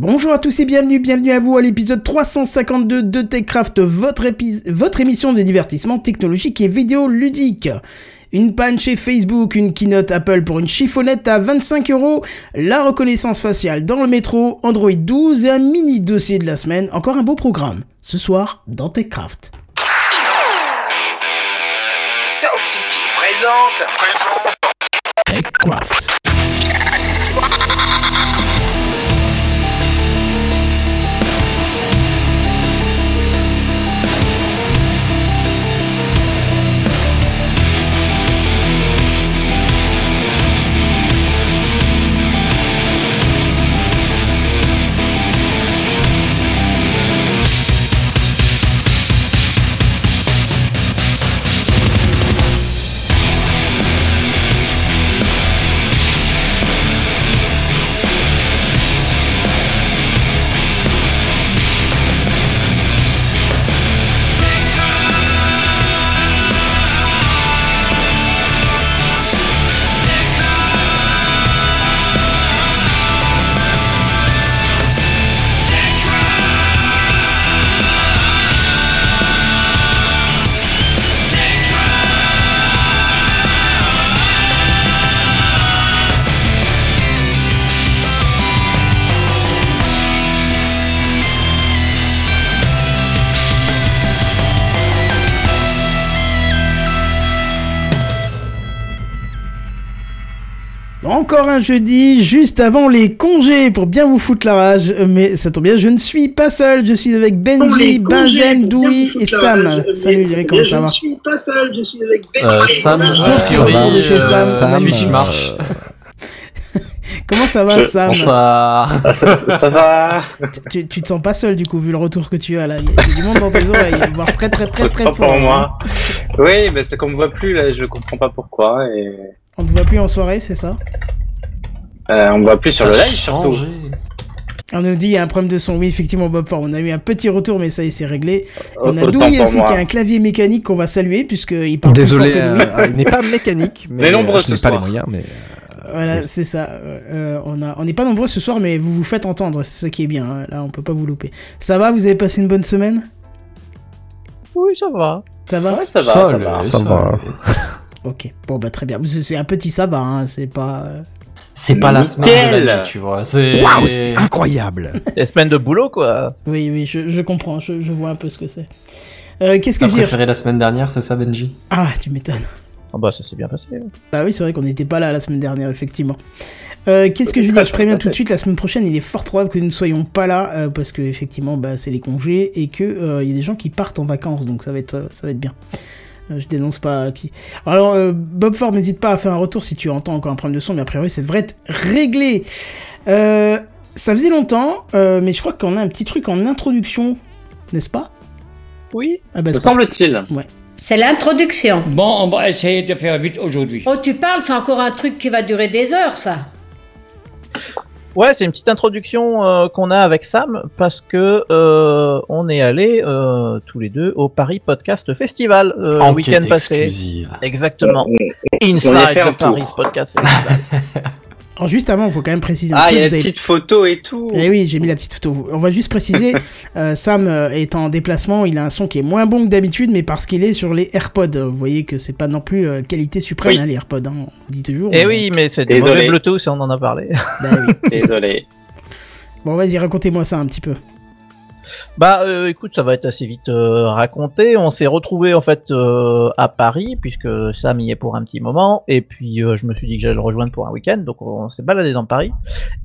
Bonjour à tous et bienvenue, bienvenue à vous à l'épisode 352 de TechCraft, votre, votre émission de divertissement technologique et vidéo ludique. Une panne chez Facebook, une keynote Apple pour une chiffonnette à 25 euros, la reconnaissance faciale dans le métro, Android 12 et un mini dossier de la semaine. Encore un beau programme. Ce soir dans TechCraft. Sound City présente. TechCraft. Encore un jeudi, juste avant les congés, pour bien vous foutre la rage. Mais ça tombe bien, je ne suis pas seul, je suis avec Benji, Benzen, Doui et Sam. Salut, comment ça va Je ne suis pas seul, je suis avec Benji. Euh, Sam, priori, euh, Sam, Twitch marche. Comment ça va, Sam Bonsoir. Ah, ça, ça, va tu, tu, te sens pas seul, du coup, vu le retour que tu as là. Il y a du monde dans tes oreilles, voire très, très, très, très, très fort. pour moi. Oui, mais c'est qu'on me voit plus, là, je comprends pas pourquoi. Et... On te voit plus en soirée, c'est ça? Euh, On voit plus sur le live, surtout. On nous dit il y a un problème de son. Oui, effectivement, Bob Ford. On a eu un petit retour, mais ça y est, c'est réglé. on a Douy aussi qui a un clavier mécanique qu'on va saluer, puisqu'il parle Désolé, plus fort que Douy. euh, il n'est pas mécanique, mais Les nombreux euh, je ce n'ai pas les soir. moyens. Mais Voilà, c'est ça. Euh, on a, on n'est pas nombreux ce soir, mais vous vous faites entendre. C'est ça qui est bien. hein. Là, on peut pas vous louper. Ça va Vous avez passé une bonne semaine? Oui, ça va. Ça va? Ouais, ça va, ça, Sol, va. ça va. Ok. Bon, bah très bien. C'est un petit sabbat, hein. C'est pas. C'est pas la semaine de tu vois. C'est. Waouh, c'était incroyable. Des semaines de boulot, quoi. Oui, oui, je, je comprends. Je, je vois un peu ce que c'est. Euh, Qu'est-ce que dire préféré la semaine dernière, c'est ça, Benji? Ah, tu m'étonnes. Ah bah ça s'est bien passé. Bah oui, c'est vrai qu'on n'était pas là la semaine dernière, effectivement. Euh, Qu'est-ce que je veux dire? Je préviens tout de suite, la semaine prochaine, il est fort probable que nous ne soyons pas là, euh, parce que effectivement, bah, c'est les congés, et que euh, il y a des gens qui partent en vacances, donc ça va être, euh, ça va être bien. Euh, je dénonce pas qui. Alors, euh, Bob Ford, n'hésite pas à faire un retour si tu entends encore un problème de son, mais a priori, ça devrait être réglé. Euh, ça faisait longtemps, euh, mais je crois qu'on a un petit truc en introduction, n'est-ce pas? Oui. ah bah, semble-t-il. C'est l'introduction. Bon, on va essayer de faire vite aujourd'hui. Oh, tu parles, c'est encore un truc qui va durer des heures, ça. Ouais, c'est une petite introduction euh, qu'on a avec Sam parce que euh, on est allé euh, tous les deux au Paris Podcast Festival euh, le week-end passé. exclusive. Exactement. A Inside the Paris. Podcast Festival. Alors, juste avant, il faut quand même préciser un Ah, il y a la avez- petite photo et tout. Eh oui, j'ai mis la petite photo. On va juste préciser, euh, Sam euh, est en déplacement, il a un son qui est moins bon que d'habitude, mais parce qu'il est sur les AirPods. Vous voyez que c'est pas non plus euh, qualité suprême, Oui. hein, les AirPods, hein, on dit toujours. Mais- Eh oui, mais c'est des Désolé. Bluetooth et on en a parlé. Bah oui, ça. Désolé. Bon, vas-y, racontez-moi ça un petit peu. Bah euh, écoute, ça va être assez vite euh, raconté. On s'est retrouvé en fait euh, à Paris puisque Sam y est pour un petit moment et puis je me suis dit que j'allais le rejoindre pour un week-end, donc on s'est baladé dans Paris.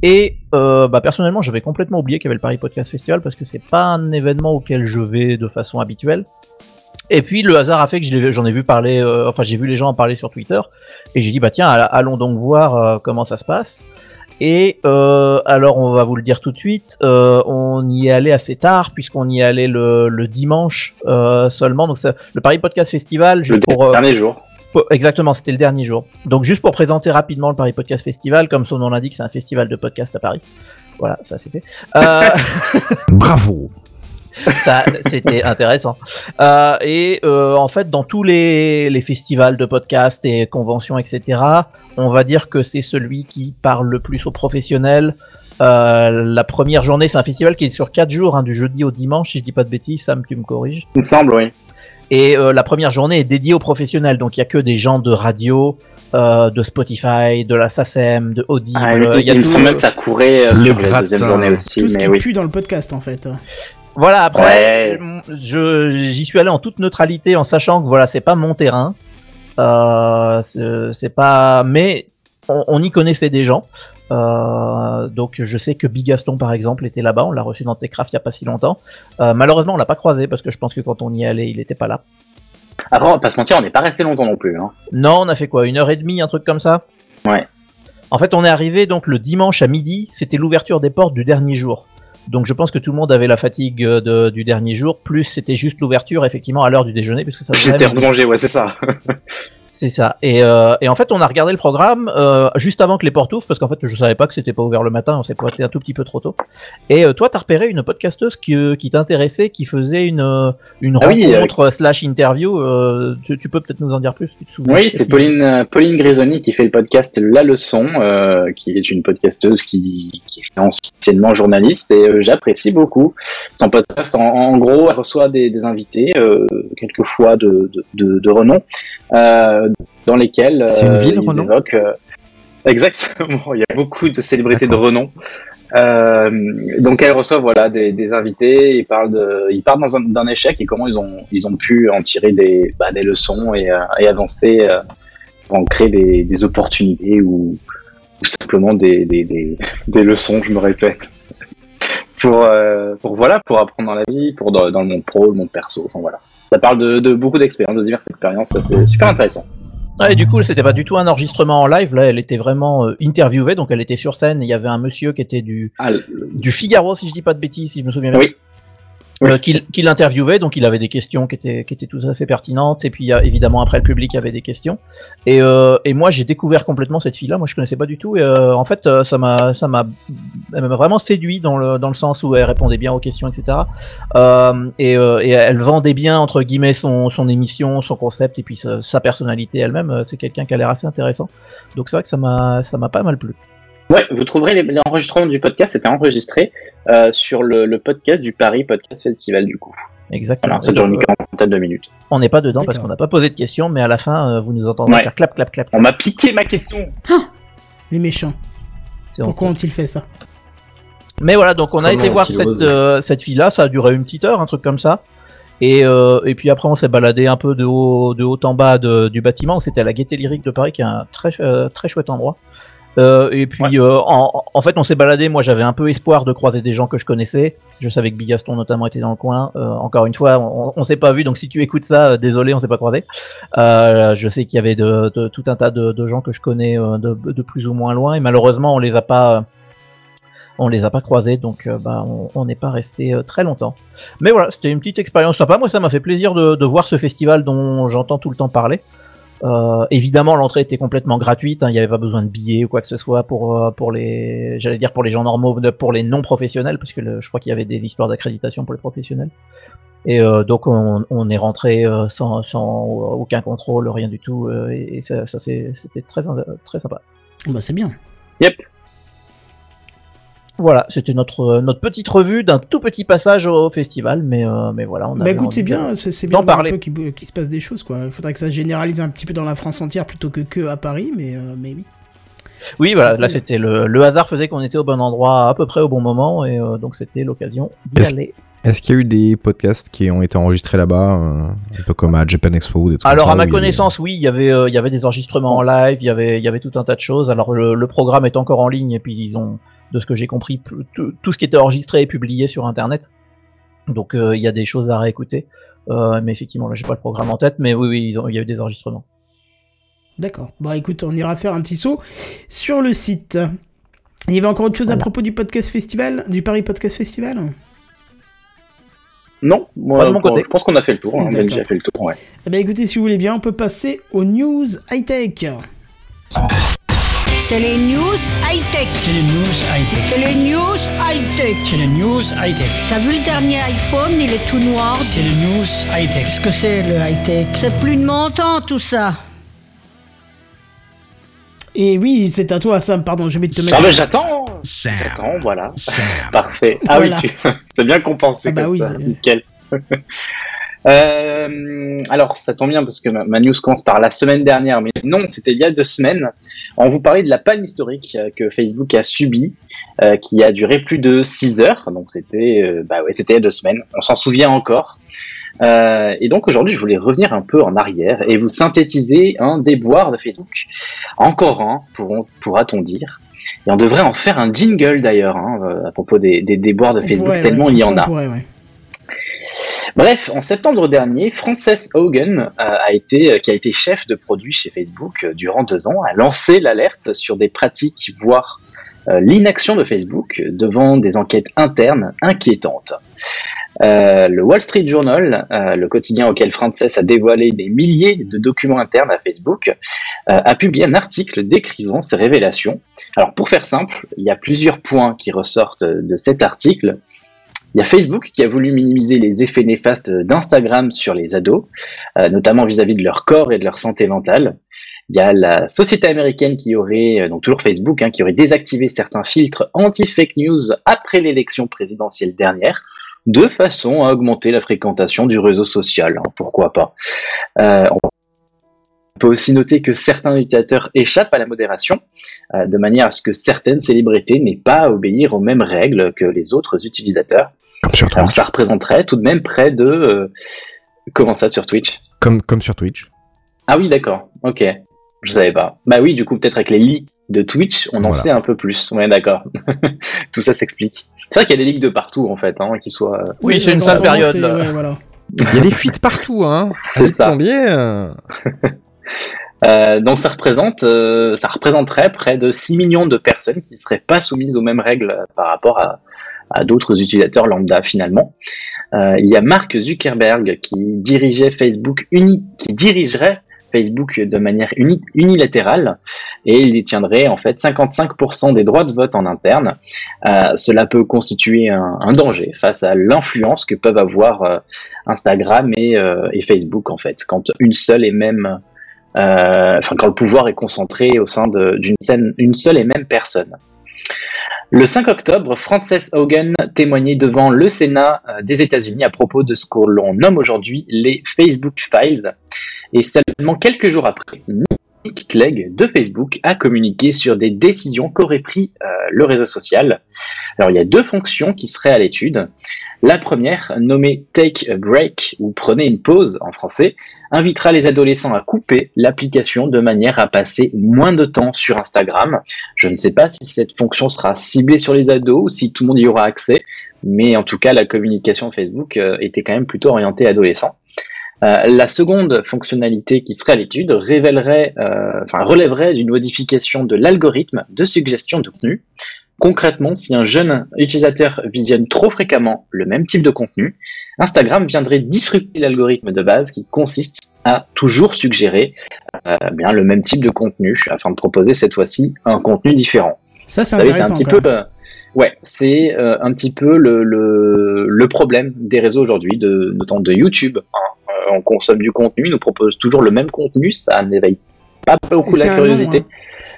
Et bah personnellement, j'avais complètement oublié qu'il y avait le Paris Podcast Festival parce que c'est pas un événement auquel je vais de façon habituelle. Et puis le hasard a fait que j'en ai vu parler, enfin j'ai vu les gens en parler sur Twitter et j'ai dit bah tiens all- allons donc voir comment ça se passe. Et euh, alors on va vous le dire tout de suite, euh, on y est allé assez tard puisqu'on y est allé le, le dimanche euh, seulement. Donc ça, le Paris Podcast Festival, Le juste pour, euh, dernier jour. pour- exactement, c'était le dernier jour. Donc juste pour présenter rapidement le Paris Podcast Festival, comme son nom l'indique, c'est un festival de podcast à Paris. Voilà, ça c'est fait. Euh, Bravo. Ça c'était intéressant. Euh, et euh, en fait, dans tous les, les festivals de podcast et conventions, etc., on va dire que c'est celui qui parle le plus aux professionnels, Euh, la première journée, c'est un festival qui est sur 4 jours, hein, du jeudi au dimanche, si je dis pas de bêtises, Sam, tu me corriges? Il me semble, oui. Et euh, la première journée est dédiée aux professionnels, donc il y a que des gens de radio, euh, de Spotify, de la SACEM, de Audible. Ah, il, y a il me semble que ça courait euh, Le sur la deuxième journée aussi, Tout ce mais qui oui. pue dans le podcast en fait. Voilà, après, Ouais. je j'y suis allé en toute neutralité, en sachant que voilà, c'est pas mon terrain. Euh, c'est c'est pas, mais on, on y connaissait des gens. Euh, donc je sais que Bigaston par exemple était là-bas, on l'a reçu dans Techcraft il y a pas si longtemps. Euh, malheureusement on l'a pas croisé parce que je pense que quand on y allait il était pas là. Après, on va pas se mentir, on n'est pas resté longtemps non plus. Hein. Non, on a fait quoi Une heure et demie, un truc comme ça? Ouais. En fait, on est arrivé donc le dimanche à midi, c'était l'ouverture des portes du dernier jour. Donc je pense que tout le monde avait la fatigue euh, de- du dernier jour, plus c'était juste l'ouverture effectivement à l'heure du déjeuner, puisque ça J'étais rallongé, ouais, c'est ça. C'est ça. Et, euh, et en fait, on a regardé le programme euh, juste avant que les portes ouvrent, parce qu'en fait, je savais pas que c'était pas ouvert le matin, on s'est pointé un tout petit peu trop tôt. Et euh, toi, t'as repéré une podcasteuse qui, euh, qui t'intéressait, qui faisait une, une Ah oui, rencontre slash interview. tu, tu peux peut-être nous en dire plus tu te Oui, c'est Pauline, Pauline Grisoni qui fait le podcast La Leçon, qui est une podcasteuse qui, qui est anciennement journaliste et j'apprécie beaucoup son podcast. En, en gros, elle reçoit des, des invités, quelquefois de, de, de, de renom, euh, dans lesquels une euh, ville, ils Renom évoquent, euh, exactement. Il y a beaucoup de célébrités de renom. Euh, donc elle reçoit voilà des, des invités, ils parlent de, ils parlent d'un échec et comment ils ont ils ont pu en tirer des bah, des leçons et, euh, et avancer euh, pour en créer des, des opportunités ou, ou simplement des, des, des, des leçons, je me répète. pour euh, pour voilà pour apprendre dans la vie, pour dans, dans le monde pro, le monde perso, enfin voilà. Ça parle de, de beaucoup d'expériences, de diverses expériences, c'est super intéressant. Et du coup, c'était pas du tout un enregistrement en live. Là, elle était vraiment euh, interviewée, donc elle était sur scène. Il y avait un monsieur qui était du, Ah, le- du Figaro, si je dis pas de bêtises, si je me souviens bien. Oui. Euh, qui, l'interviewait, donc il avait des questions qui étaient, tout à fait pertinentes, et puis évidemment après le public avait des questions. Et, euh, et moi j'ai découvert complètement cette fille-là, moi je connaissais pas du tout, et euh, en fait ça m'a, vraiment séduit dans le, dans le sens où elle répondait bien aux questions, etc. Et, elle vendait bien entre guillemets son, émission, son concept, et puis sa, sa personnalité elle-même. C'est quelqu'un qui a l'air assez intéressant. Donc c'est vrai que ça m'a pas mal plu. Ouais, vous trouverez les- l'enregistrement du podcast, c'était enregistré euh, sur le, le podcast du Paris Podcast Festival du coup. Exactement. Voilà, ça dure une quarantaine de minutes. On n'est pas dedans parce qu'on n'a pas posé de questions, mais à la fin, euh, vous nous entendrez Ouais. faire clap, clap, clap. On m'a piqué ma question. Les méchants. C'est Pourquoi ont-ils fait ça Mais voilà, donc on a été voir cette, euh, cette fille-là, ça a duré une petite heure, un truc comme ça. Et, euh, et puis après, on s'est baladé un peu de haut, de haut en bas de- du bâtiment. C'était à la Gaieté Lyrique de Paris, qui est un très, euh, très chouette endroit. Euh, et puis, euh, en, en fait, on s'est baladé. Moi, j'avais un peu espoir de croiser des gens que je connaissais. Je savais que Bigaston, notamment, était dans le coin. Euh, encore une fois, on, on s'est pas vu, donc si tu écoutes ça, désolé, on s'est pas croisé. Je sais qu'il y avait de, de- tout un tas de, de gens que je connais de, de plus ou moins loin, et malheureusement, on les a pas. on les a pas croisés, donc bah, on- n'est pas resté très longtemps. Mais voilà, c'était une petite expérience sympa. Moi, ça m'a fait plaisir de voir ce festival dont j'entends tout le temps parler. Euh, évidemment, l'entrée était complètement gratuite. hein, Il n'y avait pas besoin de billets ou quoi que ce soit pour euh, pour les, j'allais dire pour les gens normaux, pour les non professionnels, parce que le- je crois qu'il y avait des histoires d'accréditation pour les professionnels. Et euh, donc on, on est rentré sans, sans aucun contrôle, rien du tout, et, et ça, ça c'est- c'était très très sympa. Bah c'est bien. Yep. Voilà, c'était notre euh, notre petite revue d'un tout petit passage au festival, mais euh, mais voilà. On Bah écoute, c'est bien, c'est bien un parler. peu qu'il se passe des choses quoi. Il faudrait que ça se généralise un petit peu dans la France entière plutôt que que à Paris, mais euh, mais oui. Oui, voilà, là c'était le, le hasard faisait qu'on était au bon endroit à peu près au bon moment, et euh, donc c'était l'occasion d'y Est-ce- aller. Est-ce qu'il y a eu des podcasts qui ont été enregistrés là-bas, euh, un peu comme à Japan Expo ou des trucs Alors comme à ça, ma où il y a des- connaissance, oui, il y avait euh, il y avait des enregistrements en live, il y avait il y avait tout un tas de choses. Alors le, le programme est encore en ligne et puis ils ont de ce que j'ai compris tout, ce qui était enregistré est publié sur internet. Donc euh, il y a des choses à réécouter. Euh, mais effectivement, là j'ai pas le programme en tête, mais oui oui, ils ont- il y a eu des enregistrements. D'accord. Bah écoute, on ira faire un petit saut sur le site. Il y avait encore autre chose à propos du podcast festival, du Paris Podcast Festival? Non, moi, Pas de mon côté. je pense qu'on a fait le tour. hein. Benji a fait le tour, ouais. Eh bien écoutez, si vous voulez bien, on peut passer aux news high-tech. C'est les news high-tech. C'est les news high-tech. C'est les news high-tech. C'est les news high-tech. T'as vu le dernier iPhone, il est tout noir. C'est les news high-tech. Qu'est-ce que c'est le high-tech? C'est plus de mon temps tout ça. Et oui, c'est à toi Sam, pardon, je vais te Ah mettre... bah j'attends J'attends, voilà. Sam. Parfait. Ah Voilà. oui, tu... c'est bien compensé Ah bah comme oui, ça. c'est- Nickel. Euh, alors, ça tombe bien parce que ma, ma news commence par la semaine dernière, mais non, c'était il y a deux semaines. On vous parlait de la panne historique euh, que Facebook a subie, euh, qui a duré plus de six heures. Donc, c'était, euh, bah ouais, c'était il y a deux semaines. On s'en souvient encore. Euh, et donc aujourd'hui, je voulais revenir un peu en arrière et vous synthétiser un déboire de Facebook. Encore un, pourra-t-on dire. Et on devrait en faire un jingle d'ailleurs hein, à propos des, des déboires de Facebook, tellement ouais, il y en a. pourrait, ouais. Bref, en septembre dernier, Frances Hogan, euh, euh, qui a été chef de produit chez Facebook euh, durant deux ans, a lancé l'alerte sur des pratiques, voire l'inaction de Facebook devant des enquêtes internes inquiétantes. Le Wall Street Journal, le quotidien auquel Frances a dévoilé des milliers de documents internes à Facebook, a publié un article décrivant ces révélations. Alors pour faire simple, il y a plusieurs points qui ressortent de cet article. Il y a Facebook qui a voulu minimiser les effets néfastes d'Instagram sur les ados, euh, notamment vis-à-vis de leur corps et de leur santé mentale. Il y a la société américaine qui aurait, euh, donc toujours Facebook, hein, qui aurait désactivé certains filtres anti-fake news après l'élection présidentielle dernière, de façon à augmenter la fréquentation du réseau social. hein, pourquoi pas Euh, On peut aussi noter que certains utilisateurs échappent à la modération, de manière à ce que certaines célébrités n'aient pas à obéir aux mêmes règles que les autres utilisateurs. Comme sur Alors Twitch. ça représenterait tout de même près de... euh, comment ça sur Twitch? Comme, comme sur Twitch. Ah oui, d'accord. Ok. Je savais pas. Bah oui, du coup, peut-être avec les leaks de Twitch, on en Voilà. sait un peu plus. Ouais, d'accord. Tout ça s'explique. C'est vrai qu'il y a des leaks de partout, en fait, hein, qui soient... Oui, c'est une sale période, c'est- là. ouais, voilà. Il y a des fuites partout, hein. C'est ça. plombier, euh. Euh, donc ça représente, euh, ça représenterait près de 6 millions de personnes qui seraient pas soumises aux mêmes règles euh, par rapport à, à d'autres utilisateurs lambda finalement. Euh, il y a Mark Zuckerberg qui dirigeait Facebook uni, qui dirigerait Facebook de manière uni- unilatérale et il détiendrait en fait 55% des droits de vote en interne. Euh, cela peut constituer un, danger face à l'influence que peuvent avoir euh, Instagram et, Facebook en fait quand une seule et même enfin quand le pouvoir est concentré au sein d'une seule et même personne. Le 5 octobre, Frances Hogan témoignait devant le Sénat euh, des États-Unis à propos de ce que l'on nomme aujourd'hui les Facebook Files. Et seulement quelques jours après, Clegg de Facebook a communiqué sur des décisions qu'aurait pris euh, le réseau social. Alors il y a deux fonctions qui seraient à l'étude. La première, nommée Take a Break ou Prenez une pause en français, invitera les adolescents à couper l'application de manière à passer moins de temps sur Instagram. Je ne sais pas si cette fonction sera ciblée sur les ados ou si tout le monde y aura accès, mais en tout cas la communication Facebook euh, était quand même plutôt orientée adolescent. Euh, la seconde fonctionnalité qui serait à l'étude révélerait, euh, enfin relèverait d'une modification de l'algorithme de suggestion de contenu. Concrètement, si un jeune utilisateur visionne trop fréquemment le même type de contenu, Instagram viendrait disrupter l'algorithme de base qui consiste à toujours suggérer euh, bien le même type de contenu afin de proposer cette fois-ci un contenu différent. Ça, c'est un petit peu, même. euh, ouais, c'est euh, un petit peu le, le, le problème des réseaux aujourd'hui, de, notamment de YouTube. hein. Euh, on consomme du contenu, ils nous propose toujours le même contenu, ça n'éveille pas beaucoup la curiosité. hein.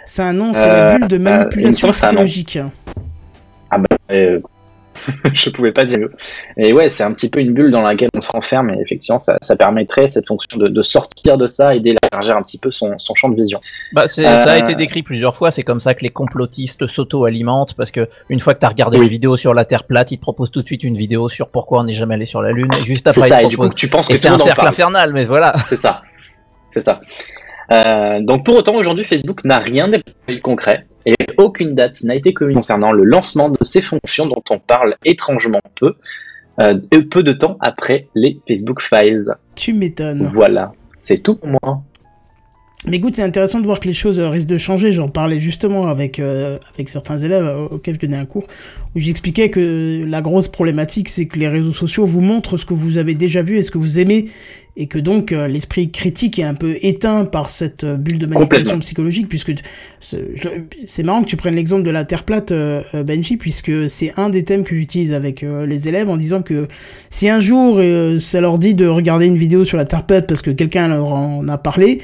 C'est un nom, c'est la Euh, bulle de euh, il me manipulation semble que c'est Euh, je pouvais pas dire mieux. Et ouais, c'est un petit peu une bulle dans laquelle on se renferme et effectivement, ça, ça permettrait cette fonction de, de sortir de ça et d'élargir un petit peu son, son champ de vision. Bah, Euh, Ça a été décrit plusieurs fois, c'est comme ça que les complotistes s'auto-alimentent, parce que une fois que tu as regardé Oui. une vidéo sur la Terre plate, ils te proposent tout de suite une vidéo sur pourquoi on n'est jamais allé sur la Lune, et juste C'est après ça, ils et te du coup, tu penses que c'est un cercle infernal, mais voilà. C'est ça. C'est ça. Euh, donc pour autant, aujourd'hui, Facebook n'a rien de concret et aucune date n'a été communiquée concernant le lancement de ces fonctions dont on parle étrangement peu, euh, peu de temps après les Facebook Files. Tu m'étonnes. Voilà, c'est tout pour moi. Mais écoute, c'est intéressant de voir que les choses euh, risquent de changer. J'en parlais justement avec, euh, avec certains élèves euh, auxquels je donnais un cours, où j'expliquais que la grosse problématique, c'est que les réseaux sociaux vous montrent ce que vous avez déjà vu et ce que vous aimez, et que donc euh, l'esprit critique est un peu éteint par cette bulle de manipulation psychologique, puisque c'est marrant que tu prennes l'exemple de la Terre plate, euh, Benji, puisque c'est un des thèmes que j'utilise avec les élèves en disant que si un jour ça leur dit de regarder une vidéo sur la Terre plate parce que quelqu'un leur en a parlé,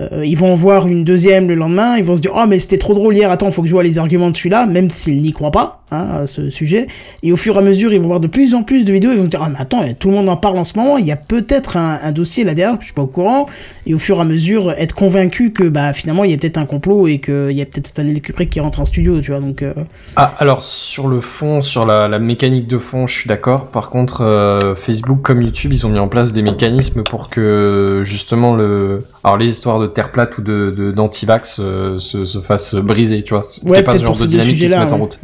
euh, ils vont en voir une deuxième le lendemain, ils vont se dire oh mais c'était trop drôle hier, attends faut que je vois les arguments de celui-là, même s'ils n'y croient pas hein, à ce sujet. Et au fur et à mesure ils vont voir de plus en plus de vidéos, ils vont se dire ah mais attends tout le monde en parle en ce moment, il y a peut-être un, dossier là derrière que je suis pas au courant. Et au fur et à mesure être convaincu que bah finalement il y a peut-être un complot et qu'il y a peut-être Stanley Kubrick qui rentre en studio, tu vois donc. euh, Ah, alors sur le fond, sur la, la mécanique de fond, je suis d'accord. Par contre, euh, Facebook comme YouTube, ils ont mis en place des mécanismes pour que justement le, alors les histoires de terre plate ou de de- d'antivax euh, se, se fassent briser, tu vois. Ouais, pas ce genre de dynamique qui se mette en route.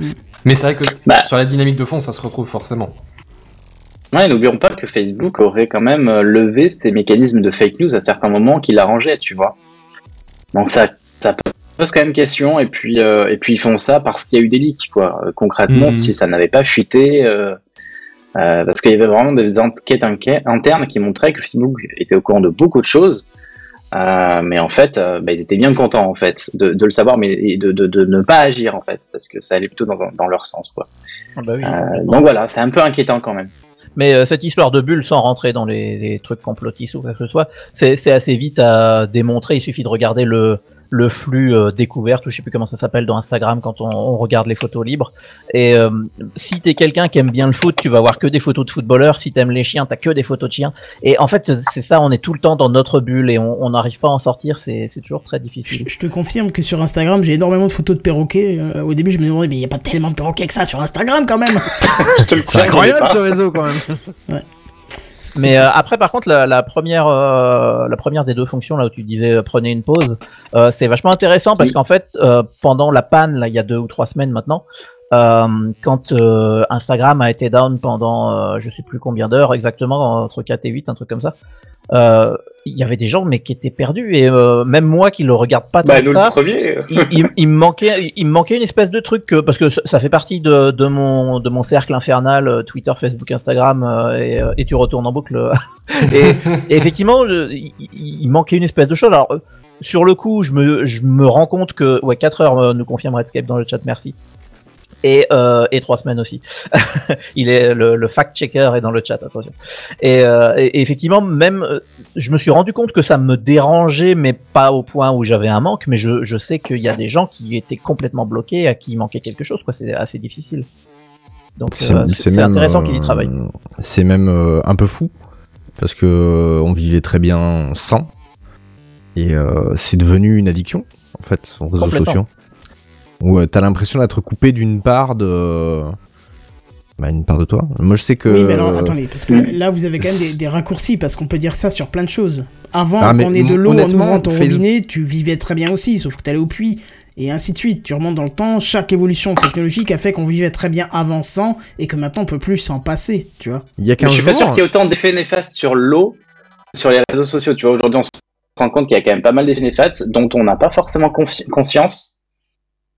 Mais c'est vrai que Bah. sur la dynamique de fond, ça se retrouve forcément. Ouais, n'oublions pas que Facebook aurait quand même euh, levé ces mécanismes de fake news à certains moments qui l'arrangeaient, tu vois. Donc ça, ça pose quand même question, et puis, euh, et puis ils font ça parce qu'il y a eu des leaks, quoi. Concrètement, Mhm. si ça n'avait pas fuité, euh, euh, parce qu'il y avait vraiment des enquêtes internes qui montraient que Facebook était au courant de beaucoup de choses, euh, mais en fait, euh, bah, ils étaient bien contents, en fait, de, de le savoir, mais et de, de, de ne pas agir, en fait, parce que ça allait plutôt dans, dans leur sens, quoi. Ah bah oui. Euh, donc voilà, c'est un peu inquiétant quand même. Mais euh, cette histoire de bulle, sans rentrer dans les, les trucs complotistes ou quoi que ce soit, c'est c'est assez vite à démontrer. Il suffit de regarder le, le flux euh, découverte, ou je sais plus comment ça s'appelle dans Instagram quand on, on regarde les photos libres. Et euh, si t'es quelqu'un qui aime bien le foot, tu vas voir que des photos de footballeurs. Si t'aimes les chiens, t'as que des photos de chiens. Et en fait, c'est ça, on est tout le temps dans notre bulle et on on n'arrive pas à en sortir. C'est c'est toujours très difficile. Je, je te confirme que sur Instagram, j'ai énormément de photos de perroquets. Euh, au début, je me demandais, mais il n'y a pas tellement de perroquets que ça sur Instagram quand même. C'est incroyable ce réseau quand même. Mais euh, après, par contre, la, la première, euh, la première des deux fonctions là où tu disais euh, prenez une pause, euh, c'est vachement intéressant parce Oui. qu'en fait, euh, pendant la panne là, il y a deux ou trois semaines maintenant, euh, quand euh, Instagram a été down pendant euh, je sais plus combien d'heures exactement, entre 4 et 8, un truc comme ça, euh, il y avait des gens mais qui étaient perdus et euh, même moi qui le regarde pas Bah, ça il, il- il me manquait, il me manquait une espèce de truc que, parce que ça- fait partie de, de mon de mon cercle infernal euh, Twitter, Facebook, Instagram euh, et, et tu retournes en boucle. et, et effectivement, je- il, manquait une espèce de chose. Alors sur le coup, je me je me rends compte que ouais 4 heures nous confirme Redscape dans le chat, merci. Et, euh, et trois semaines aussi. il est le, le fact-checker est dans le chat, attention. Et, euh, et- effectivement, même, euh, je me suis rendu compte que ça me dérangeait, mais pas au point où j'avais un manque. Mais je, je sais qu'il y a des gens qui étaient complètement bloqués, à qui il manquait quelque chose. Quoi, c'est assez difficile. Donc c'est intéressant euh, qu'ils y travaillent. C'est même euh, un peu fou parce que on vivait très bien sans et euh, c'est devenu une addiction en fait aux réseaux sociaux où euh, t'as l'impression d'être coupé d'une part de bah, une part de toi. Moi je sais que Oui, mais alors attendez, parce que là vous avez quand même des, des raccourcis, parce qu'on peut dire ça sur plein de choses. Avant Ah, qu'on ait de l'eau en ouvrant ton Facebook- robinet, tu vivais très bien aussi, sauf que t'allais au puits, et ainsi de suite. Tu remontes dans le temps, chaque évolution technologique a fait qu'on vivait très bien avant sans, et que maintenant on peut plus s'en passer, tu vois. il y a Mais 15 je suis pas sûr qu'il y ait autant d'effets néfastes sur l'eau sur les réseaux sociaux. Tu vois, aujourd'hui, on se rend compte qu'il y a quand même pas mal d'effets néfastes dont on n'a pas forcément conscience.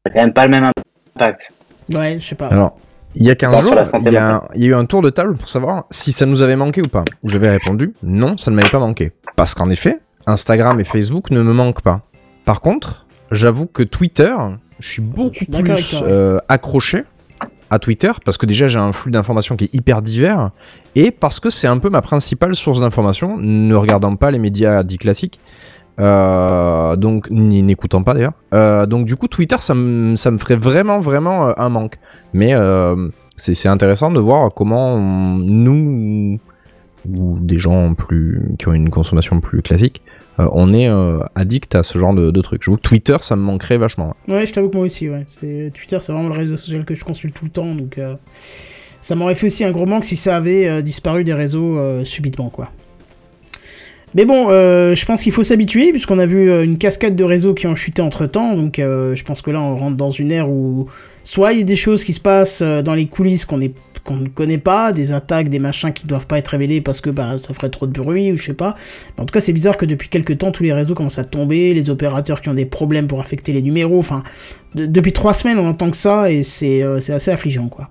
Ça quand même pas le même impact. Ouais, je sais pas. Alors, il y a 15 Tant sur jours, il y, a, il y a eu un tour de table pour savoir si ça nous avait manqué ou pas. J'avais répondu non, ça ne m'avait pas manqué. Parce qu'en effet, Instagram et Facebook ne me manquent pas. Par contre, j'avoue que Twitter, je suis beaucoup suis plus euh, accroché à Twitter parce que déjà j'ai un flux d'informations qui est hyper divers et parce que c'est un peu ma principale source d'information, ne regardant pas les médias dits classiques. Euh, donc n'écoutant pas d'ailleurs. Euh, donc du coup Twitter ça me ferait vraiment vraiment euh, un manque. Mais c'est intéressant de voir comment nous ou des gens plus qui ont une consommation plus classique, on est addict à ce genre de, trucs. Je vous Twitter ça me manquerait vachement. ouais. Je t'avoue que moi aussi, Twitter, c'est vraiment le réseau social que je consulte tout le temps, donc ça m'aurait fait aussi un gros manque si ça avait disparu des réseaux subitement, quoi. Mais bon, euh, je pense qu'il faut s'habituer, puisqu'on a vu euh, une cascade de réseaux qui ont chuté entre temps, donc euh, je pense que là on rentre dans une ère où soit il y a des choses qui se passent dans les coulisses qu'on ne connaît pas, des attaques, des machins qui doivent pas être révélés parce que bah ça ferait trop de bruit ou je sais pas. Mais en tout cas, c'est bizarre que depuis quelques temps tous les réseaux commencent à tomber, les opérateurs qui ont des problèmes pour affecter les numéros, enfin de- depuis trois semaines on entend que ça et c'est assez affligeant quoi.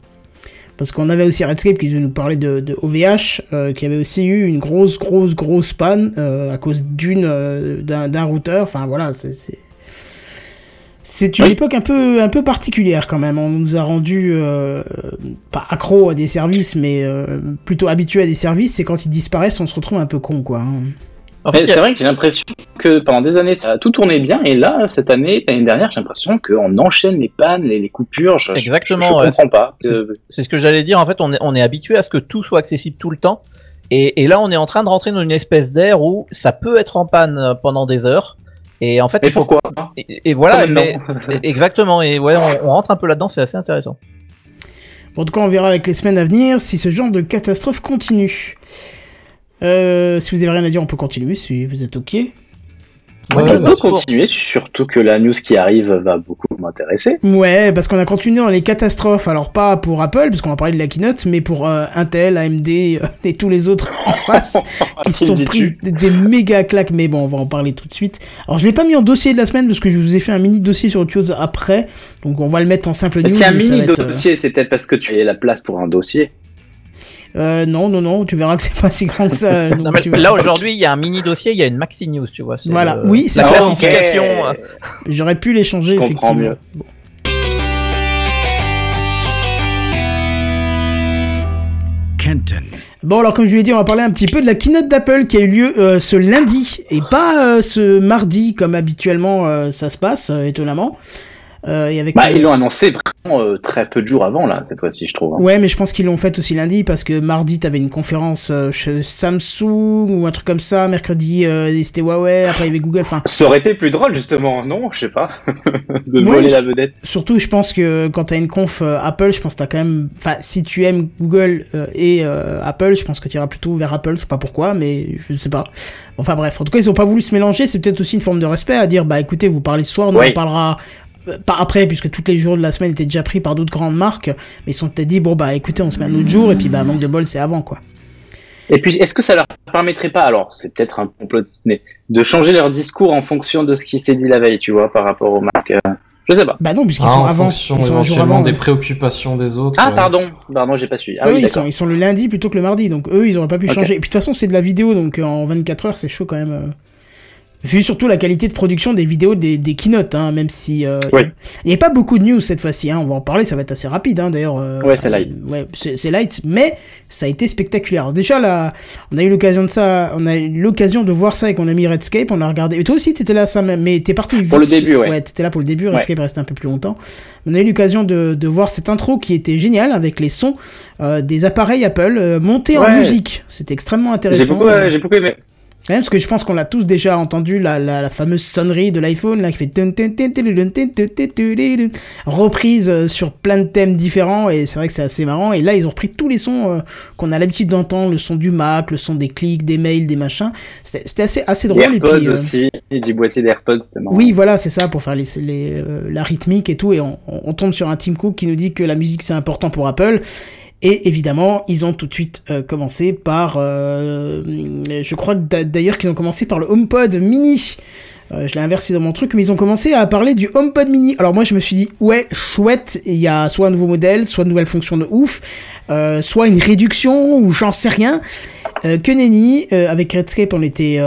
Parce qu'on avait aussi Redscape qui devait nous parler de, de OVH, euh, qui avait aussi eu une grosse, grosse, grosse panne euh, à cause d'une euh, d'un routeur. Enfin voilà, c'est c'est c'est une Oui. époque un peu un peu particulière quand même. On nous a rendu euh, pas accro à des services, mais euh, plutôt habitués à des services. Et quand ils disparaissent, on se retrouve un peu con quoi. En fait, a- c'est vrai que j'ai l'impression que pendant des années ça a tout tourné bien et là cette année, l'année dernière, j'ai l'impression qu'on enchaîne les pannes, les, les coupures. Je, je- Exactement, Je, ouais, comprends pas. c'est- c'est ce que j'allais dire. En fait, on est, on est habitué à ce que tout soit accessible tout le temps. Et, et là, on est en train de rentrer dans une espèce d'air où ça peut être en panne euh, pendant des heures. Et en fait, mais pourquoi et, et voilà, mais, exactement. Et ouais, on, on rentre un peu là-dedans, c'est assez intéressant. Bon, en tout cas, on verra avec les semaines à venir si ce genre de catastrophe continue. Euh, si vous avez rien à dire, on peut continuer si vous êtes ok. Ouais, on bien peut continuer, surtout que la news qui arrive va beaucoup m'intéresser. Ouais, parce qu'on a continué dans les catastrophes. Alors pas pour Apple, parce qu'on va parler de la keynote, mais pour euh, Intel, AMD euh, et tous les autres en face qui se Qui me sont pris des, des méga claques. Mais bon, on va en parler tout de suite. Alors je l'ai pas mis en dossier de la semaine parce que je vous ai fait un mini dossier sur autre chose après, donc on va le mettre en simple news. Si un mini euh, dossier, c'est peut-être parce que tu as la place pour un dossier. Euh, non, non, non, tu verras que c'est pas si grand que ça. donc Non, mais tu verras. là, aujourd'hui, il y a un mini dossier, il y a une maxi news, tu vois. Voilà, le- oui, c'est la ça. classification. euh, J'aurais pu les changer Je effectivement. mieux. Bon. Kenton. Bon, alors comme je vous l'ai dit, on va parler un petit peu de la keynote d'Apple qui a eu lieu euh, ce lundi et pas euh, ce mardi comme habituellement euh, ça se passe, euh, étonnamment. Euh, et avec Bah, ils l'ont annoncé vraiment euh, très peu de jours avant, là, cette fois-ci, je trouve. hein. Ouais, mais je pense qu'ils l'ont fait aussi lundi parce que mardi t'avais une conférence euh, chez Samsung ou un truc comme ça, mercredi euh, c'était Huawei, après il y avait Google, enfin Ça aurait été plus drôle, justement, non? Je sais pas. de Ouais, voler la vedette. Surtout, je pense que quand t'as une conf euh, Apple, je pense que t'as quand même. Enfin, si tu aimes Google euh, et euh, Apple, je pense que tu iras plutôt vers Apple. Je sais pas pourquoi, mais je sais pas. Enfin bref, en tout cas, ils ont pas voulu se mélanger. C'est peut-être aussi une forme de respect à dire, bah écoutez, vous parlez ce soir, nous Oui. on parlera. Euh, Pas après, puisque tous les jours de la semaine étaient déjà pris par d'autres grandes marques, mais ils se sont peut-être dit, bon bah écoutez, on se met un autre jour, et puis bah manque de bol, c'est avant quoi. Et puis, est-ce que ça leur permettrait pas, alors, c'est peut-être un complotiste, mais de changer leur discours en fonction de ce qui s'est dit la veille, tu vois, par rapport aux marques euh, Je sais pas. Bah non, puisqu'ils Ah, sont en avant. fonction Ils sont éventuellement avant. des ouais. préoccupations des autres. Ah, ouais. pardon, pardon, j'ai pas suivi. Ah eux, oui, ils, sont, ils sont le lundi plutôt que le mardi, donc eux, ils auraient pas pu changer. Et puis de toute façon, c'est de la vidéo, donc euh, en 24 heures, c'est chaud quand même. Vu surtout la qualité de production des vidéos des, des keynotes, hein, même si euh, Oui. il n'y a pas beaucoup de news cette fois-ci, hein, on va en parler, ça va être assez rapide hein, d'ailleurs. euh, Ouais, c'est light. euh, ouais, c'est light, mais ça a été spectaculaire. Alors déjà là, on a eu l'occasion de ça, on a eu l'occasion de voir ça avec mon ami Redscape, on a regardé. Et toi aussi, t'étais là, ça mais t'es parti Pour le début, ouais. Ouais, t'étais là pour le début. Ouais. Redscape est resté un peu plus longtemps. On a eu l'occasion de, de voir cette intro qui était géniale avec les sons euh, des appareils Apple euh, montés en Ouais. musique. C'était extrêmement J'ai intéressant. beaucoup, euh, j'ai beaucoup aimé. Même parce que je pense qu'on l'a tous déjà entendu, la, la, fameuse sonnerie de l'iPhone, là, qui fait reprise sur plein de thèmes différents, et c'est vrai que c'est assez marrant. Et là, ils ont repris tous les sons qu'on a l'habitude d'entendre, le son du Mac, le son des clics, des mails, des machins. C'était assez, assez drôle. Les AirPods et puis, aussi, et du boîtier d'AirPods, c'était. Oui, voilà, c'est ça, pour faire les, les la rythmique et tout, et on, on tombe sur un Tim Cook qui nous dit que la musique c'est important pour Apple, et évidemment, ils ont tout de suite euh, commencé par. euh, je crois d'ailleurs qu'ils ont commencé par le HomePod mini. Euh, je l'ai inversé dans mon truc, mais ils ont commencé à parler du HomePod mini. Alors moi, je me suis dit, ouais, chouette, il y a soit un nouveau modèle, soit de nouvelles fonctions de ouf, soit une réduction, ou j'en sais rien. Que nenni, avec Redscape, on était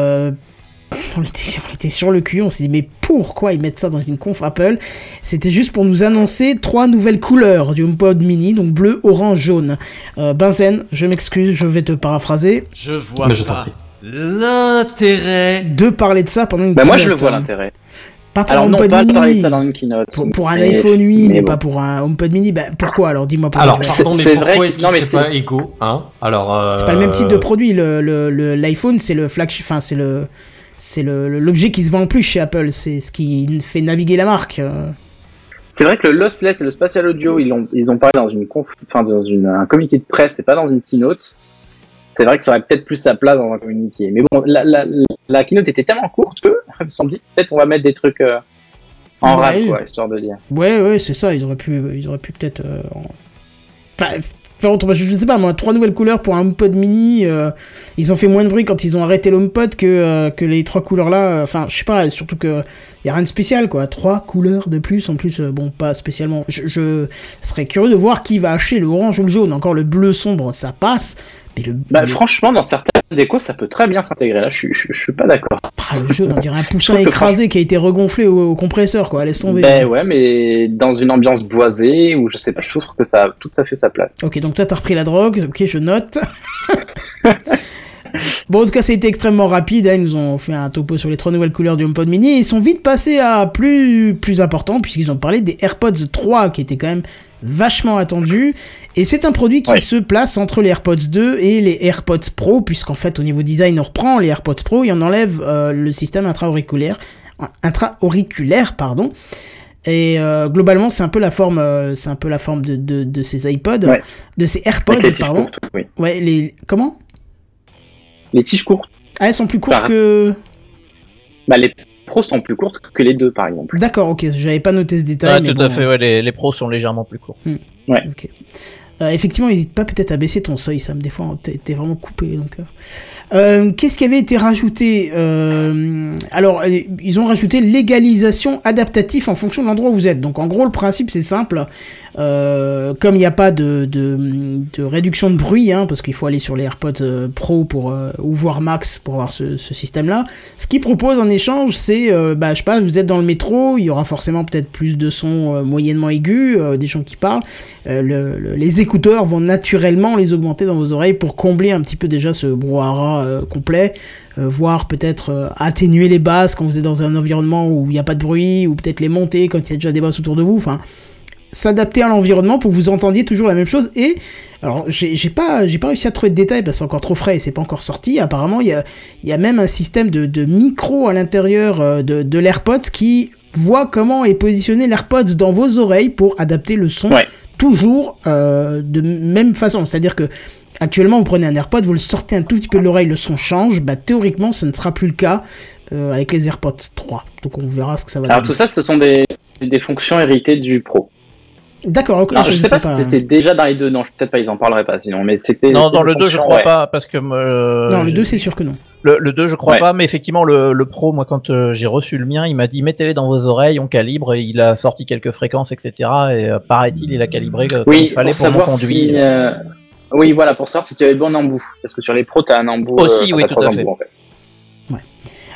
on était, on était sur le cul, on s'est dit mais pourquoi ils mettent ça dans une conf Apple? C'était juste pour nous annoncer trois nouvelles couleurs du HomePod mini, donc bleu, orange, jaune. Euh, Benzen, je m'excuse, je vais te paraphraser, Je vois Mais pas l'intérêt. de parler de ça pendant une Bah, moi, je le vois hein. l'intérêt. Pas pour Alors, un non, HomePod pas mini. parler de ça dans une keynote. Pour, pour un mais- iPhone, oui, mais, bon. pas pour un HomePod mini. Bah, pourquoi alors? Dis-moi pourquoi. Alors, pardon, mais c'est pourquoi vrai est-ce que- non, qu'ils mais seraient c'est- pas égaux hein? Alors, euh, C'est pas le même type de produit. Le, le, le- l'iPhone, c'est le flagship, enfin, c'est le, c'est l'objet qui se vend le plus chez Apple. C'est ce qui fait naviguer la marque. euh. C'est vrai que le lossless et le spatial audio, ils ont, ils ont parlé dans une conf, enfin, dans une, un communiqué de presse, c'est pas dans une keynote. C'est vrai que ça aurait peut-être plus sa place dans un communiqué. Mais bon, la, la, la keynote était tellement courte que, ils se sont dit, peut-être on va mettre des trucs euh, en Ouais. rap, quoi, histoire de dire. Ouais, ouais, c'est ça. Ils auraient pu, ils auraient pu peut-être. euh, en- Enfin, Je je sais pas, moi, trois nouvelles couleurs pour un HomePod mini. euh, ils ont fait moins de bruit quand ils ont arrêté l'HomePod que, euh, que les trois couleurs là. euh, Enfin, je sais pas, surtout que y a rien de spécial, quoi. Trois couleurs de plus, en plus, euh, bon, pas spécialement. Je, je serais curieux de voir qui va acheter le orange ou le jaune. Encore le bleu sombre, ça passe. Mais le, Bah, le- franchement, dans certaines décos, ça peut très bien s'intégrer. Là, je suis, je, je suis pas d'accord. ah, le jaune, on dirait un poussin écrasé qui a été regonflé au, au compresseur, quoi. Laisse tomber. Ben ouais, mais dans une ambiance boisée, ou je sais pas, je trouve que ça a tout à fait sa place. Ok, donc toi t'as repris la drogue, ok, je note. Bon, en tout cas, ça a été extrêmement rapide. hein. Ils nous ont fait un topo sur les trois nouvelles couleurs du HomePod Mini. Ils sont vite passés à plus, plus important, puisqu'ils ont parlé des AirPods 3, qui étaient quand même vachement attendus. Et c'est un produit qui Ouais. se place entre les AirPods 2 et les AirPods Pro, puisqu'en fait, au niveau design, on reprend les AirPods Pro et on enlève euh, le système intra-auriculaire, intra-auriculaire, pardon. Et euh, globalement, c'est un peu la forme, euh, c'est un peu la forme de, de, de ces iPods, Ouais. de ces AirPods, les tiges pardon. courtes, oui. Ouais, les comment? Les tiges courtes. Ah, elles sont plus courtes que. Bah, les pros sont plus courtes que les deux, par exemple. D'accord, ok, j'avais pas noté ce détail. Ah, mais tout bon, à fait, ouais, les, les pros sont légèrement plus courts. ok. Euh, effectivement, n'hésite pas peut-être à baisser ton seuil, Sam. Des fois, t'es vraiment coupé. Donc, euh. Euh, qu'est-ce qui avait été rajouté Euh, Alors, euh, ils ont rajouté légalisation adaptatif en fonction de l'endroit où vous êtes. Donc, en gros, le principe c'est simple. Euh, comme il n'y a pas de, de, de réduction de bruit, hein, parce qu'il faut aller sur les AirPods euh, Pro pour euh, ou voir Max pour avoir ce, système-là. Ce qu'ils proposent en échange, c'est, bah, je sais pas, vous êtes dans le métro, il y aura forcément peut-être plus de sons moyennement aigus, des gens qui parlent. Le- le- les écouteurs vont naturellement les augmenter dans vos oreilles pour combler un petit peu déjà ce brouhaha complet, voire peut-être atténuer les basses quand vous êtes dans un environnement où il n'y a pas de bruit, ou peut-être les monter quand il y a déjà des basses autour de vous. Enfin, s'adapter à l'environnement pour que vous entendiez toujours la même chose. Et alors, j'ai pas, j'ai pas réussi à trouver de détails parce que c'est encore trop frais et c'est pas encore sorti. Apparemment, il y a, y a même un système de, de micro à l'intérieur euh, de, de l'AirPods qui voit comment est positionné l'AirPods dans vos oreilles pour adapter le son Ouais. toujours euh, de même façon. C'est-à-dire que actuellement, vous prenez un AirPod, vous le sortez un tout petit peu de l'oreille, le son change. Bah, théoriquement, ce ne sera plus le cas euh, avec les AirPods 3. Donc, on verra ce que ça va Alors donner. tout ça, ce sont des, des fonctions héritées du Pro. D'accord, ok. Alors, je, sais pas, si c'était déjà dans les deux. Non, je- peut-être pas. Ils en parleraient pas sinon. Mais c'était. Non, dans le 2, je crois ouais. pas, parce que. euh, Non, le j'ai- 2, c'est sûr que non. Le, le 2, je crois Ouais. pas, mais effectivement, le, le Pro, moi, quand euh, j'ai reçu le mien, il m'a dit mettez-les dans vos oreilles, on calibre, et il a sorti quelques fréquences, etc. Et euh, paraît-il, il a calibré euh, comme Oui, il fallait pour mon savoir conduit. si. euh, Oui, voilà, pour savoir si tu avais le bon embout. Parce que sur les pros, t'as un embout. Aussi, euh, oui, tout à fait. embouts, en fait.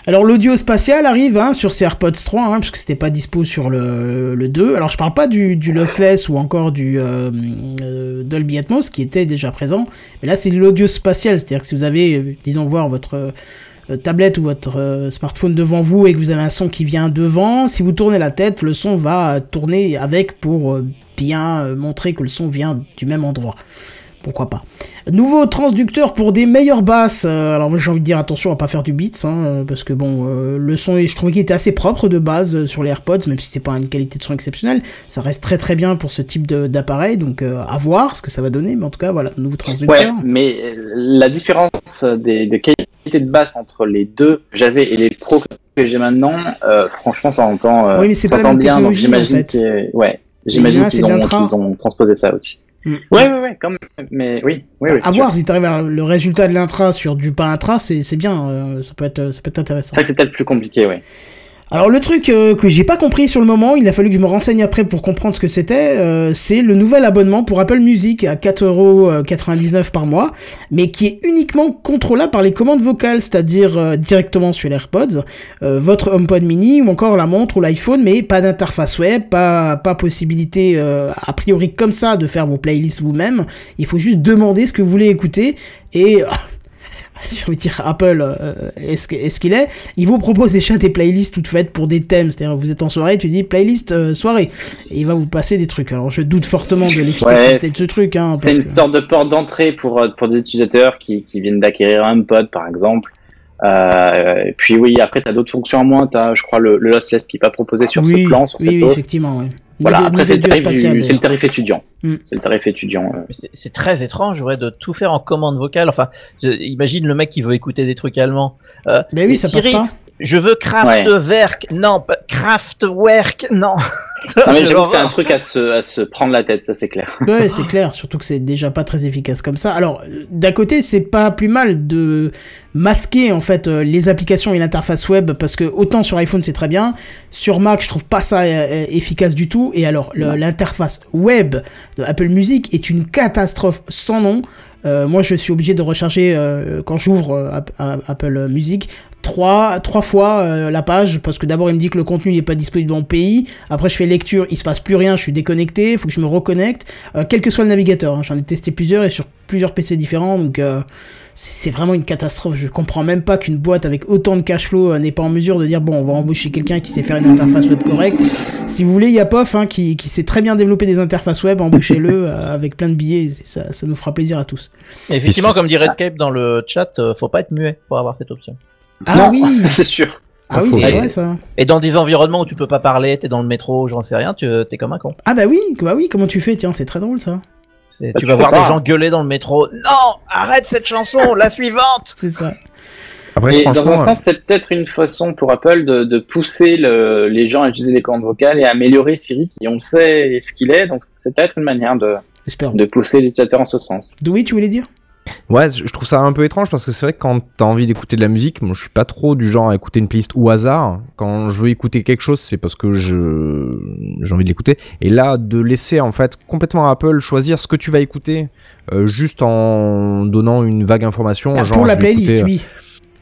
Alors l'audio spatial arrive hein, sur ces AirPods 3, hein, parce que c'était pas dispo sur le, le 2. Alors je parle pas du, du lossless ou encore du euh, euh, Dolby Atmos qui était déjà présent, mais là c'est l'audio spatial, c'est-à-dire que si vous avez, euh, disons voir votre euh, tablette ou votre smartphone devant vous et que vous avez un son qui vient devant, si vous tournez la tête, le son va tourner avec pour bien montrer que le son vient du même endroit. Pourquoi pas. Nouveau transducteur pour des meilleures basses. Euh, alors moi j'ai envie de dire attention à pas faire du beats, hein, euh, parce que bon, euh, le son, je trouvais qu'il était assez propre de base euh, sur les AirPods, même si c'est pas une qualité de son exceptionnelle. Ça reste très très bien pour ce type d'appareil, donc à voir ce que ça va donner. Mais en tout cas, voilà, nouveau Ouais, transducteur. mais euh, la différence des, de qualité de basse entre les deux que j'avais et les pros que j'ai maintenant, franchement, ça entend, Oui, mais c'est ça pas entend bien. Donc j'imagine en fait. que, ouais, c'est qu'ils ont, qu'ils ont transposé ça aussi. Mm. Ouais, ouais, ouais, quand même. Mais oui, oui, oui. à voir si t'arrives à le résultat de l'intra sur du pas intra, c'est bien, euh, ça peut être ça peut être intéressant. C'est vrai que c'est peut-être plus compliqué, ouais. Alors le truc euh, que j'ai pas compris sur le moment, il a fallu que je me renseigne après pour comprendre ce que c'était, euh, c'est le nouvel abonnement pour Apple Music à 4,99€ par mois, mais qui est uniquement contrôlable par les commandes vocales, c'est-à-dire euh, directement sur l'AirPods, votre HomePod mini ou encore la montre ou l'iPhone, mais pas d'interface web, pas, pas possibilité a priori comme ça de faire vos playlists vous-même, il faut juste demander ce que vous voulez écouter et... j'ai envie de dire Apple, euh, est-ce que- est-ce qu'il est, Il vous propose déjà des playlists toutes faites pour des thèmes, c'est-à-dire vous êtes en soirée, tu dis playlist euh, soirée, et il va vous passer des trucs. Alors je doute fortement de l'efficacité Ouais, de ce truc, hein, C'est une que- sorte de porte d'entrée pour, euh, pour des utilisateurs qui, qui viennent d'acquérir un pod, par exemple. Euh, puis oui, après, tu as d'autres fonctions en moins. Tu as, je crois, le, le lossless qui n'est pas proposé sur oui, ce plan, sur oui, cette oui, effectivement, ouais. Voilà, après, ni c'est le, tarif du- spatial, c'est le d'ailleurs. tarif étudiant. Mm. C'est le tarif étudiant. euh. Mais c'est- C'est très étrange, ouais, de tout faire en commande vocale. Enfin, je- imagine le mec qui veut écouter des trucs allemands. Euh, Ben oui, ça Siri, passe pas. Je veux Kraftwerk. Non, Kraftwerk. Non. Non, mais Je j'avoue que c'est un truc à se, à se prendre la tête, ça c'est clair. Ouais, c'est clair, surtout que c'est déjà pas très efficace comme ça. Alors, d'un côté, c'est pas plus mal de masquer en fait euh, les applications et l'interface web parce que autant sur iPhone c'est très bien, sur Mac je trouve pas ça euh, euh, efficace du tout. Et alors, l'interface web de Apple Music est une catastrophe sans nom. Euh, moi, je suis obligé de recharger euh, quand j'ouvre euh, App- App- Apple Music trois, trois fois euh, la page parce que d'abord il me dit que le contenu n'est pas disponible en pays. Après je fais lecture, il se passe plus rien, je suis déconnecté, il faut que je me reconnecte. Euh, quel que soit le navigateur, hein. j'en ai testé plusieurs et sur plusieurs PC différents donc euh, c'est vraiment une catastrophe. Je comprends même pas qu'une boîte avec autant de cash flow euh, n'est pas en mesure de dire bon on va embaucher quelqu'un qui sait faire une interface web correcte. Si vous voulez, il y a POF hein, qui, qui sait très bien développer des interfaces web, embauchez-le euh, avec plein de billets, ça, ça nous fera plaisir à tous. Effectivement, comme dit Redscape dans le chat, euh, faut pas être muet pour avoir cette option. Ah non, oui, c'est sûr. ah oui c'est vrai ça. Et dans des environnements où tu peux pas parler, t'es dans le métro, j'en sais rien, tu t'es comme un con. Ah bah oui, bah oui, comment tu fais Tiens, c'est très drôle ça. C'est- Bah, tu tu vas voir pas. des gens gueuler dans le métro. Non, arrête cette chanson, la suivante. C'est ça. Après, Et dans un sens, c'est peut-être une façon pour Apple de, de pousser le- les gens à utiliser les commandes vocales et à améliorer Siri, qui on sait ce qu'il est. Donc c'est peut-être une manière de, de pousser les utilisateurs en ce sens. Dewey, tu voulais dire? Ouais, je trouve ça un peu étrange parce que c'est vrai que quand t'as envie d'écouter de la musique, moi je suis pas trop du genre à écouter une playlist au hasard. Quand je veux écouter quelque chose, c'est parce que je j'ai envie de l'écouter. Et là, de laisser en fait complètement à Apple choisir ce que tu vas écouter, euh, juste en donnant une vague information. Ah, genre, Pour la playlist, écouter, oui.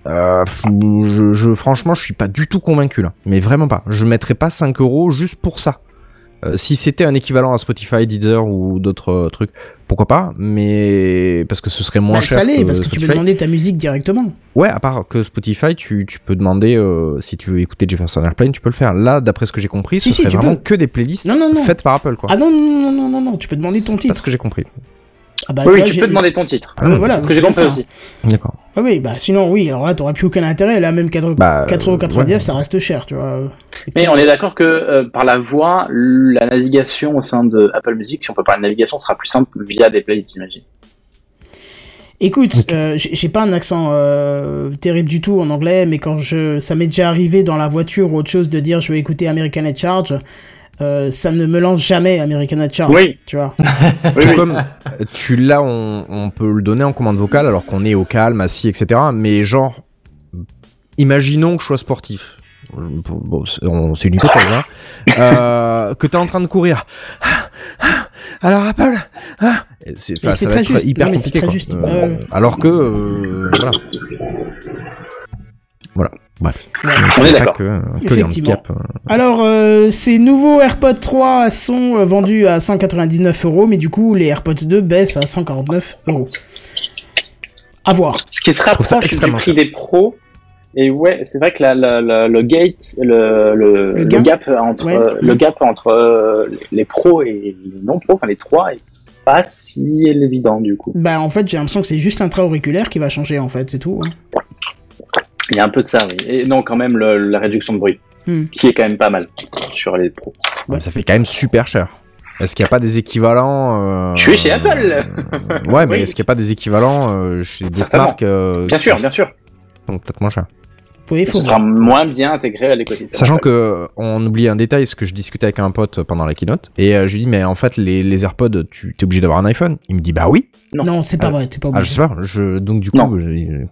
euh, je, je- franchement, je suis pas du tout convaincu là. Mais vraiment pas. Je mettrais pas 5 euros juste pour ça. Euh, si c'était un équivalent à Spotify, Deezer ou d'autres euh, trucs, pourquoi pas Mais parce que ce serait moins Bah, cher. ça l'est, parce que tu peux demander ta musique directement. Ouais, à part que Spotify, tu, tu peux demander euh, si tu veux écouter Jefferson Airplane, tu peux le faire. Là, d'après ce que j'ai compris, Si, ce si, serait vraiment peux. que des playlists Non, non, non. faites par Apple, quoi. Ah non, non, non, non, non, non, tu peux demander ton C'est titre. pas ce que j'ai compris. Ah bah, oui, tu peux demander ton titre. Ah voilà, ce que j'ai compris ça. aussi. D'accord. Ah oui, bah sinon, oui, alors là, t'aurais plus aucun intérêt. Là, même 4,90€, Bah, 4,99€, ouais. ça reste cher, tu vois. Mais on est d'accord que euh, par la voix, la navigation au sein de Apple Music, si on peut parler de navigation, sera plus simple via des playlists, j'imagine. Écoute, euh, j'ai j'ai pas un accent euh, terrible du tout en anglais, mais quand je, ça m'est déjà arrivé dans la voiture ou autre chose de dire je vais écouter American Head Charge, euh, ça ne me lance jamais American Charge. Oui. Tu vois. Oui, oui. Comme tu là, on, on peut le donner en commande vocale alors qu'on est au calme, assis, etc. Mais genre, imaginons que je sois sportif. Bon, c'est une hypothèse, hein. Euh, que t'es en train de courir. Alors Apple, ah. Et c'est va très être juste. hyper Non, compliqué. très quoi. juste. Euh. Alors que, euh, voilà. Voilà. Bref. Ouais. Donc, On est d'accord. Que, que les Effectivement. handicaps. euh, Alors, euh, ces nouveaux AirPods 3 sont euh, vendus à 199 euros, mais du coup, les AirPods 2 baissent à 149 euros. À voir. Ce qui se rapproche du prix des pros. Et ouais, c'est vrai que la, la- la- le gate, le, le, Le le gain gap entre Ouais. euh, le gap entre euh, les pros et les non pros, enfin les trois, est pas si évident du coup. Bah, en fait, j'ai l'impression que c'est juste l'intra-auriculaire qui va changer, en fait, c'est tout. hein. Il y a un peu de ça, oui. Et non, quand même le- la réduction de bruit, Hmm. qui est quand même pas mal sur les pros. mais Ça fait quand même super cher. Est-ce qu'il n'y a pas des équivalents euh, Je suis chez Apple. euh, Ouais, mais Oui. est-ce qu'il n'y a pas des équivalents euh, chez d'autres marques euh, Bien sûr, bien sûr. sont peut-être moins chers Oui, il faut Ce sera moins bien intégré à l'écosystème. Sachant que euh, on oublie un détail, ce que je discutais avec un pote pendant la keynote, et euh, je lui dis mais en fait les, les AirPods, tu es obligé d'avoir un iPhone. Il me dit bah oui. Non. Non, c'est pas Ah, vrai, t'es pas Ah je obligé. sais pas. Je, donc du coup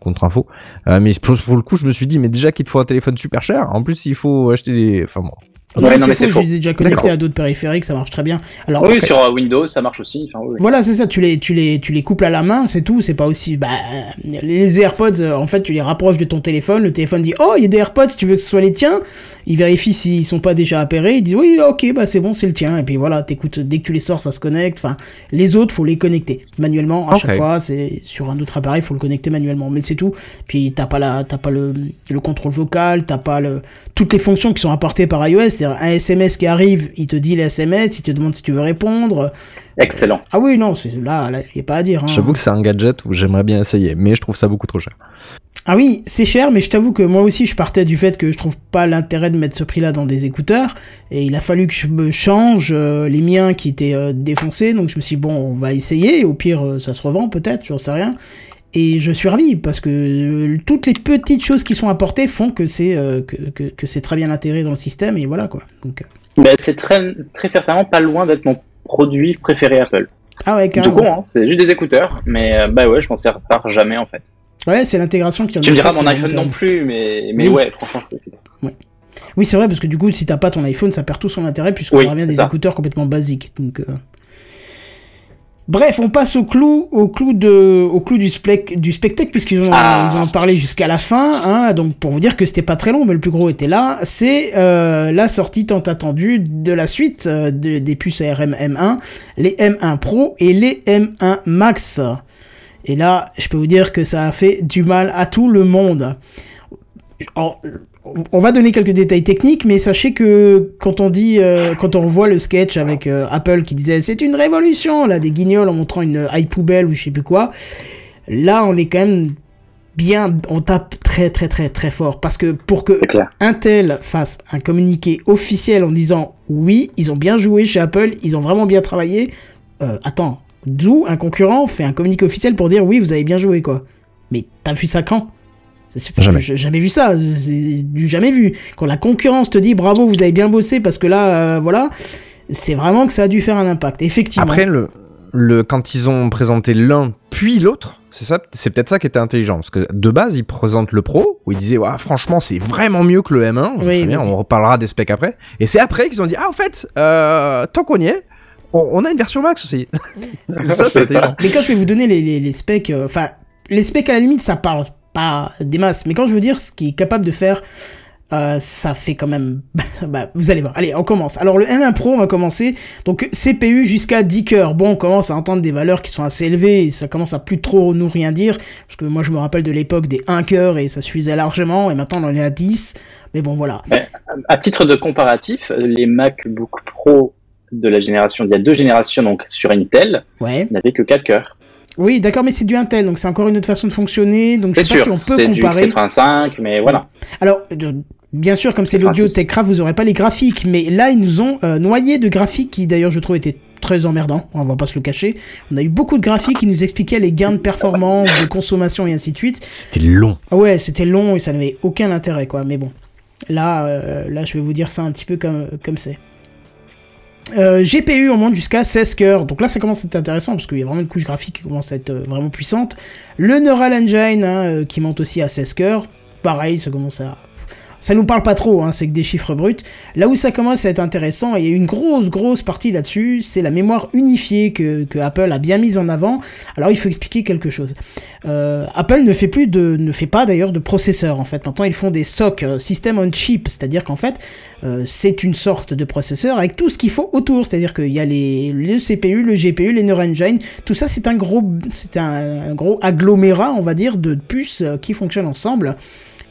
contre info. Euh, mais pour, pour le coup je me suis dit mais déjà qu'il te faut un téléphone super cher. En plus il faut acheter des. Enfin bon. Non, Ouais, mais non, mais c'est faux, je les ai déjà connectés à d'autres périphériques, ça marche très bien. Alors, oui, sur euh, Windows, ça marche aussi. Enfin, oui, oui. Voilà, c'est ça, tu les, tu, les, tu les couples à la main, c'est tout, c'est pas aussi... Bah, les AirPods, euh, en fait, tu les rapproches de ton téléphone, le téléphone dit « Oh, il y a des AirPods, tu veux que ce soit les tiens ?» Il vérifie s'ils sont pas déjà appairés, il dit « Oui, ok, bah c'est bon, c'est le tien. » Et puis voilà, t'écoutes, dès que tu les sors, ça se connecte. Enfin, les autres, faut les connecter manuellement. À chaque fois, c'est sur un autre appareil, faut le connecter manuellement, mais c'est tout. Puis t'as pas, la, t'as pas le, le contrôle vocal, t'as pas le, toutes les fonctions qui sont apportées par iOS, c'est-à-dire un SMS qui arrive, il te dit les SMS, il te demande si tu veux répondre. Excellent. Ah oui, non, c'est là, là, y a pas à dire. hein. J'avoue que c'est un gadget où j'aimerais bien essayer, mais je trouve ça beaucoup trop cher. Ah oui, c'est cher, mais je t'avoue que moi aussi, je partais du fait que je trouve pas l'intérêt de mettre ce prix-là dans des écouteurs, et il a fallu que je me change euh, les miens qui étaient euh, défoncés, donc je me suis dit, bon, on va essayer, au pire, euh, ça se revend peut-être, j'en sais rien. Et je suis ravi, parce que euh, toutes les petites choses qui sont apportées font que c'est euh, que, que, que c'est très bien intégré dans le système, et voilà quoi. Donc, euh, Ben, c'est très, très certainement pas loin d'être mon produit préféré Apple. Ah ouais, C'est tout carrément. con, hein. c'est juste des écouteurs, mais bah ouais, je m'en sers pas jamais en fait. Ouais, c'est l'intégration qui en Tu me diras mon iPhone non plus, mais, mais Oui. ouais, franchement, c'est. c'est- Oui, c'est vrai, parce que du coup, si t'as pas ton iPhone, ça perd tout son intérêt, puisque Oui, ça revient des ça. écouteurs complètement basiques. Donc, euh, Bref, on passe au clou, au clou de, au clou du, spec, du spectacle puisqu'ils en, Ah. ils ont parlé jusqu'à la fin. Hein, donc pour vous dire que c'était pas très long, mais le plus gros était là. C'est euh, la sortie tant attendue de la suite euh, de- des puces ARM M1, les M1 Pro et les M1 Max. Et là, je peux vous dire que ça a fait du mal à tout le monde. Alors, on va donner quelques détails techniques, mais sachez que quand on dit, euh, quand on revoit le sketch avec euh, Apple qui disait c'est une révolution, là, des guignols en montrant une high poubelle ou je sais plus quoi, là, on est quand même bien, on tape très très très très fort parce que pour que clair. Intel fasse un communiqué officiel en disant oui, ils ont bien joué chez Apple, ils ont vraiment bien travaillé. Euh, attends, d'où un concurrent fait un communiqué officiel pour dire oui, vous avez bien joué quoi. Mais t'as vu ça quand? Jamais. Jamais vu ça, c'est du jamais vu. Quand la concurrence te dit bravo, vous avez bien bossé parce que là, euh, voilà, c'est vraiment que ça a dû faire un impact. Effectivement. Après, le, le, quand ils ont présenté l'un puis l'autre, c'est ça, c'est peut-être ça qui était intelligent. Parce que de base, ils présentent le Pro, où ils disaient, ouais, franchement, c'est vraiment mieux que le M1. Oui, Très oui, bien, oui. on reparlera des specs après. Et c'est après qu'ils ont dit, ah, en fait, euh, tant qu'on y est, on, on a une version max aussi. ça, c'est C'est intelligent. Mais quand je vais vous donner les, les, les specs, euh, enfin, les specs à la limite, ça parle pas des masses. Mais quand je veux dire ce qui est capable de faire, euh, ça fait quand même. bah, vous allez voir. Allez, on commence. Alors, le M1 Pro, on va commencer. Donc, CPU jusqu'à 10 cœurs. Bon, on commence à entendre des valeurs qui sont assez élevées et ça commence à plus trop nous rien dire. Parce que moi, je me rappelle de l'époque des 1 cœur et ça suffisait largement. Et maintenant, on en est à 10. Mais bon, voilà. À titre de comparatif, les MacBook Pro de la génération d'il y a deux générations, donc sur Intel, Ouais. n'avaient que 4 cœurs. Oui, d'accord, mais c'est du Intel. Donc, c'est encore une autre façon de fonctionner. Donc, je C'est sais pas sûr, si on c'est peut du comparer. C35, mais voilà. Alors, bien sûr, comme c'est l'audio 86. TechCraft, vous aurez pas les graphiques, mais là, ils nous ont euh, noyé de graphiques qui, d'ailleurs, je trouve, étaient très emmerdants, on va pas se le cacher. On a eu beaucoup de graphiques qui nous expliquaient les gains de performance, de consommation et ainsi de suite. C'était long. Ah ouais, c'était long et ça n'avait aucun intérêt, quoi. Mais bon, là, euh, là, je vais vous dire ça un petit peu comme comme c'est. Euh, GPU, on monte jusqu'à 16 cœurs. Donc là, ça commence à être intéressant parce qu'il y a vraiment une couche graphique qui commence à être euh, vraiment puissante. Le Neural Engine, hein, euh, qui monte aussi à 16 cœurs. Pareil, ça commence à... Ça nous parle pas trop, hein, c'est que des chiffres bruts. Là où ça commence à être intéressant, et une grosse, grosse partie là-dessus, c'est la mémoire unifiée que, que Apple a bien mise en avant. Alors il faut expliquer quelque chose. Euh, Apple ne fait plus de, ne fait pas d'ailleurs de processeurs en fait. Maintenant ils font des SoC, euh, System on Chip, c'est-à-dire qu'en fait euh, c'est une sorte de processeur avec tout ce qu'il faut autour. C'est-à-dire qu'il y a les, le CPU, le GPU, les Neural Engine, tout ça c'est un gros, c'est un, gros agglomérat on va dire de puces qui fonctionnent ensemble.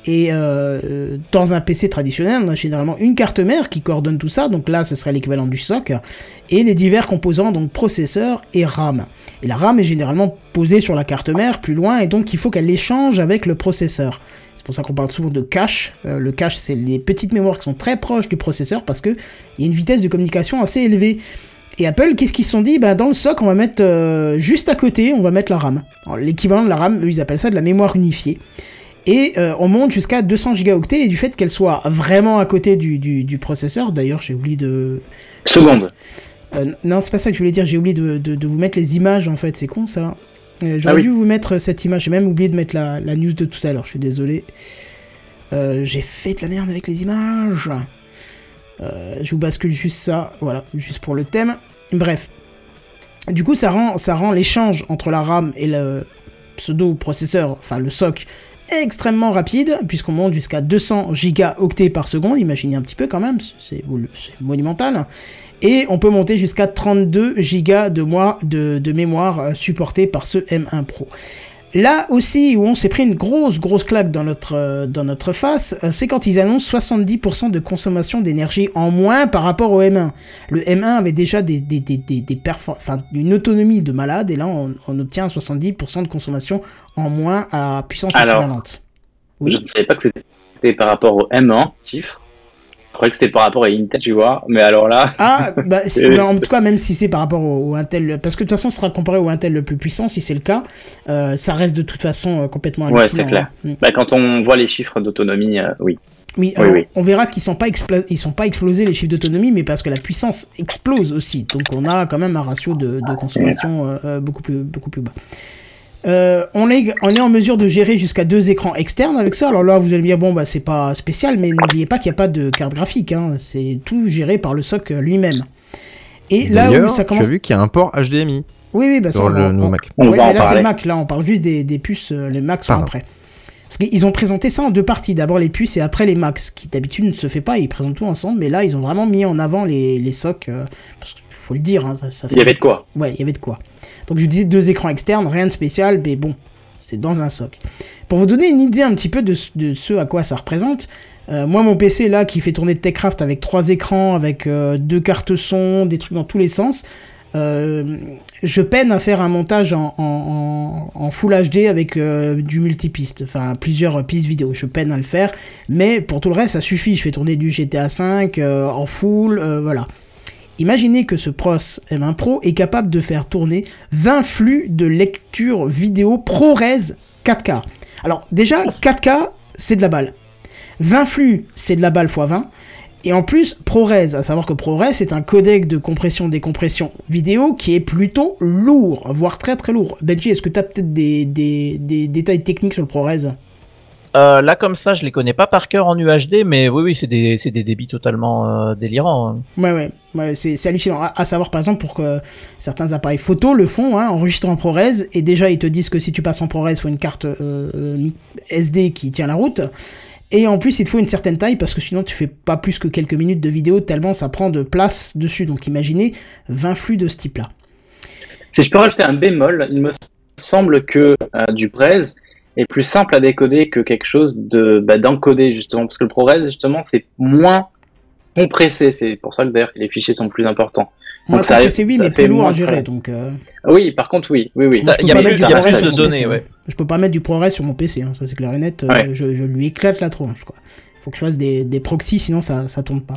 Et euh, dans un PC traditionnel, on a généralement une carte mère qui coordonne tout ça, donc là ce serait l'équivalent du SOC, et les divers composants, donc processeur et RAM. Et la RAM est généralement posée sur la carte mère plus loin, et donc il faut qu'elle échange avec le processeur. C'est pour ça qu'on parle souvent de cache. Euh, le cache, c'est les petites mémoires qui sont très proches du processeur parce qu'il y a une vitesse de communication assez élevée. Et Apple, qu'est-ce qu'ils se sont dit? Bah, Dans le SOC, on va mettre euh, juste à côté, on va mettre la RAM. L'équivalent de la RAM, eux, ils appellent ça de la mémoire unifiée. Et euh, on monte jusqu'à 200 gigaoctets, et du fait qu'elle soit vraiment à côté du, du, du processeur, d'ailleurs j'ai oublié de... Seconde. Euh, non, c'est pas ça que je voulais dire, j'ai oublié de, de, de vous mettre les images en fait, c'est con ça. Euh, J'aurais Ah oui. dû vous mettre cette image, j'ai même oublié de mettre la, la news de tout à l'heure, je suis désolé. Euh, j'ai fait de la merde avec les images. Euh, je vous bascule juste ça, voilà, juste pour le thème. Bref. Du coup, ça rend, ça rend l'échange entre la RAM et le pseudo-processeur, enfin le SOC, extrêmement rapide, puisqu'on monte jusqu'à 200 gigaoctets par seconde, imaginez un petit peu quand même, c'est monumental. Et on peut monter jusqu'à 32 gigas de, de, de mémoire euh, supportée par ce M1 Pro. Là aussi où on s'est pris une grosse grosse claque dans notre, euh, dans notre face, euh, c'est quand ils annoncent 70% de consommation d'énergie en moins par rapport au M1. Le M1 avait déjà des, des, des, des, des une autonomie de malade et là on, on obtient 70% de consommation en moins à puissance Alors, équivalente. Oui. Je ne savais pas que c'était par rapport au M1, chiffre. Croyais que c'était par rapport à Intel, tu vois. Mais alors là, Ah, bah, bah, en tout cas, même si c'est par rapport au, au Intel, parce que de toute façon, ce sera comparé au Intel le plus puissant, si c'est le cas, euh, ça reste de toute façon euh, complètement Ouais, c'est clair. hein. Mm. bah, quand on voit les chiffres d'autonomie, euh, oui. Oui, Oui, alors, oui. on verra qu'ils sont pas expla- ils sont pas explosés les chiffres d'autonomie, mais parce que la puissance explose aussi. Donc on a quand même un ratio de, de consommation beaucoup plus beaucoup plus bas. Euh, on, est, on est en mesure de gérer jusqu'à deux écrans externes avec ça. Alors là, vous allez me dire, bon, bah, c'est pas spécial, mais n'oubliez pas qu'il n'y a pas de carte graphique. Hein. C'est tout géré par le SOC lui-même. Et là où ça tu commence. as vu qu'il y a un port HDMI. Oui, oui, bah Sur le on- Mac. Va mais là, c'est le Mac. Là, on parle juste des, des puces. euh, Les Macs sont Pardon. après. Parce qu'ils ont présenté ça en deux parties. D'abord les puces et après les Macs. Qui d'habitude ne se fait pas. Ils présentent tout ensemble. Mais là, ils ont vraiment mis en avant les, les socs. euh, parce faut le dire. hein, ça, ça fait... Il y avait de quoi. Ouais, il y avait de quoi. Donc je disais deux écrans externes, rien de spécial, mais bon, c'est dans un soc. Pour vous donner une idée un petit peu de, ce- de ce à quoi ça représente, euh, moi mon PC là qui fait tourner Techcraft avec trois écrans, avec euh, deux cartes son, des trucs dans tous les sens, euh, je peine à faire un montage en, en, en- en Full HD avec euh, du multipiste, enfin plusieurs pistes vidéo. Je peine à le faire, mais pour tout le reste ça suffit. Je fais tourner du GTA V euh, en full, voilà. Imaginez que ce Pros M1 Pro est capable de faire tourner 20 flux de lecture vidéo ProRes 4K. Alors déjà, 4K, c'est de la balle. 20 flux, c'est de la balle x 20. Et en plus, ProRes, à savoir que ProRes est un codec de compression-décompression vidéo qui est plutôt lourd, voire très très lourd. Benji, est-ce que tu as peut-être des, des- des détails techniques sur le ProRes? Euh, là, comme ça, je les connais pas par cœur en UHD, mais oui, oui, c'est des, c'est des débits totalement euh, délirants. hein. Ouais, ouais, ouais c'est hallucinant. À, à savoir, par exemple, pour que certains appareils photo le font, hein, enregistrent en ProRes, et déjà, ils te disent que si tu passes en ProRes, il faut une carte euh, SD qui tient la route. Et en plus, il te faut une certaine taille, parce que sinon, tu fais pas plus que quelques minutes de vidéo, tellement ça prend de place dessus. Donc, imaginez 20 flux de ce type-là. Si je peux rajouter un bémol, il me semble que euh, du est plus simple à décoder que quelque chose de bah, d'encoder justement parce que le ProRes justement c'est moins compressé c'est pour ça que d'ailleurs les fichiers sont plus importants Moi, Donc, ça c'est oui, ça mais plus lourd moins à gérer. Donc, euh, oui par contre oui oui oui Il peux y plus- y a de sur mon données, PC, ouais. Je peux pas mettre du ProRes sur mon PC, hein, ça c'est clair et net. euh, Ouais. je, je lui éclate la tronche. Quoi. Faut que je fasse des, des proxys, sinon ça, ça tourne pas.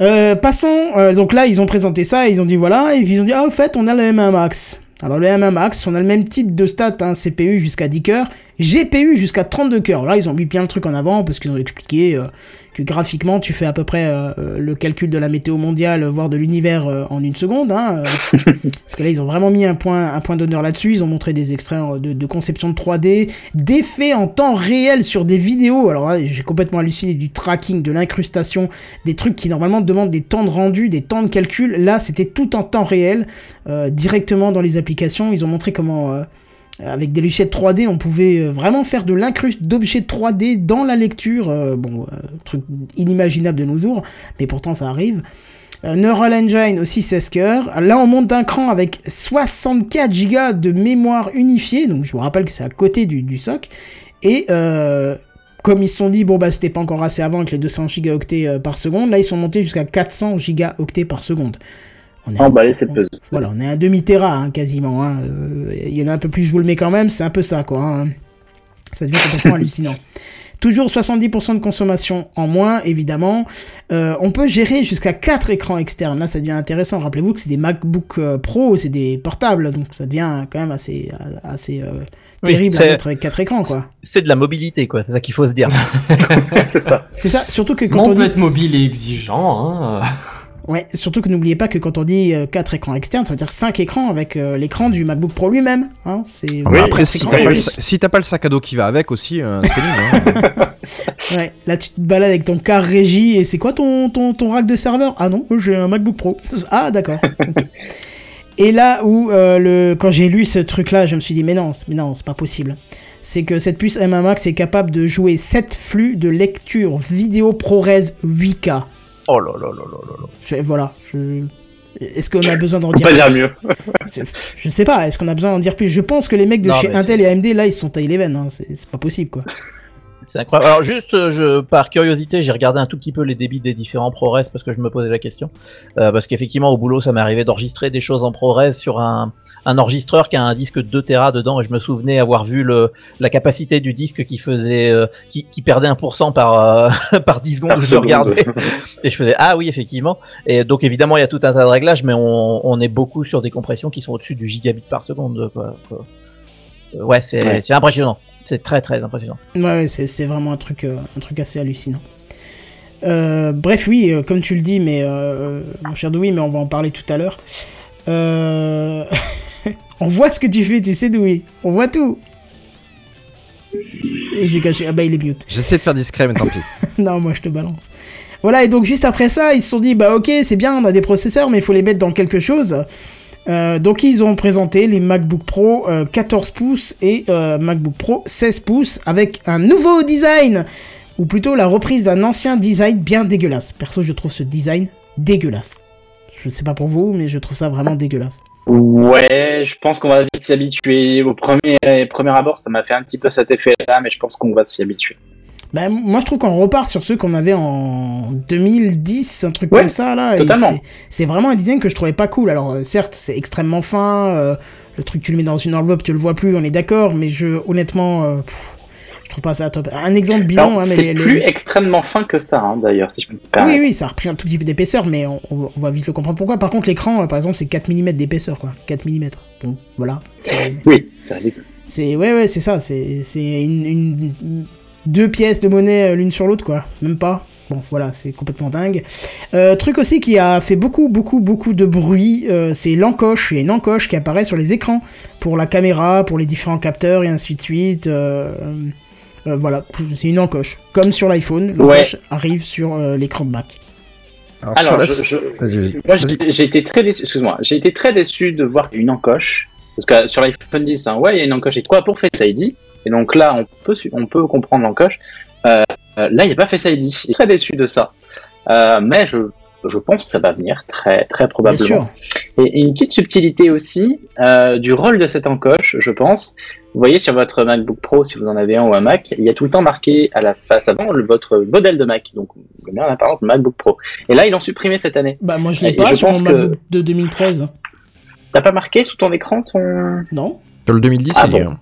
Euh, passons, euh, donc là ils ont présenté ça, et ils ont dit voilà, et puis ils ont dit ah au fait on a le M1 Max. Alors le M1 Max, on a le même type de stats, hein, CPU jusqu'à 10 cœurs, GPU jusqu'à 32 cœurs. Là ils ont mis bien le truc en avant parce qu'ils ont expliqué euh, que graphiquement tu fais à peu près euh, euh, le calcul de la météo mondiale, voire de l'univers euh, en une seconde. Hein, euh, parce que là ils ont vraiment mis un point, un point d'honneur là-dessus. Ils ont montré des extraits euh, de, de conception de 3D, d'effets en temps réel sur des vidéos. Alors là j'ai complètement halluciné du tracking, de l'incrustation, des trucs qui normalement demandent des temps de rendu, des temps de calcul. Là c'était tout en temps réel, euh, directement dans les applications. Ils ont montré comment... euh, avec des logiciels 3D, on pouvait euh, vraiment faire de l'incruste d'objets 3D dans la lecture. euh, bon, truc inimaginable de nos jours, mais pourtant ça arrive. Neural Engine aussi 16 cœurs. Là, on monte d'un cran avec 64 Go de mémoire unifiée. Donc, je vous rappelle que c'est à côté du, SOC. Et comme ils se sont dit, bon, bah, c'était pas encore assez avant avec les 200 Go euh, par seconde, là, ils sont montés jusqu'à 400 Go par seconde. On est à- emballé c'est pesé voilà, on est à demi téra hein, quasiment. hein. Euh, Il y en a un peu plus, je vous le mets quand même, c'est un peu ça quoi. hein. Ça devient complètement hallucinant. Toujours 70% de consommation en moins, évidemment. Euh, on peut gérer jusqu'à 4 écrans externes. Là, ça devient intéressant. Rappelez-vous que c'est des MacBook euh, Pro, c'est des portables, donc ça devient quand même assez, assez euh, Oui, terrible à mettre avec 4 écrans, quoi. C'est de la mobilité, quoi. C'est ça qu'il faut se dire. c'est ça C'est ça, surtout que quand on on peut dit... être mobile et exigeant. Hein. Ouais, surtout que n'oubliez pas que quand on dit 4 écrans externes, ça veut dire 5 écrans avec euh, l'écran du MacBook Pro lui-même. Hein, c'est Oui, après, si t'as pas, le plus. sa- si t'as pas le sac à dos qui va avec aussi, euh, c'est pénible, hein. Ouais, là tu te balades avec ton car régie et c'est quoi ton, ton, ton rack de serveur? Ah non, moi, j'ai un MacBook Pro. Ah d'accord. Et là où euh, le quand j'ai lu ce truc là, je me suis dit mais non, c'est- mais non, c'est pas possible. C'est que cette puce M1 Max est capable de jouer 7 flux de lecture vidéo ProRes 8K. Oh là là là là là là. Je- voilà, je- est-ce qu'on a besoin d'en dire pas dire plus mieux je, je sais pas, est-ce qu'on a besoin d'en dire plus? Je pense que les mecs de Non, chez Intel et AMD là, ils sont taillés les veines, hein. c'est pas possible quoi. C'est incroyable. Alors juste, euh, je, par curiosité, j'ai regardé un tout petit peu les débits des différents ProRes parce que je me posais la question. Euh, parce qu'effectivement, au boulot, ça m'est arrivé d'enregistrer des choses en ProRes sur un, un enregistreur qui a un disque de 2 Tera dedans et je me souvenais avoir vu le, la capacité du disque qui faisait, euh, qui, qui perdait 1% par, euh, par 10 secondes. Je regardais et je faisais ah oui effectivement. Et donc évidemment, il y a tout un tas de réglages, mais on, on est beaucoup sur des compressions qui sont au-dessus du gigabit par seconde. Quoi, quoi. Euh, Ouais, c'est Ouais. c'est impressionnant. C'est très très impressionnant. Ouais, c'est c'est vraiment un truc, euh, un truc assez hallucinant. Euh, bref, oui, euh, comme tu le dis, mais euh, mon cher Dewey, mais on va en parler tout à l'heure. Euh, on voit ce que tu fais, tu sais, Dewey. On voit tout. Il s'est caché. Ah bah, il est mute. J'essaie de faire discret, mais tant pis. non, moi je te balance. Voilà, et donc juste après ça, ils se sont dit, bah ok, c'est bien, on a des processeurs, mais il faut les mettre dans quelque chose. Euh, donc ils ont présenté les MacBook Pro euh, 14 pouces et euh, MacBook Pro 16 pouces avec un nouveau design, ou plutôt la reprise d'un ancien design bien dégueulasse. Perso, je trouve ce design dégueulasse. Je sais pas pour vous, mais je trouve ça vraiment dégueulasse. Ouais, je pense qu'on va vite s'y habituer. Au premier, premier abord, ça m'a fait un petit peu cet effet-là, mais je pense qu'on va s'y habituer. Bah, moi, je trouve qu'on repart sur ceux qu'on avait en 2010, un truc Ouais, comme ça, là. c'est- vraiment un design que je trouvais pas cool. Alors, euh, certes, c'est extrêmement fin. euh, le truc, tu le mets dans une enveloppe, tu le vois plus, on est d'accord. Mais je, honnêtement, euh, pff, je trouve pas ça top. Un exemple hein, mais c'est les- plus extrêmement fin que ça, hein, d'ailleurs, si je peux me Oui, permettre. oui, ça a repris un tout petit peu d'épaisseur, mais on, va vite le comprendre pourquoi. Par contre, l'écran, par exemple, c'est 4 mm d'épaisseur, quoi. 4 mm. Bon, voilà. Oui, c'est ridicule. C'est ouais ouais c'est ça c'est une- une- deux pièces de monnaie euh, l'une sur l'autre quoi même pas bon voilà c'est complètement dingue Euh, truc aussi qui a fait beaucoup beaucoup beaucoup de bruit euh, c'est l'encoche il y a une encoche qui apparaît sur les écrans pour la caméra pour les différents capteurs et ainsi de suite euh, euh, voilà c'est une encoche comme sur l'iPhone l'encoche arrive sur euh, l'écran de Mac Alors, Alors, je, je- Vas-y, vas-y. moi, j'ai été très déçu. Excuse-moi, j'ai été très déçu de voir une encoche. Parce que sur l'iPhone 10, hein, ouais, il y a une encoche. Et quoi pour Face ID Et donc là, on peut, su- on peut comprendre l'encoche. Euh, euh, là, il n'y a pas Face ID. Je suis très déçu de ça. Euh, mais je, je pense que ça va venir très, très bien probablement. sûr Et une petite subtilité aussi euh, du rôle de cette encoche, je pense. Vous voyez sur votre MacBook Pro, si vous en avez un ou un Mac, il y a tout le temps marqué à la face avant le, votre modèle de Mac. Donc, le mien, par exemple, MacBook Pro. Et là, ils l'ont supprimé cette année. bah moi je l'ai Et pas je sur mon pense que- MacBook de 2013 T'as pas marqué sous ton écran ton. non Sur le 2010, Ah il y a- bon.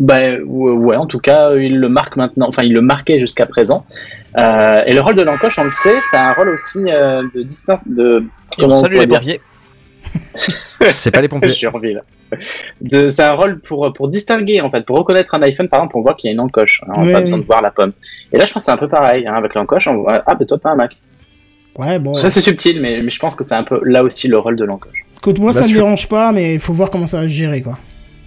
Bah ouais, ouais, en tout cas, il le marque maintenant. Enfin, il le marquait jusqu'à présent. Euh, et le rôle de l'encoche, on le sait, c'est un rôle aussi euh, de distance. De. comment on Salut pourrait les dire pompiers. c'est pas les pompiers. Je suis en ville. De, c'est un rôle pour, pour distinguer, en fait, pour reconnaître un iPhone, par exemple, on voit qu'il y a une encoche. hein, on n'a Oui, pas oui. besoin de voir la pomme. Et là, je pense que c'est un peu pareil. hein, avec l'encoche, on voit, ah, bah toi, t'as un Mac. ouais bon Ça, c'est subtil, mais, mais je pense que c'est un peu là aussi le rôle de l'encoche. écoute moi Là, ça me dérange pas mais il faut voir comment ça va se gérer quoi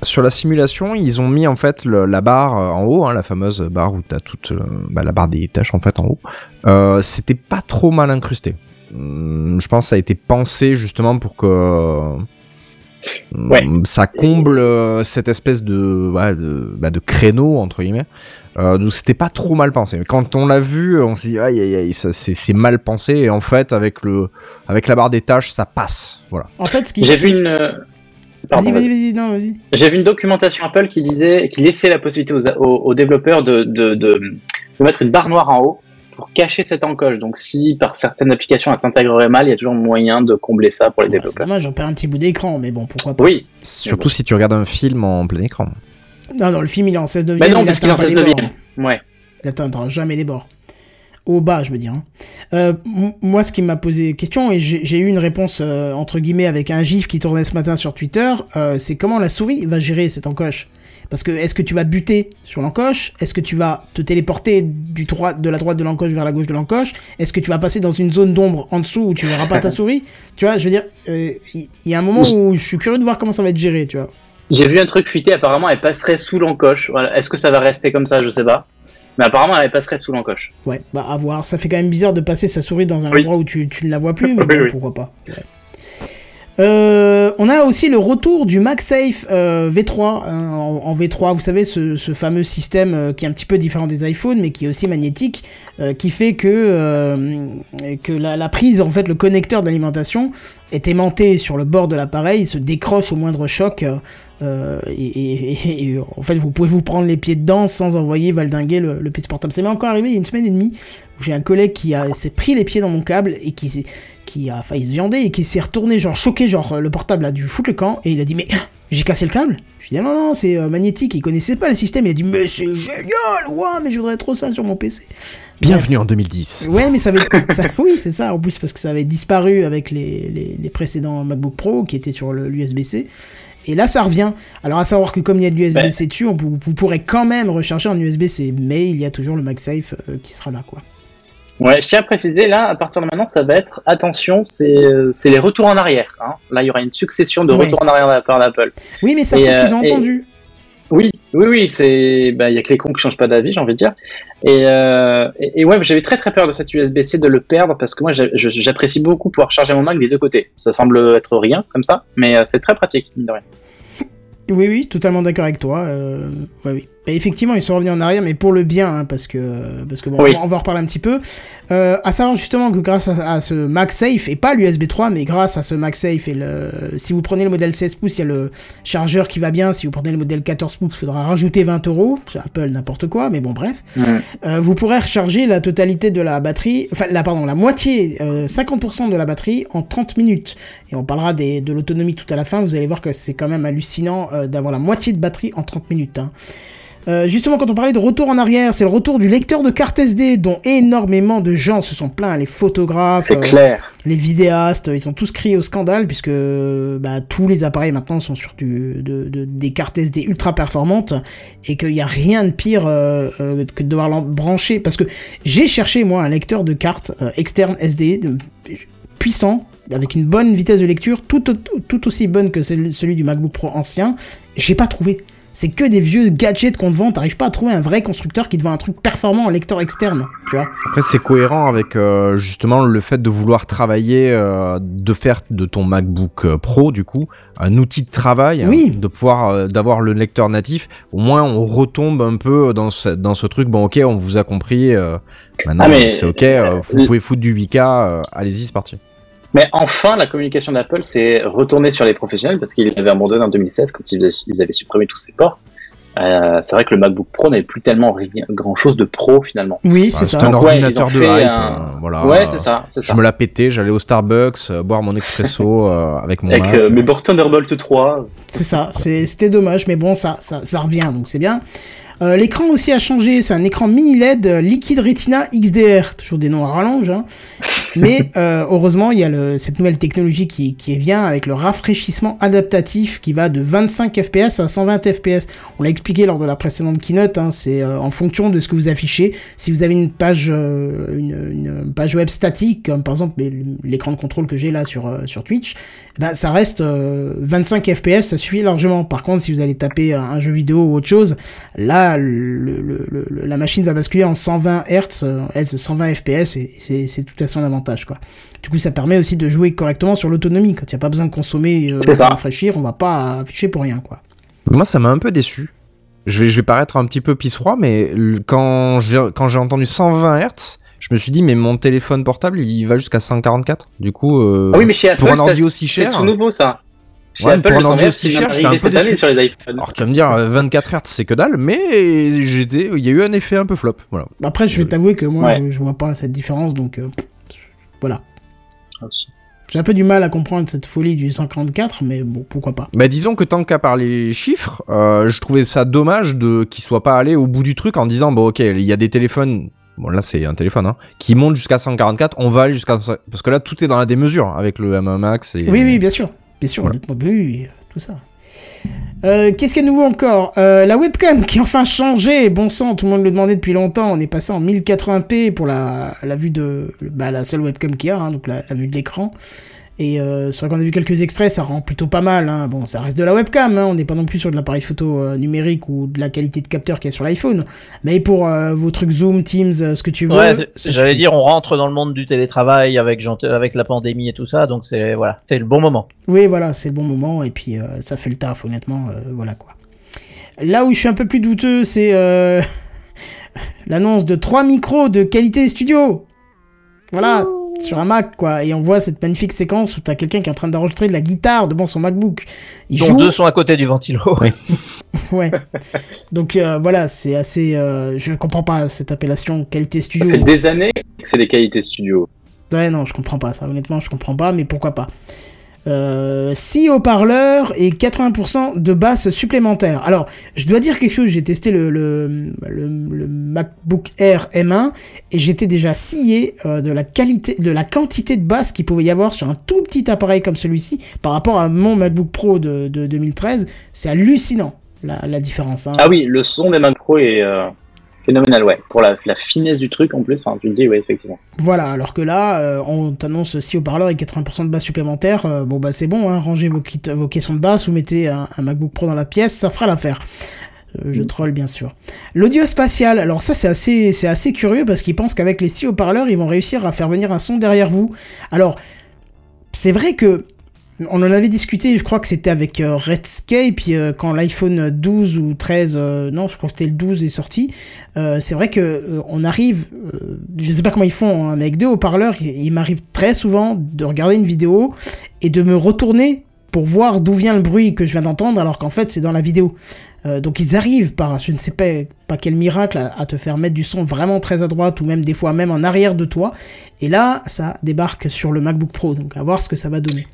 Sur la simulation, ils ont mis en fait le- la barre euh, en haut, hein, la fameuse barre où t'as toute euh, bah, la barre des tâches en fait en haut. Euh, C'était pas trop mal incrusté. Hum, Je pense que ça a été pensé justement pour que euh, Ouais. ça comble euh, cette espèce de, ouais, de, bah, de créneau entre guillemets. Euh, donc c'était pas trop mal pensé. Mais quand on l'a vu, on s'est dit aïe aïe aïe, ça, c'est c'est mal pensé. Et en fait, avec le, avec la barre des tâches, ça passe. Voilà. en fait ce qui J'ai vu une. Vas-y vas-y vas-y non vas-y J'ai vu une documentation Apple qui disait, qui laissait la possibilité aux, aux- aux développeurs de, de, de, de mettre une barre noire en haut pour cacher cette encoche. Donc, si par certaines applications elle s'intégrerait mal, il y a toujours moyen de combler ça pour les Ouais, c'est développeurs. dommage j'en perds un petit bout d'écran mais bon pourquoi pas Oui, Surtout si tu regardes un film en plein écran. non non le film il est en 16 9 mais non, parce qu'il est en pas 16 les 9 bords. Ouais. Il atteindra jamais les bords. Au bas, je veux dire. hein. Euh, moi, ce qui m'a posé question, et j'ai eu une réponse euh, entre guillemets avec un gif qui tournait ce matin sur Twitter, euh, c'est comment la souris va gérer cette encoche? Parce que est-ce que tu vas buter sur l'encoche? Est-ce que tu vas te téléporter du droit, de la droite de l'encoche vers la gauche de l'encoche? Est-ce que tu vas passer dans une zone d'ombre en dessous où tu verras pas ta souris? Tu vois, je veux dire, il y, y a un moment où je suis curieux de voir comment ça va être géré, tu vois. J'ai vu un truc fuité, apparemment elle passerait sous l'encoche. Voilà. Est-ce que ça va rester comme ça? Je sais pas. Mais apparemment elle passerait sous l'encoche. Ouais, bah à voir. Ça fait quand même bizarre de passer sa souris dans un Oui. endroit où tu, tu ne la vois plus, mais Oui, bon, oui. pourquoi pas. Ouais. Euh, on a aussi le retour du MagSafe euh, V3 hein, en, en V3, vous savez ce, fameux système euh, qui est un petit peu différent des iPhones mais qui est aussi magnétique, qui fait que la, prise en fait le connecteur d'alimentation est aimanté sur le bord de l'appareil, il se décroche au moindre choc et, en fait vous pouvez vous prendre les pieds dedans sans envoyer valdinguer le, le PC portable. Ça m'est encore arrivé il y a une semaine et demie où j'ai un collègue qui s'est pris les pieds dans mon câble et qui s'est qui a failli se viander et qui s'est retourné genre choqué genre euh, le portable a dû foutre le camp et il a dit mais j'ai cassé le câble je dis non non c'est euh, magnétique il connaissait pas le système il a dit mais c'est génial ouais mais je voudrais trop ça sur mon PC Bienvenue en 2010. Ouais, mais ça avait. ça- oui, c'est ça, en plus, parce que ça avait disparu avec les, les, les précédents MacBook Pro qui étaient sur le- l'USB-C. Et là, ça revient. Alors, à savoir que comme il y a de l'USB-C dessus, on, vous, vous pourrez quand même recharger en USB-C, mais il y a toujours le MagSafe euh, qui sera là, quoi. Ouais, je tiens à préciser, là, à partir de maintenant, ça va être, attention, c'est euh, les retours en arrière. Hein. Là, il y aura une succession de Ouais. retours en arrière de la part d'Apple. Oui, mais ça prouve euh, qu'ils ont et- entendu. Oui, oui, oui, c'est, bah, il y a que les cons qui changent pas d'avis, j'ai envie de dire. Et, euh, et, et ouais, j'avais très très peur de cette USB-C de le perdre parce que moi, j'apprécie beaucoup pouvoir charger mon Mac des deux côtés. Ça semble être rien comme ça, mais euh, c'est très pratique, mine de rien. Oui, oui, totalement d'accord avec toi. euh, ouais, oui. Et effectivement, ils sont revenus en arrière, mais pour le bien, hein, parce que, parce que bon, Oui. on, va, en reparler un petit peu. Euh, à savoir justement que grâce à, à ce MagSafe, et pas l'USB 3, mais grâce à ce MagSafe, et le, si vous prenez le modèle 16 pouces, il y a le chargeur qui va bien. Si vous prenez le modèle 14 pouces, il faudra rajouter 20 euros. C'est Apple, n'importe quoi, mais bon, bref. Euh, vous pourrez recharger la totalité de la batterie, enfin, la, pardon, la moitié, euh, 50% de la batterie en 30 minutes. Et on parlera des, de l'autonomie tout à la fin. Vous allez voir que c'est quand même hallucinant euh, d'avoir la moitié de batterie en 30 minutes. hein. Euh, justement, quand on parlait de retour en arrière, c'est le retour du lecteur de carte SD dont énormément de gens se sont plaints, les photographes, euh, clair. les vidéastes, ils ont tous crié au scandale puisque bah, tous les appareils maintenant sont sur du, de, de- des cartes SD ultra performantes et qu'il n'y a rien de pire euh, que de devoir l'en brancher. Parce que j'ai cherché moi un lecteur de cartes externe SD puissant avec une bonne vitesse de lecture, tout, au- tout aussi bonne que celle- celui du MacBook Pro ancien. J'ai pas trouvé. C'est que des vieux gadgets qu'on te vend. T'arrives pas à trouver un vrai constructeur qui te vend un truc performant en lecteur externe. Tu vois Après, c'est cohérent avec euh, justement le fait de vouloir travailler, euh, de faire de ton MacBook euh, Pro, du coup, un outil de travail, Oui. hein, de pouvoir, euh, d'avoir le lecteur natif. Au moins, on retombe un peu dans ce, dans ce truc. Bon, ok, on vous a compris. euh, maintenant, Ah, c'est ok. euh, vous pouvez foutre du 8K. euh, Allez-y, c'est parti. Mais enfin, la communication d'Apple s'est retournée sur les professionnels parce qu'ils l'avaient abandonné en 2016 quand ils, ils avaient supprimé tous ces ports. Euh, c'est vrai que le MacBook Pro n'avait plus tellement rien, grand chose de pro finalement. Oui, Bah, c'est c'est ça. un Donc, ordinateur de hype. un- euh, voilà. ouais, c'est ça, c'est Je ça. me la pétais, j'allais au Starbucks euh, boire mon expresso euh, avec mon Avec Mac. euh, mes bords Thunderbolt 3. C'est ça, c'est- c'était dommage, mais bon, ça, ça, ça revient, donc c'est bien. Euh, L'écran aussi a changé, c'est un écran mini LED euh, Liquid Retina XDR, toujours des noms à rallonge, hein. mais euh, heureusement il y a le, cette nouvelle technologie qui, qui vient avec le rafraîchissement adaptatif qui va de 25 fps à 120 fps. On l'a expliqué lors de la précédente keynote, hein, c'est euh, en fonction de ce que vous affichez. Si vous avez une page, une, une page web statique, comme par exemple l'écran de contrôle que j'ai là sur, sur Twitch, ben, ça reste euh, 25 FPS, ça suffit largement. Par contre, si vous allez taper un jeu vidéo ou autre chose, là, le, le- le- le- la machine va basculer en 120 Hz, euh, Hz, 120 FPS, et c'est c'est tout à son avantage, quoi. Du coup, ça permet aussi de jouer correctement sur l'autonomie. Quand il n'y a pas besoin de consommer, euh, C'est ça. rafraîchir, on va pas afficher pour rien, quoi. Moi, ça m'a un peu déçu. Je vais, je vais paraître un petit peu pisse-froid, mais quand j'ai entendu 120 Hz, je me suis dit, mais mon téléphone portable, il va jusqu'à 144. Du coup, euh, Ah oui, mais chez Apple, pour un ordi aussi c'est cher. tout nouveau ça. Chez Ouais, Apple, pour un le ordi 120 aussi c'est cher, même j'étais un arrivé peu cette année déçu. sur les iPhones. Alors tu vas me dire, euh, 24 Hz, c'est que dalle, mais il y a eu un effet un peu flop. Voilà. Après, je vais t'avouer que moi, Ouais. je, vois pas cette différence, donc euh, voilà. J'ai un peu du mal à comprendre cette folie du 144, mais bon, pourquoi pas. Bah disons que tant qu'à parler chiffres, euh, je trouvais ça dommage de qu'ils soient pas allés au bout du truc en disant bon ok il y a des téléphones, bon là c'est un téléphone hein, qui montent jusqu'à 144, on va aller jusqu'à parce que là tout est dans la démesure avec le M1 Max et Oui, oui, bien sûr. Bien sûr, Voilà. le nettement bleu, tout ça. Euh, Qu'est-ce qu'il y a de nouveau encore? Euh, La webcam qui a enfin changé. Bon sang, tout le monde le demandait depuis longtemps. On est passé en 1080p pour la, la vue de. Bah, la seule webcam qu'il y a, hein, donc la, la vue de l'écran. Et euh, c'est vrai qu'on a vu quelques extraits, ça rend plutôt pas mal. Hein. Bon, ça reste de la webcam, hein. on n'est pas non plus sur de l'appareil photo euh, numérique ou de la qualité de capteur qu'il y a sur l'iPhone. Mais pour euh, vos trucs Zoom, Teams, euh, ce que tu veux. Ouais, j'allais dire, on rentre dans le monde du télétravail avec, avec la pandémie et tout ça, donc c'est voilà, c'est le bon moment. Oui, voilà, c'est le bon moment et puis euh, ça fait le taf, honnêtement, voilà quoi. Là où je suis un peu plus douteux, c'est euh, l'annonce de trois micros de qualité studio. Voilà, sur un Mac quoi, et on voit cette magnifique séquence où t'as quelqu'un qui est en train d'enregistrer de la guitare devant son MacBook. Il dont joue, deux sont à côté du ventilo. ouais. Donc euh, voilà, c'est assez, euh, je comprends pas cette appellation qualité Ça studio. fait des années que c'est des qualités studio. Ouais, non, je comprends pas ça. Honnêtement, je comprends pas, mais pourquoi pas. Euh, 6 haut-parleurs et 80% de basses supplémentaires. Alors, je dois dire quelque chose, j'ai testé le, MacBook Air M1 et j'étais déjà scié euh, de la qualité, de la quantité de basses qu'il pouvait y avoir sur un tout petit appareil comme celui-ci par rapport à mon MacBook Pro de, de 2013. C'est hallucinant la, la différence. hein. Ah oui, le son des Mac Pro est euh, phénoménal, ouais. Pour la, la finesse du truc en plus, enfin, tu le dis, ouais, effectivement. Voilà, alors que là, euh, on t'annonce 6 haut-parleurs et 80% de basse supplémentaires. euh, bon, bah c'est bon, hein, rangez vos, kits, vos caissons de basse, vous mettez un, un MacBook Pro dans la pièce, ça fera l'affaire. Euh, Je troll bien sûr. L'audio spatial, alors ça c'est assez, c'est assez curieux parce qu'ils pensent qu'avec les six haut-parleurs ils vont réussir à faire venir un son derrière vous. Alors c'est vrai que on en avait discuté, je crois que c'était avec euh, Redscape euh, quand l'iPhone 12 ou 13, euh, non je crois que c'était le 12 est sorti. C'est vrai que on arrive, je sais pas comment ils font, hein, avec deux haut-parleurs, il, m'arrive très souvent de regarder une vidéo et de me retourner pour voir d'où vient le bruit que je viens d'entendre alors qu'en fait c'est dans la vidéo. Donc ils arrivent par, je ne sais pas, pas quel miracle, à, à te faire mettre du son vraiment très à droite ou même des fois même en arrière de toi. Et là, ça débarque sur le MacBook Pro, donc à voir ce que ça va donner.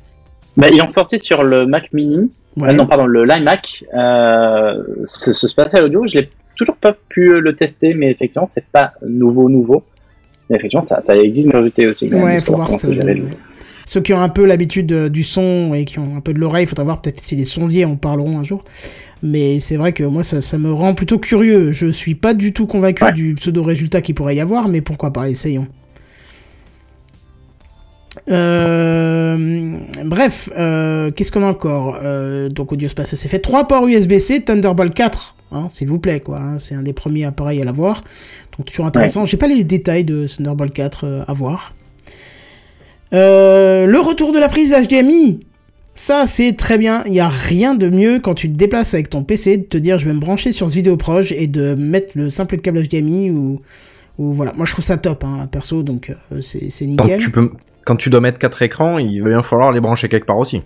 Bah, ils ont sorti sur le Mac Mini, Ouais. euh, non pardon, le l'iMac, euh, ce, ce spatial audio, je l'ai toujours pas pu le tester, mais effectivement c'est pas nouveau nouveau. Mais effectivement ça, ça existe majorité aussi. même, Ouais, faut voir ce. Ceux qui ont un peu l'habitude euh, du son et qui ont un peu de l'oreille, il faudra voir peut-être si les sondiers en parleront un jour. Mais c'est vrai que moi, ça, ça me rend plutôt curieux. Je suis pas du tout convaincu Ouais. du pseudo-résultat qu'il pourrait y avoir, mais pourquoi pas, essayons. Euh, bref, euh, qu'est-ce qu'on a encore euh, Donc audio spatial, c'est fait. 3 ports USB-C, Thunderbolt 4, hein, s'il vous plaît, quoi. hein, c'est un des premiers appareils à l'avoir. Donc toujours intéressant. J'ai pas les détails de Thunderbolt 4 euh, à voir. Le retour de la prise HDMI. Ça, c'est très bien. Il n'y a rien de mieux quand tu te déplaces avec ton PC de te dire je vais me brancher sur ce vidéoproche et de mettre le simple câble HDMI ou, ou voilà. Moi, je trouve ça top, hein, perso, donc c'est nickel. tu peux, quand tu dois mettre quatre écrans, il va bien falloir les brancher quelque part aussi.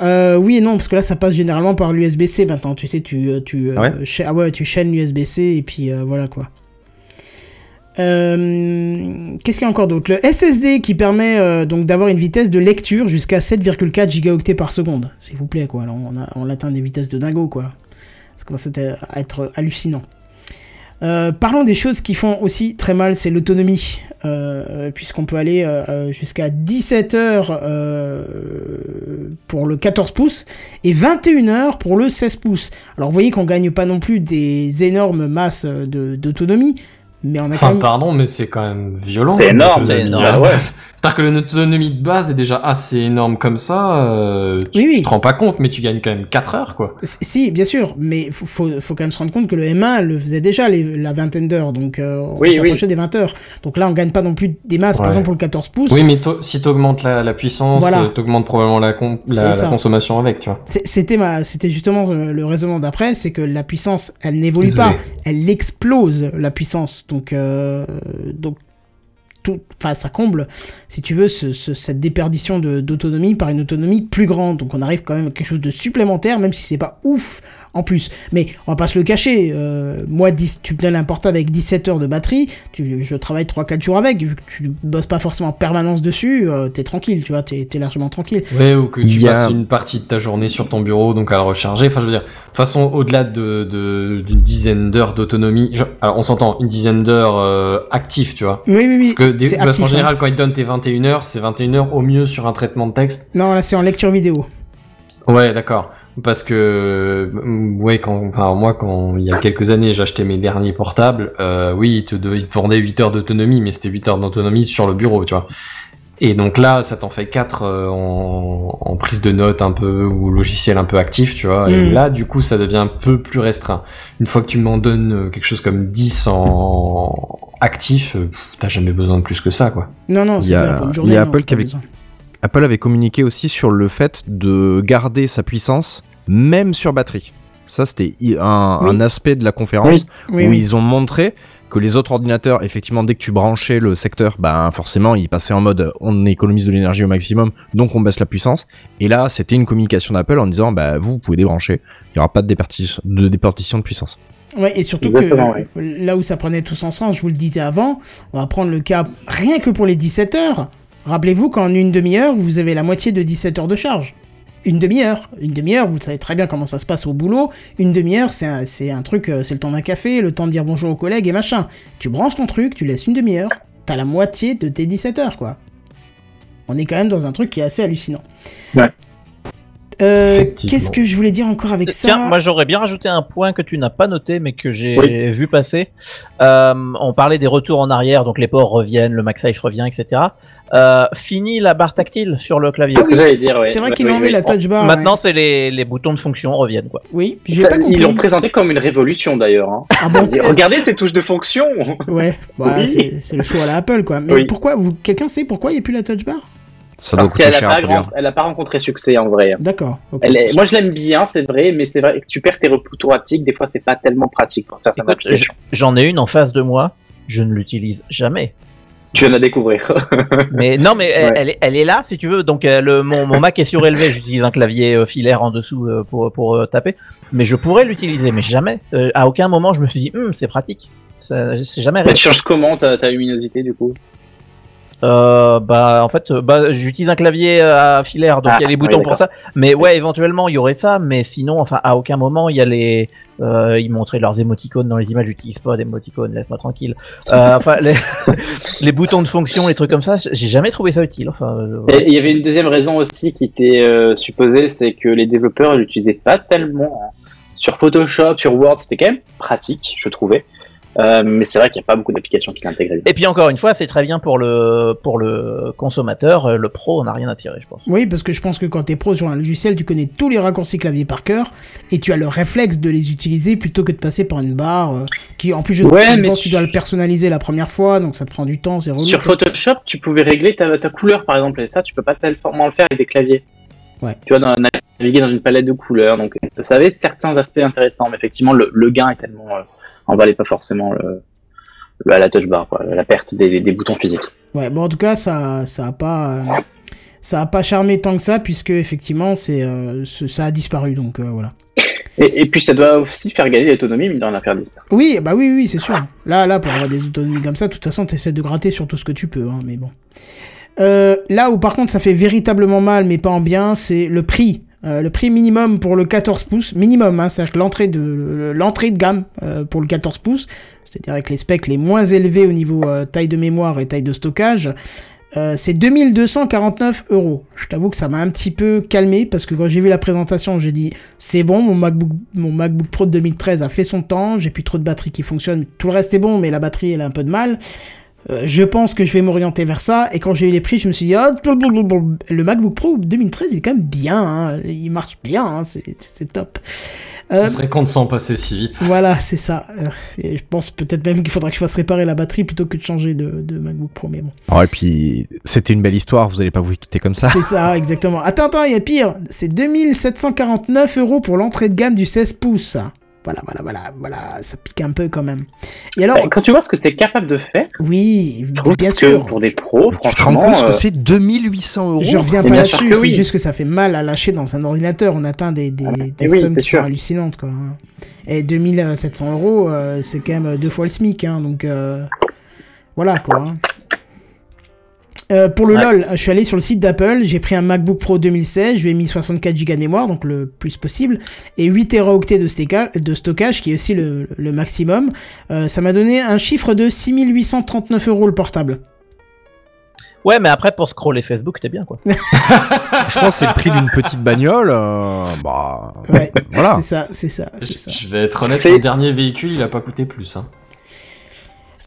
Euh, oui et non, parce que là, ça passe généralement par l'USB-C maintenant. Tu sais, tu, euh, tu, euh, Ah ouais ah tu chaînes l'USB-C et puis euh, voilà quoi. Qu'est-ce qu'il y a encore d'autre? Le SSD qui permet donc d'avoir une vitesse de lecture jusqu'à 7,4 gigaoctets par seconde. S'il vous plaît, quoi. Alors, on, a, on atteint des vitesses de dingo, quoi. Ça commence à être hallucinant. Euh, parlons des choses qui font aussi très mal, c'est l'autonomie, euh, puisqu'on peut aller euh, euh, jusqu'à 17 heures euh, pour le 14 pouces et 21 heures pour le 16 pouces. Alors vous voyez qu'on gagne pas non plus des énormes masses d'autonomie, mais on a quand Enfin, même... pardon, mais c'est quand même violent. C'est comme énorme, c'est énorme. hein. Ouais. C'est-à-dire que l'autonomie de base est déjà assez énorme comme ça. euh, tu, Oui, oui. tu te rends pas compte, mais tu gagnes quand même 4 heures, quoi. Si, bien sûr, mais faut, faut, faut quand même se rendre compte que le M1 le faisait déjà les- la vingtaine d'heures, donc euh, on Oui, s'approchait des 20 heures. Donc là, on gagne pas non plus des masses, par exemple pour le 14 pouces. Oui, mais si t'augmentes la, la puissance, Voilà. euh, t'augmentes probablement la, consommation avec, tu vois. C'était ma, c'était justement euh, le raisonnement d'après, c'est que la puissance, elle n'évolue pas, elle explose la puissance. Donc, euh, donc, enfin, ça comble, si tu veux, ce- ce- cette déperdition d'autonomie par une autonomie plus grande. Donc, on arrive quand même à quelque chose de supplémentaire, même si c'est pas ouf en plus. Mais on va pas se le cacher. euh, moi, 10, tu me donnes un portable avec 17 heures de batterie, tu, je travaille 3-4 jours avec, vu que tu bosses pas forcément en permanence dessus, euh, t'es tranquille, tu vois, t'es es largement tranquille. Ouais, ou que tu Il y a- passes une partie de ta journée sur ton bureau, donc à le recharger. Enfin, je veux dire, de toute façon, au-delà de, de- d'une dizaine d'heures d'autonomie, on s'entend, une dizaine d'heures euh, actives, tu vois. Oui, oui, oui. Parce que des, parce actif, hein. général, quand ils te donnent tes 21 heures, c'est 21 heures au mieux sur un traitement de texte. Non, là c'est en lecture vidéo. Ouais, d'accord. Parce que, euh, ouais, quand, enfin, moi, quand, il y a quelques années, j'achetais mes derniers portables, euh, oui, ils te, de- ils te vendaient 8 heures d'autonomie, mais c'était 8 heures d'autonomie sur le bureau, tu vois. Et donc là, ça t'en fait 4 en, en prise de notes un peu, ou logiciel un peu actif, tu vois. Et Mm. là, du coup, ça devient un peu plus restreint. Une fois que tu m'en donnes euh, quelque chose comme 10 en actif, euh, t'as jamais besoin de plus que ça, quoi. Non, non, Il c'est y a- bien pour une il journée. y a non, Apple pas qui avait- besoin. Apple avait communiqué aussi sur le fait de garder sa puissance même sur batterie. Ça, c'était un, Oui. un aspect de la conférence Oui, où oui. ils ont montré que les autres ordinateurs, effectivement, dès que tu branchais le secteur, ben forcément, ils passaient en mode on économise de l'énergie au maximum, donc on baisse la puissance. Et là, c'était une communication d'Apple en disant bah vous, vous pouvez débrancher, il n'y aura pas de départition de, départition de puissance. Ouais, et surtout Exactement, que là où ça prenait tous ensemble, je vous le disais avant, on va prendre le cas rien que pour les 17 heures. Rappelez-vous qu'en une demi-heure, vous avez la moitié de 17 heures de charge. Une demi-heure. Une demi-heure, vous savez très bien comment ça se passe au boulot. Une demi-heure, c'est un, truc, euh, c'est le temps d'un café, le temps de dire bonjour aux collègues et machin. Tu branches ton truc, tu laisses une demi-heure, t'as la moitié de tes 17 heures, quoi. On est quand même dans un truc qui est assez hallucinant. Ouais. Euh. Qu'est-ce que je voulais dire encore avec ça Tiens, moi j'aurais bien rajouté un point que tu n'as pas noté mais que j'ai Oui. vu passer. Euh, on parlait des retours en arrière, donc les ports reviennent, le MagSafe revient, etc. Euh, fini la barre tactile sur le clavier. C'est ce que j'allais dire, ouais. C'est vrai Ouais, qu'il oui, a enlevé oui. la touch bar. Maintenant, c'est les, les boutons de fonction reviennent quoi. Oui, Ça, pas compris. ils l'ont présenté comme une révolution d'ailleurs. Hein. Ah bon Regardez ces touches de fonction Ouais, bah, Oui. c'est le choix à la Apple quoi. Mais Oui. pourquoi vous quelqu'un sait pourquoi il n'y a plus la touch bar? Ça Parce qu'elle a, cher pas grand- rencontré succès en vrai. D'accord. est- Moi je l'aime bien, c'est vrai, mais c'est vrai que tu perds tes repos automatiques, des fois c'est pas tellement pratique pour certaines Écoute, applications. J'en ai une en face de moi, je ne l'utilise jamais. Tu viens de la découvrir. Mais non, mais elle, Ouais. elle est, elle est là si tu veux. Donc euh, le, mon, mon Mac est surélevé, j'utilise un clavier euh, filaire en dessous euh, pour, pour euh, taper. Mais je pourrais l'utiliser, mais jamais. Euh, à aucun moment je me suis dit, Hum, c'est pratique. Ça- C'est jamais Bah, tu changes comment ta, ta luminosité du coup? Euh, bah en fait, euh, bah, j'utilise un clavier euh, à filaire, donc Ah, il y a les oui, boutons pour ça. Mais ouais, éventuellement il y aurait ça, mais sinon, enfin à aucun moment il y a les, euh, ils montraient leurs émoticônes dans les images. J'utilise pas d'émoticônes, laisse-moi tranquille. Euh, enfin les, les boutons de fonction, les trucs comme ça, j'ai jamais trouvé ça utile. Enfin, il y avait une deuxième raison aussi qui était supposée, c'est que les développeurs ne l'utilisaient pas tellement. hein. Sur Photoshop, sur Word, c'était quand même pratique, je trouvais. Euh, mais c'est vrai qu'il n'y a pas beaucoup d'applications qui l'intègrent. Et puis encore une fois, c'est très bien pour le pour le consommateur. euh, Le pro, on n'a rien à tirer, je pense. Oui, parce que je pense que quand t'es pro sur un logiciel, tu connais tous les raccourcis clavier par cœur et tu as le réflexe de les utiliser plutôt que de passer par une barre euh, qui, en plus, je, Ouais, je mais pense que tu dois le personnaliser la première fois, donc ça te prend du temps, c'est relou. Sur Photoshop, tu pouvais régler ta, ta couleur par exemple, et ça, tu peux pas tellement le faire avec des claviers. Ouais. Tu vois, dans, naviguer dans une palette de couleurs, donc ça avait certains aspects intéressants, mais effectivement, le, le gain est tellement. Euh, valait pas forcément le, le- la touch bar, quoi, la perte des, des boutons physiques. Ouais, bon, en tout cas, ça, ça a pas, ça a pas charmé tant que ça, puisque effectivement, c'est, euh, ça a disparu, donc euh, voilà. Et, et puis ça doit aussi faire gagner l'autonomie, mais dans l'affaire disparaître. Oui, bah oui, oui, c'est sûr. Là, là, pour avoir des autonomies comme ça, de toute façon, t'essaies de gratter sur tout ce que tu peux, hein, mais bon. Euh, là où par contre ça fait véritablement mal, mais pas en bien, c'est le prix. Euh, le prix minimum pour le 14 pouces, minimum, hein, c'est-à-dire que l'entrée de, l'entrée de gamme euh, pour le 14 pouces, c'est-à-dire avec les specs les moins élevés au niveau euh, taille de mémoire et taille de stockage, c'est 2249 euros. Je t'avoue que ça m'a un petit peu calmé parce que quand j'ai vu la présentation, j'ai dit c'est bon, mon MacBook, mon MacBook Pro de 2013 a fait son temps, j'ai plus trop de batterie qui fonctionne, tout le reste est bon, mais la batterie elle a un peu de mal. Euh, je pense que je vais m'orienter vers ça. Et quand j'ai eu les prix, je me suis dit, ah, blablabla. le MacBook Pro 2013, il est quand même bien. hein. Il marche bien, hein. c'est top. Euh, Ce serait con de s'en passer si vite. voilà, c'est ça. Euh, et je pense peut-être même qu'il faudra que je fasse réparer la batterie plutôt que de changer de, de MacBook Pro. Mais bon, Oh, et puis, c'était une belle histoire, vous allez pas vous quitter comme ça. c'est ça, exactement. Attends, attends, il y a pire. C'est 2749 euros pour l'entrée de gamme du 16 pouces. Voilà, voilà, voilà, voilà, ça pique un peu quand même. Et alors, Quand tu vois ce que c'est capable de faire, oui, je trouve bien que sûr. pour des pros, Tu te rends franchement, compte ce que euh, c'est 2800 euros Je reviens pas là-dessus, c'est oui. juste que ça fait mal à lâcher dans un ordinateur. On atteint des, des, des et oui, sommes qui sûr. sont hallucinantes, quoi. hein. Et 2700 euros, euh, c'est quand même deux fois le SMIC, hein, donc euh, voilà, quoi. Euh, pour le Ouais. LOL, je suis allé sur le site d'Apple, j'ai pris un MacBook Pro 2016, je lui ai mis 64 Go de mémoire, donc le plus possible, et 8 Teraoctets de, stéca- de stockage, qui est aussi le, le maximum. Euh, ça m'a donné un chiffre de 6839 euros le portable. Ouais, mais après pour scroller Facebook, t'es bien quoi. Je pense que c'est le prix d'une petite bagnole. euh, bah, Ouais, voilà. c'est ça, c'est ça, c'est ça. Je je vais être honnête, C'est- mon dernier véhicule, il a pas coûté plus. Hein.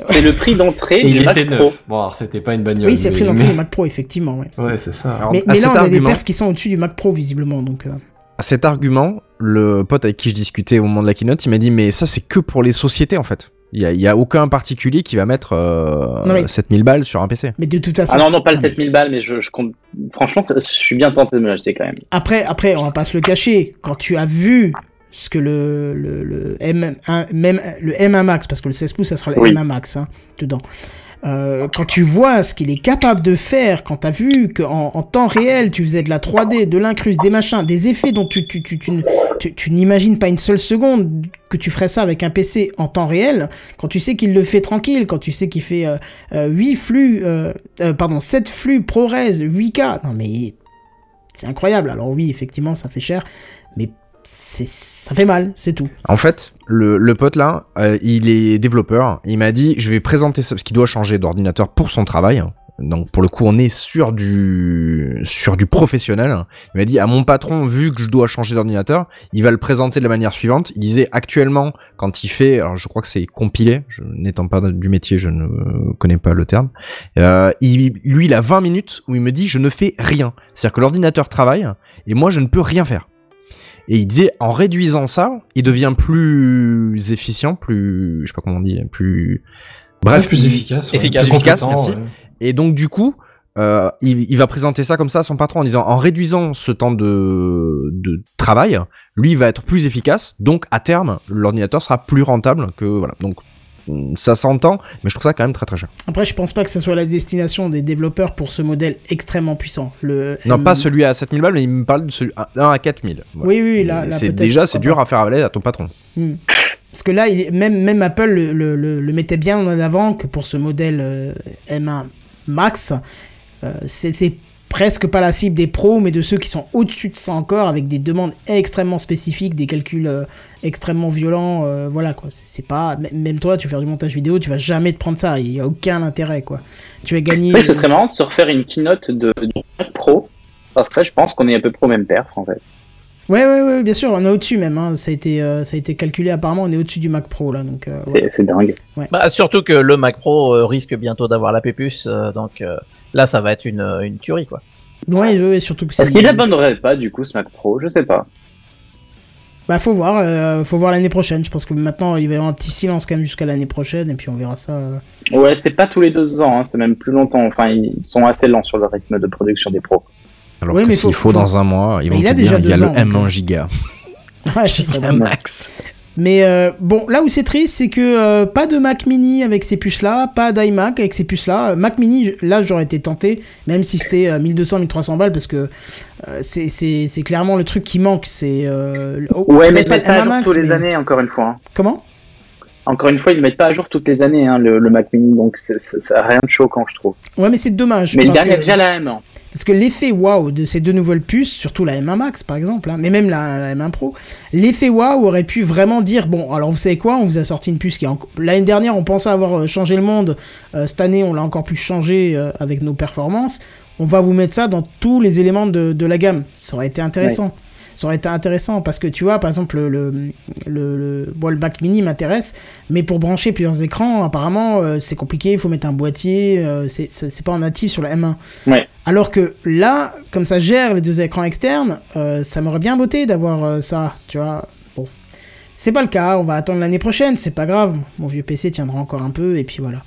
C'est le prix d'entrée du il Mac était Pro. neuf. Bon, alors c'était pas une bagnole. Oui, c'est pris l'entrée mais- du Mac Pro, effectivement, ouais. Ouais, c'est ça. Alors, Mais, mais là, on a des argument- perfs qui sont au-dessus du Mac Pro, visiblement, donc... euh, À cet argument, le pote avec qui je discutais au moment de la keynote, il m'a dit mais ça c'est que pour les sociétés en fait. Il y a, aucun particulier qui va mettre euh, Non, mais- 7000 balles sur un PC. Mais de toute façon... Ah non, non, pas le mais 7000 balles, mais je, je compte. Franchement, je suis bien tenté de me l'acheter quand même. Après, après, on va pas se le cacher, quand tu as vu ce que le, le, le, M1, même le M1 Max, parce que le 16 pouces, ça sera le Oui. M1 Max, hein, dedans. Euh, quand tu vois ce qu'il est capable de faire, quand t'as vu qu'en en temps réel, tu faisais de la 3D, de l'incruse, des machins, des effets dont tu, tu, tu, tu, tu, tu n'imagines pas une seule seconde que tu ferais ça avec un PC en temps réel, quand tu sais qu'il le fait tranquille, quand tu sais qu'il fait euh, euh, 8 flux, euh, pardon, 7 flux ProRes, 8K, non mais c'est incroyable. Alors oui, effectivement, ça fait cher, mais ça fait mal, c'est tout. En fait, le, pote là, euh, il est développeur. Il m'a dit je vais présenter parce qu'il doit changer d'ordinateur pour son travail. donc pour le coup, on est sur du sur du professionnel. Il m'a dit à mon patron, vu que je dois changer d'ordinateur, il va le présenter de la manière suivante. Il disait actuellement, quand il fait, alors je crois que c'est compilé, n'étant pas du métier, je ne connais pas le terme. Euh, il, lui, il a 20 minutes où il me dit, je ne fais rien. C'est-à-dire que l'ordinateur travaille et moi, je ne peux rien faire. Et il disait, en réduisant ça, il devient plus efficient, plus, je sais pas comment on dit, plus, bref, plus efficace. ouais. efficace, Plus efficace, compétent, merci. ouais. Et donc du coup, euh, il, il va présenter ça comme ça à son patron en disant, en réduisant ce temps de, de travail, lui il va être plus efficace. Donc à terme, l'ordinateur sera plus rentable que voilà. Donc ça s'entend, mais je trouve ça quand même très très cher. Après, je pense pas que ce soit la destination des développeurs pour ce modèle extrêmement puissant. Le Non, M- pas celui à 7000 balles, mais il me parle de celui à, à 4000. Voilà. Oui, oui, là, là c'est déjà c'est dur à faire avaler à ton patron. Hmm. Parce que là, il même, même Apple le, le- le- le mettait bien en avant que pour ce modèle euh, M1 Max, euh, c'était presque pas la cible des pros, mais de ceux qui sont au-dessus de ça encore, avec des demandes extrêmement spécifiques, des calculs euh, extrêmement violents. euh, voilà quoi. C'est pas. Même toi, tu veux faire du montage vidéo, tu vas jamais te prendre ça. Il y a aucun intérêt quoi. Tu vas gagner. Oui, ce serait marrant de se refaire une keynote de, du Mac Pro. Parce que là, je pense qu'on est à peu près au même perf, en fait. Ouais, ouais, ouais, bien sûr, on est au-dessus même. hein. Ça, a été, euh, ça a été calculé apparemment, on est au-dessus du Mac Pro là. Donc, euh, C'est dingue. Bah, surtout que le Mac Pro euh, risque bientôt d'avoir la euh, donc euh, là ça va être une, euh, une tuerie quoi. Ouais, ouais, ouais, surtout que c'est. Est-ce qu'il n'abandonnerait pas, du coup, ce Mac Pro? Je sais pas. Bah faut voir, euh, faut voir l'année prochaine. Je pense que maintenant il va y avoir un petit silence quand même jusqu'à l'année prochaine et puis on verra ça. euh. Ouais, c'est pas tous les deux ans, hein, c'est même plus longtemps. Enfin, ils sont assez lents sur le rythme de production des pros. Alors Oui, que mais s'il faut- dans un mois, ils Mais vont il a dire il y a deux le ans, M1 donc, giga. Ouais, ce serait max. Mais euh, bon, là où c'est triste, c'est que euh, pas de Mac Mini avec ces puces-là, pas d'iMac avec ces puces-là. Mac Mini, là j'aurais été tenté, même si c'était euh, 1200-1300 balles, parce que euh, c'est- clairement le truc qui manque. C'est euh, oh, Ouais, mais pas ça M1 tous les mais- années, encore une fois. hein. Comment? Encore une fois, ils ne mettent pas à jour toutes les années hein, le, le Mac Mini, donc c'est c'est rien de choquant, je trouve. Ouais, mais c'est dommage. Mais le dernier a que- déjà la M1. Parce que l'effet waouh de ces deux nouvelles puces, surtout la M1 Max par exemple, hein, mais même la, la M1 Pro, l'effet waouh aurait pu vraiment dire bon, alors vous savez quoi, on vous a sorti une puce qui est encore. L'année dernière, on pensait avoir euh, changé le monde, euh, cette année, on l'a encore plus changé euh, avec nos performances. On va vous mettre ça dans tous les éléments de, de la gamme. Ça aurait été intéressant. Ça aurait été intéressant parce que tu vois, par exemple, le, le, le, le- Mac Mini m'intéresse, mais pour brancher plusieurs écrans, apparemment, euh, c'est compliqué, il faut mettre un boîtier, euh, c'est pas en natif sur la M1. Ouais. Alors que là, comme ça gère les deux écrans externes, euh, ça m'aurait bien botté d'avoir euh, ça, tu vois. Bon. C'est pas le cas, on va attendre l'année prochaine, c'est pas grave. Mon vieux PC tiendra encore un peu, et puis voilà.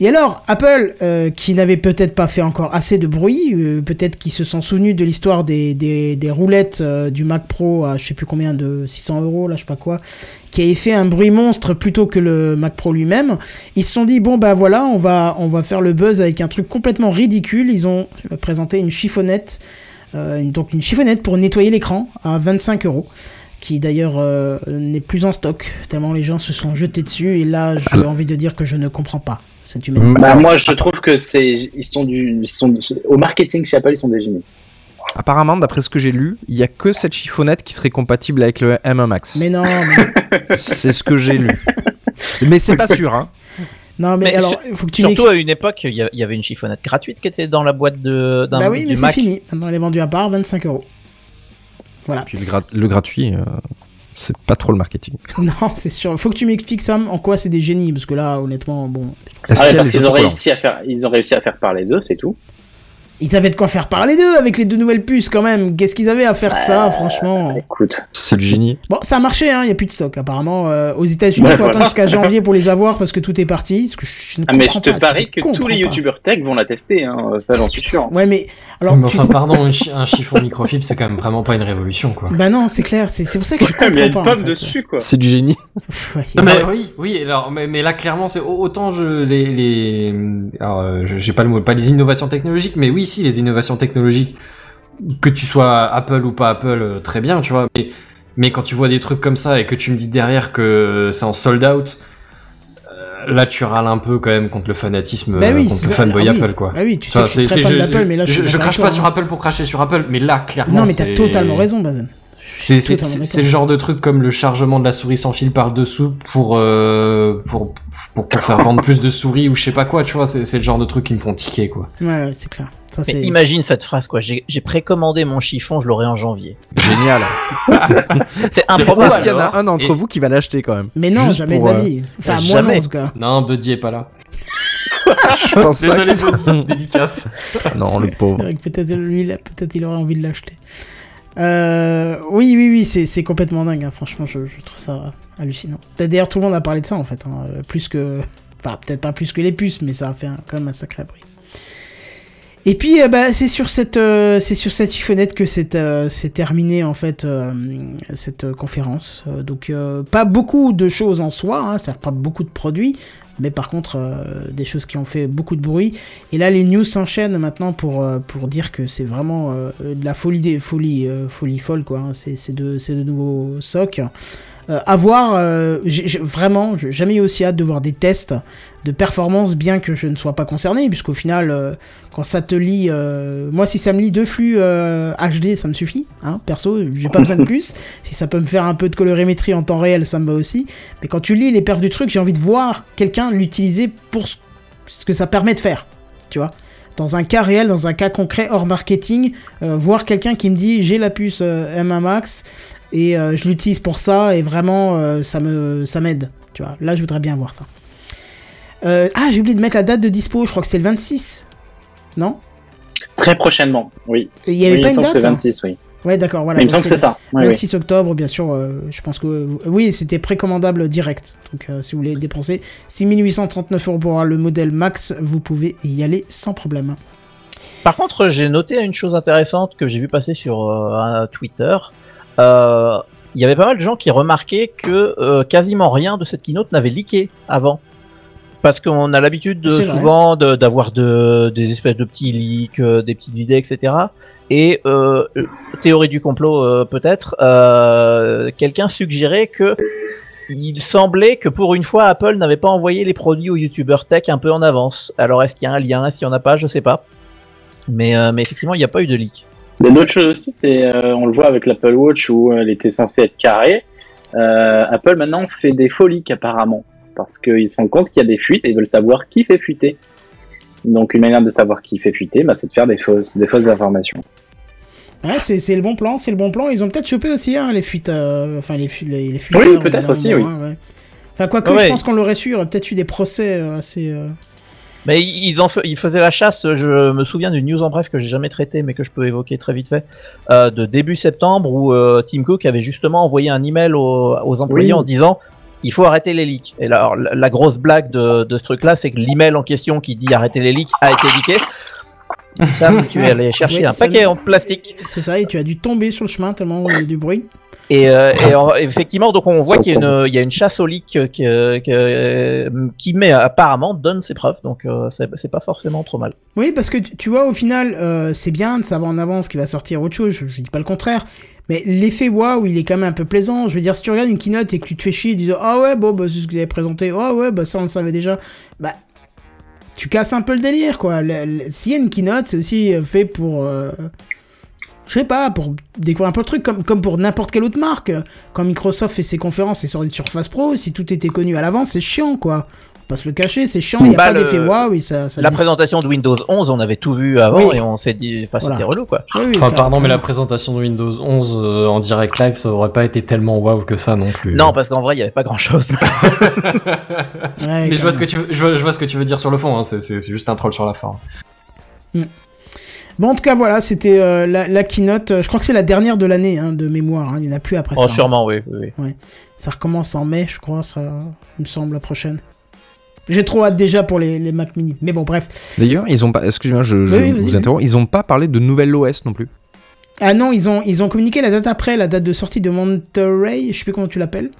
Et alors, Apple, euh, qui n'avait peut-être pas fait encore assez de bruit, euh, peut-être qu'ils se sont souvenus de l'histoire des, des, des roulettes euh, du Mac Pro à je sais plus combien de 600 euros, là, je sais pas quoi, qui avait fait un bruit monstre plutôt que le Mac Pro lui-même. Ils se sont dit, bon, bah voilà, on va, on va faire le buzz avec un truc complètement ridicule. Ils ont présenté une chiffonnette, donc une chiffonnette pour nettoyer l'écran à 25 euros qui d'ailleurs euh, n'est plus en stock, tellement les gens se sont jetés dessus, et là j'ai envie de dire que je ne comprends pas cette humanité. Bah, Alors, moi, je trouve que c'est, ils sont du, ils sont au marketing chez Apple, ils sont des génies. Apparemment, d'après ce que j'ai lu, il y a que cette chiffonnette qui serait compatible avec le M1 Max. Mais non, mais, C'est ce que j'ai lu. Mais c'est pas sûr, hein. non, mais, Mais alors, faut que tu Surtout à une époque, il y a- il y avait une chiffonnette gratuite qui était dans la boîte de d'un Bah oui, du mais c'est fini. Maintenant, elle est vendue à part, 25 euros. Voilà. Puis le, grat- le gratuit, euh, c'est pas trop le marketing. Non, c'est sûr. Faut que tu m'expliques, Sam, en quoi c'est des génies, parce que là, honnêtement, bon. Ah ouais, parce qu'ils ont réussi à faire, ils ont réussi à faire parler d'eux, c'est tout. Ils avaient de quoi faire parler d'eux avec les deux nouvelles puces, quand même. Qu'est-ce qu'ils avaient à faire ça, franchement? Écoute. C'est du génie. Bon, ça a marché, hein, il n'y a plus de stock. Apparemment, euh, aux États-Unis, il Ouais, faut attendre jusqu'à janvier pour les avoir parce que tout est parti. Ce que je ne Ah, mais je comprends te pas, parie que comprends tous les youtubeurs tech vont la tester, hein, ça j'en suis sûr. Ouais, mais alors. mais enfin, sais- pardon, un, chi- un chiffon microfibre, c'est quand même vraiment pas une révolution, quoi. Bah non, c'est clair. C'est c'est pour ça que je Ouais, mais il y a une comprends pas. en pomme fait. dessus, quoi. C'est du génie. Ouais, Non, mais oui, oui, alors, mais, mais là, clairement, c'est au- autant je, les, les, alors, euh, je- j'ai pas le mot, pas les innovations technologiques, mais oui, si, les innovations technologiques, que tu sois Apple ou pas Apple, euh, très bien, tu vois, mais, mais quand tu vois des trucs comme ça et que tu me dis derrière que c'est en sold out, euh, là, tu râles un peu quand même contre le fanatisme, Bah oui, contre le fanboy Ah oui. Apple, quoi. Bah oui, tu sais que je suis c'est- très c'est- fan je- d'Apple, mais là je, je, suis je d'accord crache pas toi, sur hein. Apple pour cracher sur Apple, mais là, clairement, Non, mais t'as totalement raison, Bazen. C'est le genre de truc comme le chargement de la souris sans fil par le dessous pour, euh, pour, pour, pour faire vendre plus de souris ou je sais pas quoi, tu vois. C'est le genre de truc qui me font tiquer, quoi. Ouais, ouais, c'est clair. Ça, Mais imagine cette phrase quoi. J'ai précommandé mon chiffon, je l'aurai en janvier. Génial. C'est Est-ce improbable. qu'il y en a un d'entre Et- vous qui va l'acheter quand même Mais non, Juste jamais pour, de la euh, vie. Enfin, moi jamais. non, en tout cas. Non, Buddy est pas là. Je pense pas Désolé, que soit- Buddy. Dédicace. Non, le pauvre. que peut-être lui, peut-être il aurait envie de l'acheter. Euh, oui, oui, oui, c'est, complètement dingue. hein. Franchement, je, trouve ça hallucinant. D'ailleurs, tout le monde a parlé de ça en fait. hein. Euh, Plus que. Enfin, peut-être pas plus que les puces, mais ça a fait quand même un sacré bruit. Et puis, euh, bah, c'est sur cette, euh, c'est sur cette chiffonnette que c'est, euh, c'est terminé en fait euh, cette euh, conférence. Euh, donc, pas beaucoup de choses en soi, hein, c'est-à-dire pas beaucoup de produits, mais par contre des choses qui ont fait beaucoup de bruit. Et là, les news s'enchaînent maintenant pour, pour dire que c'est vraiment de la folie, des folie, euh, folie folle, quoi. hein. C'est, c'est, de, c'est de nouveaux socs. Euh, à voir, euh, vraiment, j'ai jamais eu aussi hâte de voir des tests de performance, bien que je ne sois pas concerné, puisqu'au final, euh, quand ça te lit, euh, moi, si ça me lit deux flux HD, ça me suffit, hein, perso, j'ai pas besoin de plus. Si ça peut me faire un peu de colorimétrie en temps réel, ça me va aussi. Mais quand tu lis les perfs du truc, j'ai envie de voir quelqu'un l'utiliser pour ce que ça permet de faire, tu vois. Dans un cas réel, dans un cas concret, hors marketing, euh, voir quelqu'un qui me dit j'ai la puce euh, M1 Max et euh, je l'utilise pour ça et vraiment ça me ça m'aide, tu vois. Là, je voudrais bien voir ça. Ah, j'ai oublié de mettre la date de dispo, je crois que c'était le 26. Non? Très prochainement, oui. Il y avait oui, pas une date c'est hein? 26, oui. Ouais, d'accord, voilà. il me semble que c'est ça. Oui. 26 octobre, bien sûr, euh, je pense que... euh, oui, c'était précommandable direct. Donc, euh, si vous voulez dépenser 6839 euros pour avoir le modèle max, vous pouvez y aller sans problème. Par contre, j'ai noté une chose intéressante que j'ai vu passer sur euh, un Twitter. Euh, Il y avait pas mal de gens qui remarquaient que euh, quasiment rien de cette keynote n'avait leaké avant. Parce qu'on a l'habitude souvent d'avoir de, des espèces de petits leaks, euh, des petites idées, etc. Et euh, théorie du complot euh, peut-être, euh, quelqu'un suggérait que il semblait que pour une fois Apple n'avait pas envoyé les produits aux youtubeurs tech un peu en avance. Alors est-ce qu'il y a un lien, est-ce qu'il n'y en a pas, je sais pas. Mais, euh, mais effectivement, il n'y a pas eu de leak. Mais une autre chose aussi, c'est, euh, on le voit avec l'Apple Watch où elle était censée être carrée. Euh, Apple maintenant fait des folies apparemment parce qu'ils se rendent compte qu'il y a des fuites et ils veulent savoir qui fait fuiter. Donc une manière de savoir qui fait fuiter, bah, c'est de faire des fausses, des fausses informations. Ouais, c'est le bon plan, c'est le bon plan. Ils ont peut-être chopé aussi hein, les fuites... euh, Enfin, les, fu- les, les fuiteurs, Oui, peut-être aussi, moment, hein, ouais. Enfin, quoique, Ouais. je pense qu'on l'aurait su, il y aurait peut-être eu des procès euh, assez... euh, Mais ils, en fa- ils faisaient la chasse, je me souviens d'une news en bref que j'ai jamais traitée mais que je peux évoquer très vite fait, euh, de début septembre où euh, Tim Cook avait justement envoyé un email aux, aux employés Oui. en disant il faut arrêter les leaks. Et alors, la, la grosse blague de, de ce truc-là, c'est que l'email en question qui dit arrêter les leaks a été leaké. Sam, tu es allé chercher un paquet en plastique. C'est ça, et tu as dû tomber sur le chemin tellement il y a du bruit. Et, euh, et en- effectivement, donc on voit qu'il y, a une- il y a une chasse aux leaks euh, qui, qui, qui met apparemment donne ses preuves, donc euh, c'est pas forcément trop mal. Oui, parce que tu, tu vois, au final, euh, c'est bien de savoir en avance qu'il va sortir autre chose, je, je dis pas le contraire. Mais l'effet waouh, il est quand même un peu plaisant. Je veux dire, si tu regardes une keynote et que tu te fais chier, disant Ah ouais, bon, bah, c'est ce que vous avez présenté, ah ouais, bah ça on le savait déjà, bah tu casses un peu le délire, quoi. S'il y a une keynote, c'est aussi euh, fait pour. euh, je sais pas, pour découvrir un peu le truc, comme, comme pour n'importe quelle autre marque. Quand Microsoft fait ses conférences et sort une Surface Pro, si tout était connu à l'avance, c'est chiant, quoi. On va se le cacher, c'est chiant, il n'y a Bah, pas le- d'effet waouh, ça, ça La présentation de Windows 11, on avait tout vu avant Oui. et on s'est dit, enfin Voilà. c'était relou quoi. Oui, oui, Enfin, pardon, mais la présentation de Windows 11 euh, en direct live, ça aurait pas été tellement waouh que ça non plus. Non, parce qu'en vrai, il y avait pas grand chose. Ouais, Mais je vois, ce que tu veux, je, vois, je vois ce que tu veux dire sur le fond, hein. c'est juste un troll sur la forme. Bon, en tout cas, voilà, c'était euh, la, la keynote. euh, Je crois que c'est la dernière de l'année, hein, de mémoire. hein, Il n'y en a plus après oh, ça. sûrement, oui. oui, oui. Ça recommence en mai, je crois, ça, il me semble, la prochaine. J'ai trop hâte déjà pour les, les Mac Mini. Mais bon, bref. D'ailleurs, ils ont pas. Excusez-moi, je, Oui, vous interromps. Ils ont pas parlé de nouvelle OS non plus. Ah non, ils ont, ils ont communiqué la date après, la date de sortie de Monterey. Je sais plus comment tu l'appelles.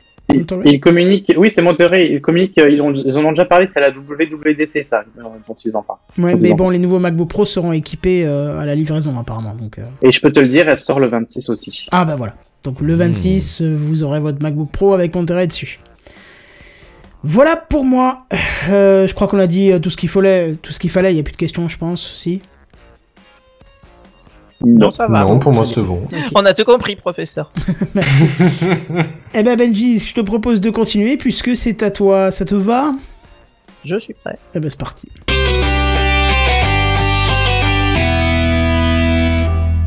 Ils, communiquent, oui, c'est Monterey, ils communiquent, euh, ils, ont, ils en ont déjà parlé, c'est la WWDC, ça, euh, dont ils en parlent. Ouais, mais bon, les nouveaux MacBook Pro seront équipés euh, à la livraison, apparemment. Donc, euh. Et je peux te le dire, elle sort le 26 aussi. Ah bah voilà. Donc le 26, euh, vous aurez votre MacBook Pro avec Monterey dessus. Voilà pour moi. Euh, je crois qu'on a dit euh, tout ce qu'il fallait. Tout ce qu'il fallait. Il n'y a plus de questions, je pense. Si. Non, ça va. Non, pour moi c'est bon. On a tout compris, professeur. Eh ben Benji, je te propose de continuer puisque c'est à toi, ça te va? Je suis prêt. Eh ben c'est parti.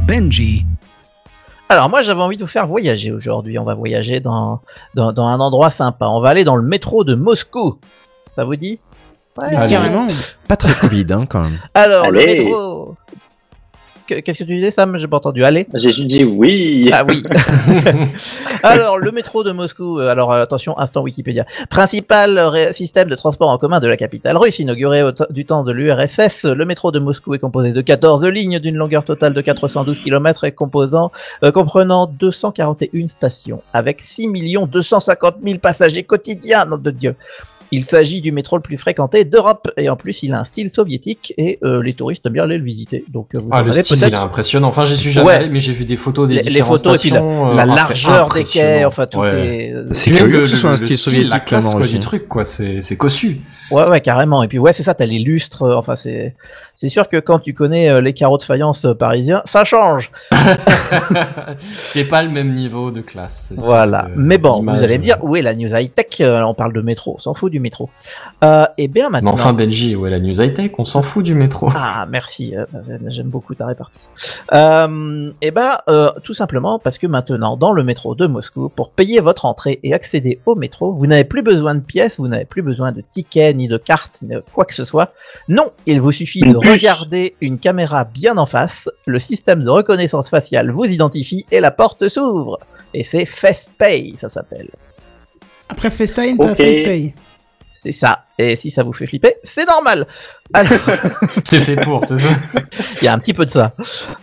Benji. Alors moi j'avais envie de vous faire voyager aujourd'hui. On va voyager dans, dans, dans un endroit sympa. On va aller dans le métro de Moscou. Ça vous dit? Ouais. Allez. Carrément. Pas très Covid, hein, quand même. Alors le métro. Que- Qu'est-ce que tu disais Sam? J'ai pas entendu. Allez. J'ai juste dit oui. Ah oui. alors, le métro de Moscou, euh, alors euh, attention, instant Wikipédia. Principal système de transport en commun de la capitale russe, inauguré du temps de l'URSS, le métro de Moscou est composé de 14 lignes d'une longueur totale de 412 km et composant, euh, comprenant 241 stations, avec 6 250 000 passagers quotidiens, nom de Dieu. Il s'agit du métro le plus fréquenté d'Europe et en plus il a un style soviétique et euh, les touristes aiment bien aller le visiter. Donc euh, vous Ah, le style, il est impressionnant. Enfin, j'y suis jamais Ouais. allé, mais j'ai vu des photos des les, les différentes photos et puis la, stations. la euh, ah, c'est largeur des quais, enfin tout Ouais. est. C'est Puis même curieux le, que ce soit un le style style, soviétique, la classe quoi, du truc, quoi. C'est c'est cossu. Ouais, ouais, carrément. Et puis ouais, c'est ça, t'as les lustres. euh, Enfin, c'est c'est sûr que quand tu connais euh, les carreaux de faïence euh, parisiens, ça change. c'est pas le même niveau de classe. Voilà. Mais bon, vous allez me dire, où est la news high tech On parle de métro, on s'en fout du métro. Et bien Mais maintenant. enfin, Benji, ouais, la news high tech, on s'en fout du métro. Ah, merci. J'aime beaucoup ta répartie. Et ben, tout simplement parce que maintenant, dans le métro de Moscou, pour payer votre entrée et accéder au métro, vous n'avez plus besoin de pièces, vous n'avez plus besoin de tickets, ni de cartes, ni de quoi que ce soit. Non, il vous suffit de regarder une caméra bien en face, le système de reconnaissance faciale vous identifie et la porte s'ouvre. Et c'est FastPay, ça s'appelle. Après FaceTime, t'as Ok. FacePay. C'est ça. Et si ça vous fait flipper, c'est normal. Alors, C'est fait pour, c'est ça. Il y a un petit peu de ça.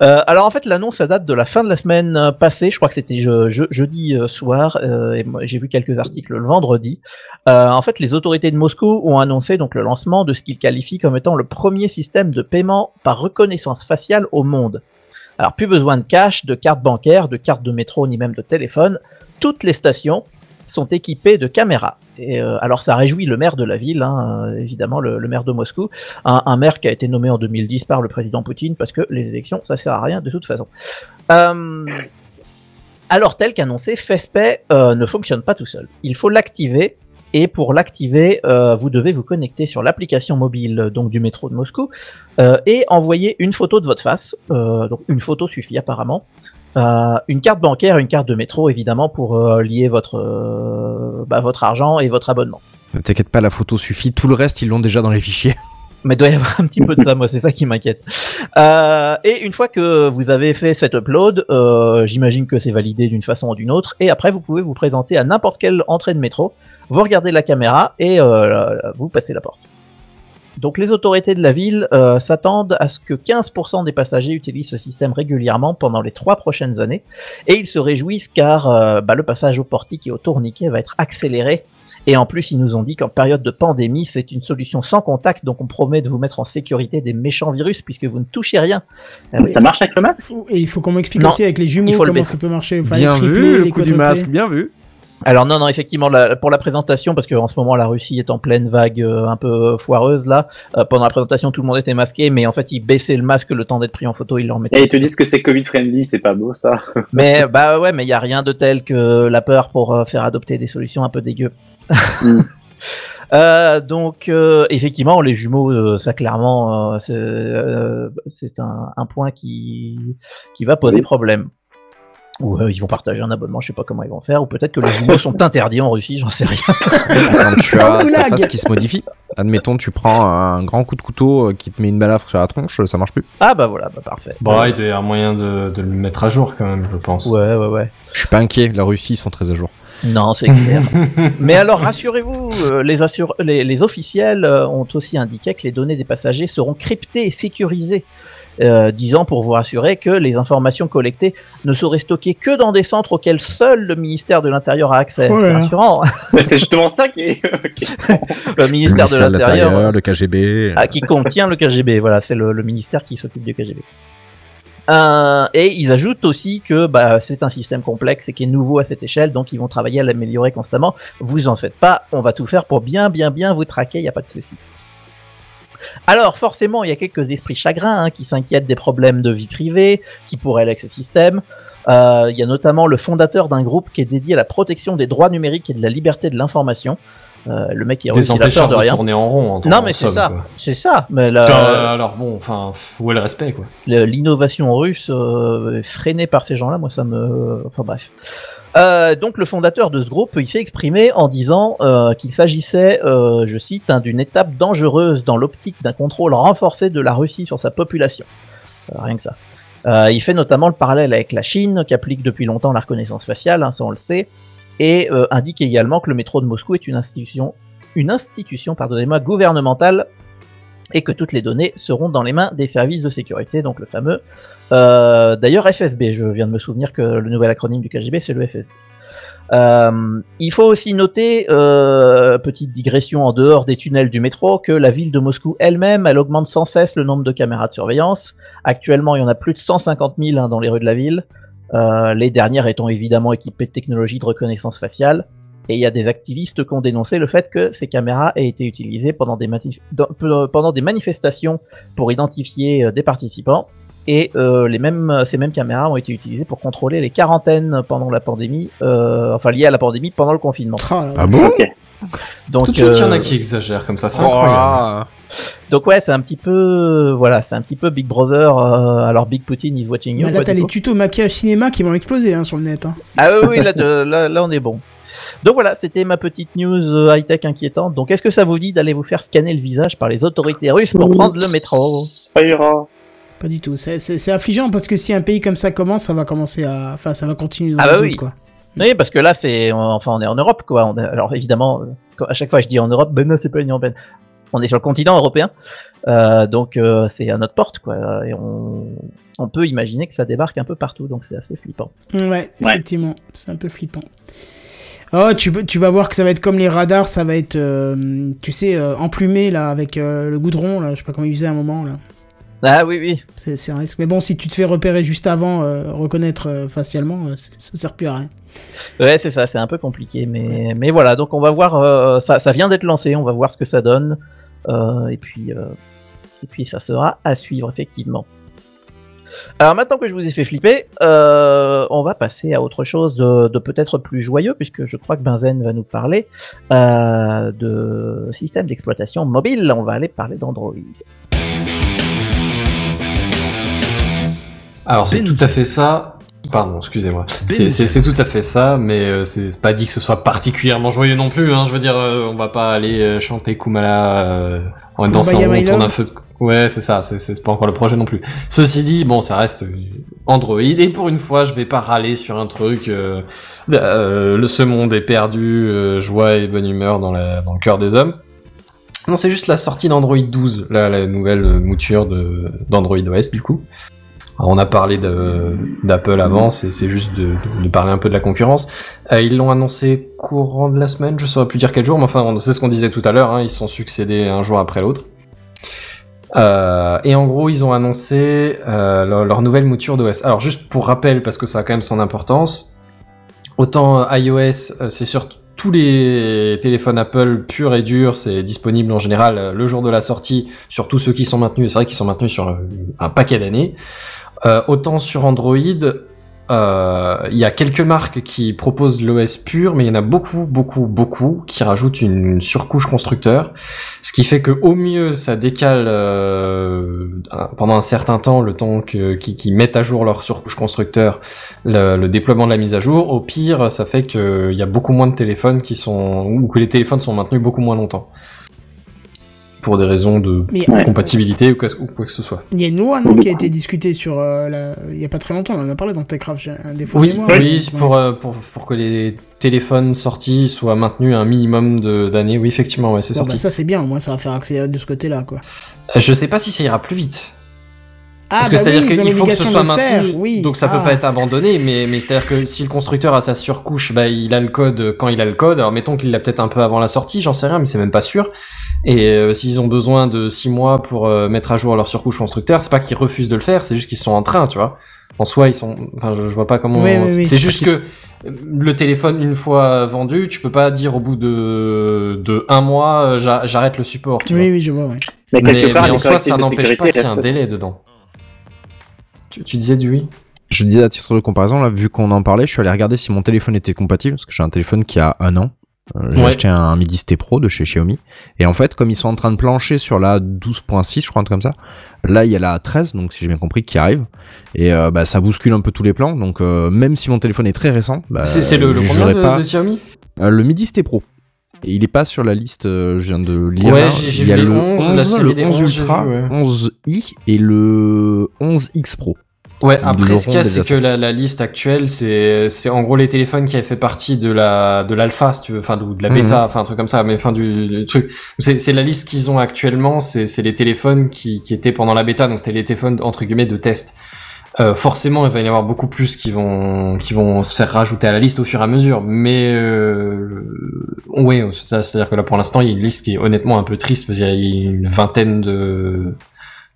Euh, alors en fait, l'annonce ça date de la fin de la semaine euh, passée. Je crois que c'était je- je- jeudi euh, soir. euh, et j'ai vu quelques articles le vendredi. Euh, en fait, les autorités de Moscou ont annoncé donc le lancement de ce qu'ils qualifient comme étant le premier système de paiement par reconnaissance faciale au monde. Alors plus besoin de cash, de carte bancaire, de carte de métro ni même de téléphone. Toutes les stations sont équipées de caméras. Et euh, alors ça réjouit le maire de la ville, hein, euh, évidemment le, le maire de Moscou, un, un maire qui a été nommé en 2010 par le président Poutine parce que les élections ça sert à rien de toute façon. Euh, alors tel qu'annoncé, FestPay euh, ne fonctionne pas tout seul. Il faut l'activer et pour l'activer, euh, vous devez vous connecter sur l'application mobile donc du métro de Moscou euh, et envoyer une photo de votre face. Euh, donc une photo suffit apparemment. Euh, une carte bancaire, une carte de métro évidemment pour euh, lier votre euh, bah, votre argent et votre abonnement. Ne t'inquiète pas, la photo suffit. Tout le reste, ils l'ont déjà dans les fichiers. Mais il doit y avoir un petit peu de ça, moi, c'est ça qui m'inquiète. Et une fois que vous avez fait cet upload, j'imagine que c'est validé d'une façon ou d'une autre, et après vous pouvez vous présenter à n'importe quelle entrée de métro, vous regardez la caméra et vous passez la porte. Donc les autorités de la ville euh, s'attendent à ce que 15% des passagers utilisent ce système régulièrement pendant les trois prochaines années, et ils se réjouissent car euh, bah, le passage au portique et au tourniquet va être accéléré et en plus, ils nous ont dit qu'en période de pandémie, c'est une solution sans contact, donc on promet de vous mettre en sécurité des méchants virus puisque vous ne touchez rien. Ah. Ça marche avec le masque? Et il faut qu'on m'explique aussi avec les jumeaux il faut le comment baisser. ça peut marcher. Enfin, bien les triplés, vu, le les coup du masque, bien vu. Alors non, non, effectivement, la- pour la présentation, parce qu'en ce moment la Russie est en pleine vague euh, un peu foireuse là, euh, pendant la présentation tout le monde était masqué, mais en fait ils baissaient le masque le temps d'être pris en photo, ils le remettaient. Et ils te disent que c'est Covid friendly, c'est pas beau ça. Mais bah ouais, mais il y a rien de tel que la peur pour euh, faire adopter des solutions un peu dégueu. Mm. Euh, donc euh, effectivement, les jumeaux, euh, ça clairement, euh, c'est euh, c'est un, un point qui qui va poser Oui. problème. Ou euh, ils vont partager un abonnement, je sais pas comment ils vont faire, ou peut-être que les jumeaux sont interdits en Russie, j'en sais rien. Quand tu as ta face qui se modifie, admettons, tu prends un grand coup de couteau euh, qui te met une balafre sur la tronche, ça marche plus. Ah bah voilà, bah parfait. Bon, il doit y avoir moyen de, de le mettre à jour quand même, je pense. Ouais, ouais, ouais. Je suis pas inquiet, la Russie, ils sont très à jour. Non, c'est clair. Mais alors, rassurez-vous, euh, les, assur- les, les officiels euh, ont aussi indiqué que les données des passagers seront cryptées et sécurisées, euh, disant pour vous rassurer que les informations collectées ne seraient stockées que dans des centres auxquels seul le ministère de l'Intérieur a accès. C'est rassurant. Mais c'est justement ça qui est. qui est- le ministère de l'Intérieur le KGB. ah, qui contient le KGB. Voilà, c'est le, le ministère qui s'occupe du KGB. Euh, et ils ajoutent aussi que bah, c'est un système complexe et qui est nouveau à cette échelle, donc ils vont travailler à l'améliorer constamment. Vous en faites pas, on va tout faire pour bien, bien, bien vous traquer, il n'y a pas de souci. Alors forcément, il y a quelques esprits chagrins hein, qui s'inquiètent des problèmes de vie privée qui pourraient avec ce système. Euh, il y a notamment le fondateur d'un groupe qui est dédié à la protection des droits numériques et de la liberté de l'information. Euh, le mec Des il a empêcheurs de de rien. tourner en rond. en- Non mais c'est ça, c'est ça. Mais la- Euh, alors bon, enfin, où est le respect, quoi? L'innovation russe euh, freinée par ces gens-là, moi ça me, enfin bref. Euh, donc le fondateur de ce groupe, il s'est exprimé en disant qu'il s'agissait, je cite, hein, d'une étape dangereuse dans l'optique d'un contrôle renforcé de la Russie sur sa population. Rien que ça. Il fait notamment le parallèle avec la Chine, qui applique depuis longtemps la reconnaissance faciale, hein, ça on le sait, et euh, indique également que le métro de Moscou est une institution, une institution, pardonnez-moi, gouvernementale, et que toutes les données seront dans les mains des services de sécurité, donc le fameux euh, D'ailleurs, FSB, je viens de me souvenir que le nouvel acronyme du KGB, c'est le FSB. Euh, il faut aussi noter, petite digression en dehors des tunnels du métro, que la ville de Moscou elle-même, elle augmente sans cesse le nombre de caméras de surveillance. Actuellement, il y en a plus de 150 000 hein, dans les rues de la ville, euh, les dernières étant évidemment équipées de technologies de reconnaissance faciale. Et il y a des activistes qui ont dénoncé le fait que ces caméras aient été utilisées pendant des, matif- dans- pendant des manifestations pour identifier euh, des participants. Et euh, les mêmes, ces mêmes caméras ont été utilisées pour contrôler les quarantaines pendant la pandémie, euh, enfin liées à la pandémie pendant le confinement. Là. Ah bon? Donc, Tout de suite, il y en a euh, qui exagèrent comme ça, c'est Oh. incroyable. Donc ouais, c'est un petit peu, voilà, c'est un petit peu Big Brother. euh, alors Big Putin is watching you. Bah, là, t'as les tutos maquillage cinéma qui vont exploser hein, sur le net. Hein. Ah oui, oui, là, te- là, là, on est bon. Donc voilà, c'était ma petite news high tech inquiétante. Donc est-ce que ça vous dit d'aller vous faire scanner le visage par les autorités russes pour prendre le métro? Ça ira. Pas du tout. C'est- affligeant parce que si un pays comme ça commence, ça va commencer à. Enfin, ça va continuer dans Ah bah autres, oui. quoi. Oui, parce que là, c'est, enfin, on est en Europe, quoi. On alors évidemment, euh, à chaque fois je dis en Europe, ben non, c'est pas l'Union européenne. On est sur le continent européen, Euh, donc euh, c'est à notre porte, quoi. Et on, on peut imaginer que ça débarque un peu partout, donc c'est assez flippant. Ouais, Ouais. effectivement. C'est un peu flippant. Oh, tu, peux- tu vas voir que ça va être comme les radars, ça va être, euh, tu sais, euh, emplumé là, avec euh, le goudron, là, je sais pas comment ils faisaient à un moment, là. Ah oui, oui. C'est un risque. Mais bon, si tu te fais repérer juste avant, euh, reconnaître euh, facialement, euh, c'est- ça sert plus à rien. Ouais, c'est ça, c'est un peu compliqué, mais, mais voilà, donc on va voir, euh, ça, ça vient d'être lancé, on va voir ce que ça donne, euh, et puis, euh, et puis ça sera à suivre effectivement. Alors maintenant que je vous ai fait flipper, euh, on va passer à autre chose de, peut-être plus joyeux, puisque je crois que Benzen va nous parler euh, de système d'exploitation mobile. On va aller parler d'Android. Alors c'est tout à fait ça. Pardon, excusez-moi. C'est- tout à fait ça, mais euh, c'est pas dit que ce soit particulièrement joyeux non plus. Hein. Je veux dire, euh, on va pas aller euh, chanter Kumala euh, en dansant autour d'un feu. De... Ouais, c'est ça. C'est pas encore le projet non plus. Ceci dit, bon, ça reste Android et pour une fois, je vais pas râler sur un truc. Euh, euh, le ce monde est perdu, euh, joie et bonne humeur dans, la, dans le cœur des hommes. Non, c'est juste la sortie d'Android 12, la, la nouvelle mouture d'Android OS du coup. On a parlé d'Apple avant, c'est juste de, parler un peu de la concurrence. Euh, ils l'ont annoncé courant de la semaine, je saurais plus dire quel jour, mais enfin, c'est ce qu'on disait tout à l'heure, hein, ils sont succédés un jour après l'autre. Euh, et en gros, ils ont annoncé euh, leur, leur nouvelle mouture d'OS. Alors, juste pour rappel, parce que ça a quand même son importance, autant iOS, c'est sur tous les téléphones Apple purs et durs, c'est disponible en général le jour de la sortie sur tous ceux qui sont maintenus. C'est vrai qu'ils sont maintenus sur un paquet d'années. Euh, autant sur Android, euh, il y a quelques marques qui proposent l'OS pur, mais il y en a beaucoup, beaucoup, beaucoup qui rajoutent une surcouche constructeur, ce qui fait que au mieux ça décale euh, pendant un certain temps le temps que qui, qui mettent à jour leur surcouche constructeur, le, le déploiement de la mise à jour. Au pire, ça fait qu'il y a beaucoup moins de téléphones qui sont ou que les téléphones sont maintenus beaucoup moins longtemps pour des raisons de Mais Ouais. compatibilité ou quoi, ou quoi que ce soit. il y a une loi non, qui a été discutée sur euh, la... il y a pas très longtemps, on en a parlé dans TechCraft, j'ai un défaut de Oui, mémoire. oui, mais- pour, euh, pour, pour que les téléphones sortis soient maintenus un minimum de- d'années. Oui, effectivement, ouais, c'est Bon, sorti. bah, ça c'est bien, au moins ça va faire accélérer de ce côté-là quoi. Euh, Je sais pas si ça ira plus vite. Ah, Parce que bah c'est-à-dire oui, qu'il faut que ce soit maintenu, oui. donc ça Ah. peut pas être abandonné, mais, mais c'est-à-dire que si le constructeur a sa surcouche, bah il a le code quand il a le code, alors mettons qu'il l'a peut-être un peu avant la sortie, j'en sais rien, mais c'est même pas sûr. Et euh, s'ils ont besoin de six mois pour euh, mettre à jour leur surcouche constructeur, c'est pas qu'ils refusent de le faire, c'est juste qu'ils sont en train, tu vois. En soi, ils sont, enfin, je, je vois pas comment. Oui, oui, oui. c'est juste que le téléphone une fois vendu, tu peux pas dire au bout de de un mois, euh, j'a- j'arrête le support. Tu Oui, vois. oui, je vois, ouais. Mais en soi, ça n'empêche pas qu'il y ait un délai dedans. Tu, tu disais du oui? Je disais à titre de comparaison, là, vu qu'on en parlait, je suis allé regarder si mon téléphone était compatible, parce que j'ai un téléphone qui a un an. J'ai Ouais. acheté un Mi 10T Pro de chez Xiaomi. Et en fait, comme ils sont en train de plancher sur la 12.6, je crois, un truc comme ça, là, il y a la 13, donc si j'ai bien compris, qui arrive. Et euh, bah, ça bouscule un peu tous les plans. Donc, euh, même si mon téléphone est très récent, bah, C'est le, le combien de, pas- de Xiaomi? Euh, le Mi 10T Pro. Et il est pas sur la liste, je viens de lire. Ouais, j'ai il y a le 11, la série le des 11 11, j'ai Ultra, vu, ouais. 11i et le 11X Pro. Ouais, après, ce qu'il y a, c'est que la, la liste actuelle, c'est, c'est en gros les téléphones qui avaient fait partie de la, de l'alpha, si tu veux, enfin, de, de la bêta, enfin, un truc comme ça, mais enfin, du, du truc. C'est, c'est la liste qu'ils ont actuellement, c'est, c'est les téléphones qui, qui étaient pendant la bêta, donc c'était les téléphones, entre guillemets, de test. Euh, forcément, il va y en avoir beaucoup plus qui vont, qui vont se faire rajouter à la liste au fur et à mesure, mais, euh, ouais, c'est- c'est-à-dire que là, pour l'instant, il y a une liste qui est honnêtement un peu triste, parce qu'il y a une vingtaine de,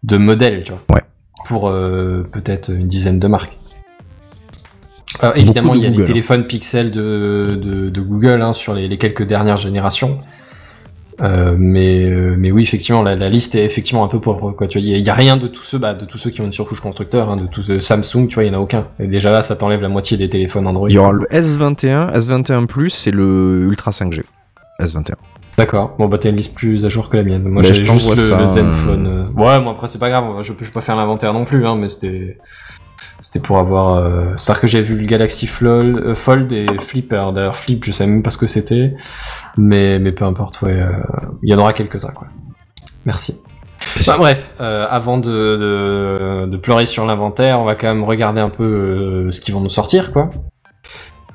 de modèles, tu vois. Ouais. Pour euh, peut-être une dizaine de marques. Euh, évidemment, de il y a Google, les téléphones Pixel de, de, de Google hein, sur les, les quelques dernières générations. Euh, mais, euh, mais oui, effectivement, la, la liste est effectivement un peu pauvre. Quoi. Tu vois, il y a- rien de tous ceux, bah, de tous ceux qui ont une surcouche constructeur, hein, de tous Samsung, tu vois, il y en a aucun. Et déjà là, ça t'enlève la moitié des téléphones Android. Il y aura le S21, S21 Plus et le Ultra 5G. S21. D'accord. Bon, bah, t'as une liste plus à jour que la mienne. Moi, Mais j'ai juste le, ça, le euh, Zenfone. euh. Ouais, moi, après, c'est pas grave. Je peux, je peux pas faire l'inventaire non plus, hein, mais c'était, c'était pour avoir, euh... c'est-à-dire que j'ai vu le Galaxy Fold, euh, Fold et Flipper. D'ailleurs, Flip, je savais même pas ce que c'était. Mais, mais peu importe, ouais. Il y en aura quelques-uns, quoi. Merci. Bah, bref, avant de, de, de pleurer sur l'inventaire, on va quand même regarder un peu ce qu'ils vont nous sortir, quoi.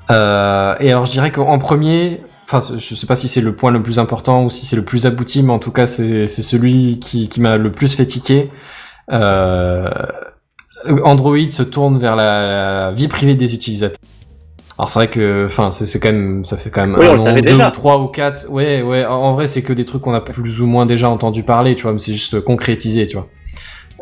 Et alors, je dirais qu'en premier, enfin, je sais pas si c'est le point le plus important ou si c'est le plus abouti, mais en tout cas, c'est celui qui, qui m'a le plus fait tiquer. Euh, Android se tourne vers la, la vie privée des utilisateurs. Alors c'est vrai que, enfin, c'est quand même, ça fait quand même Oui, un an, deux déjà. ou trois ou quatre. Ouais, ouais. En, vrai, c'est que des trucs qu'on a plus ou moins déjà entendu parler, tu vois. Mais c'est juste concrétisé, tu vois.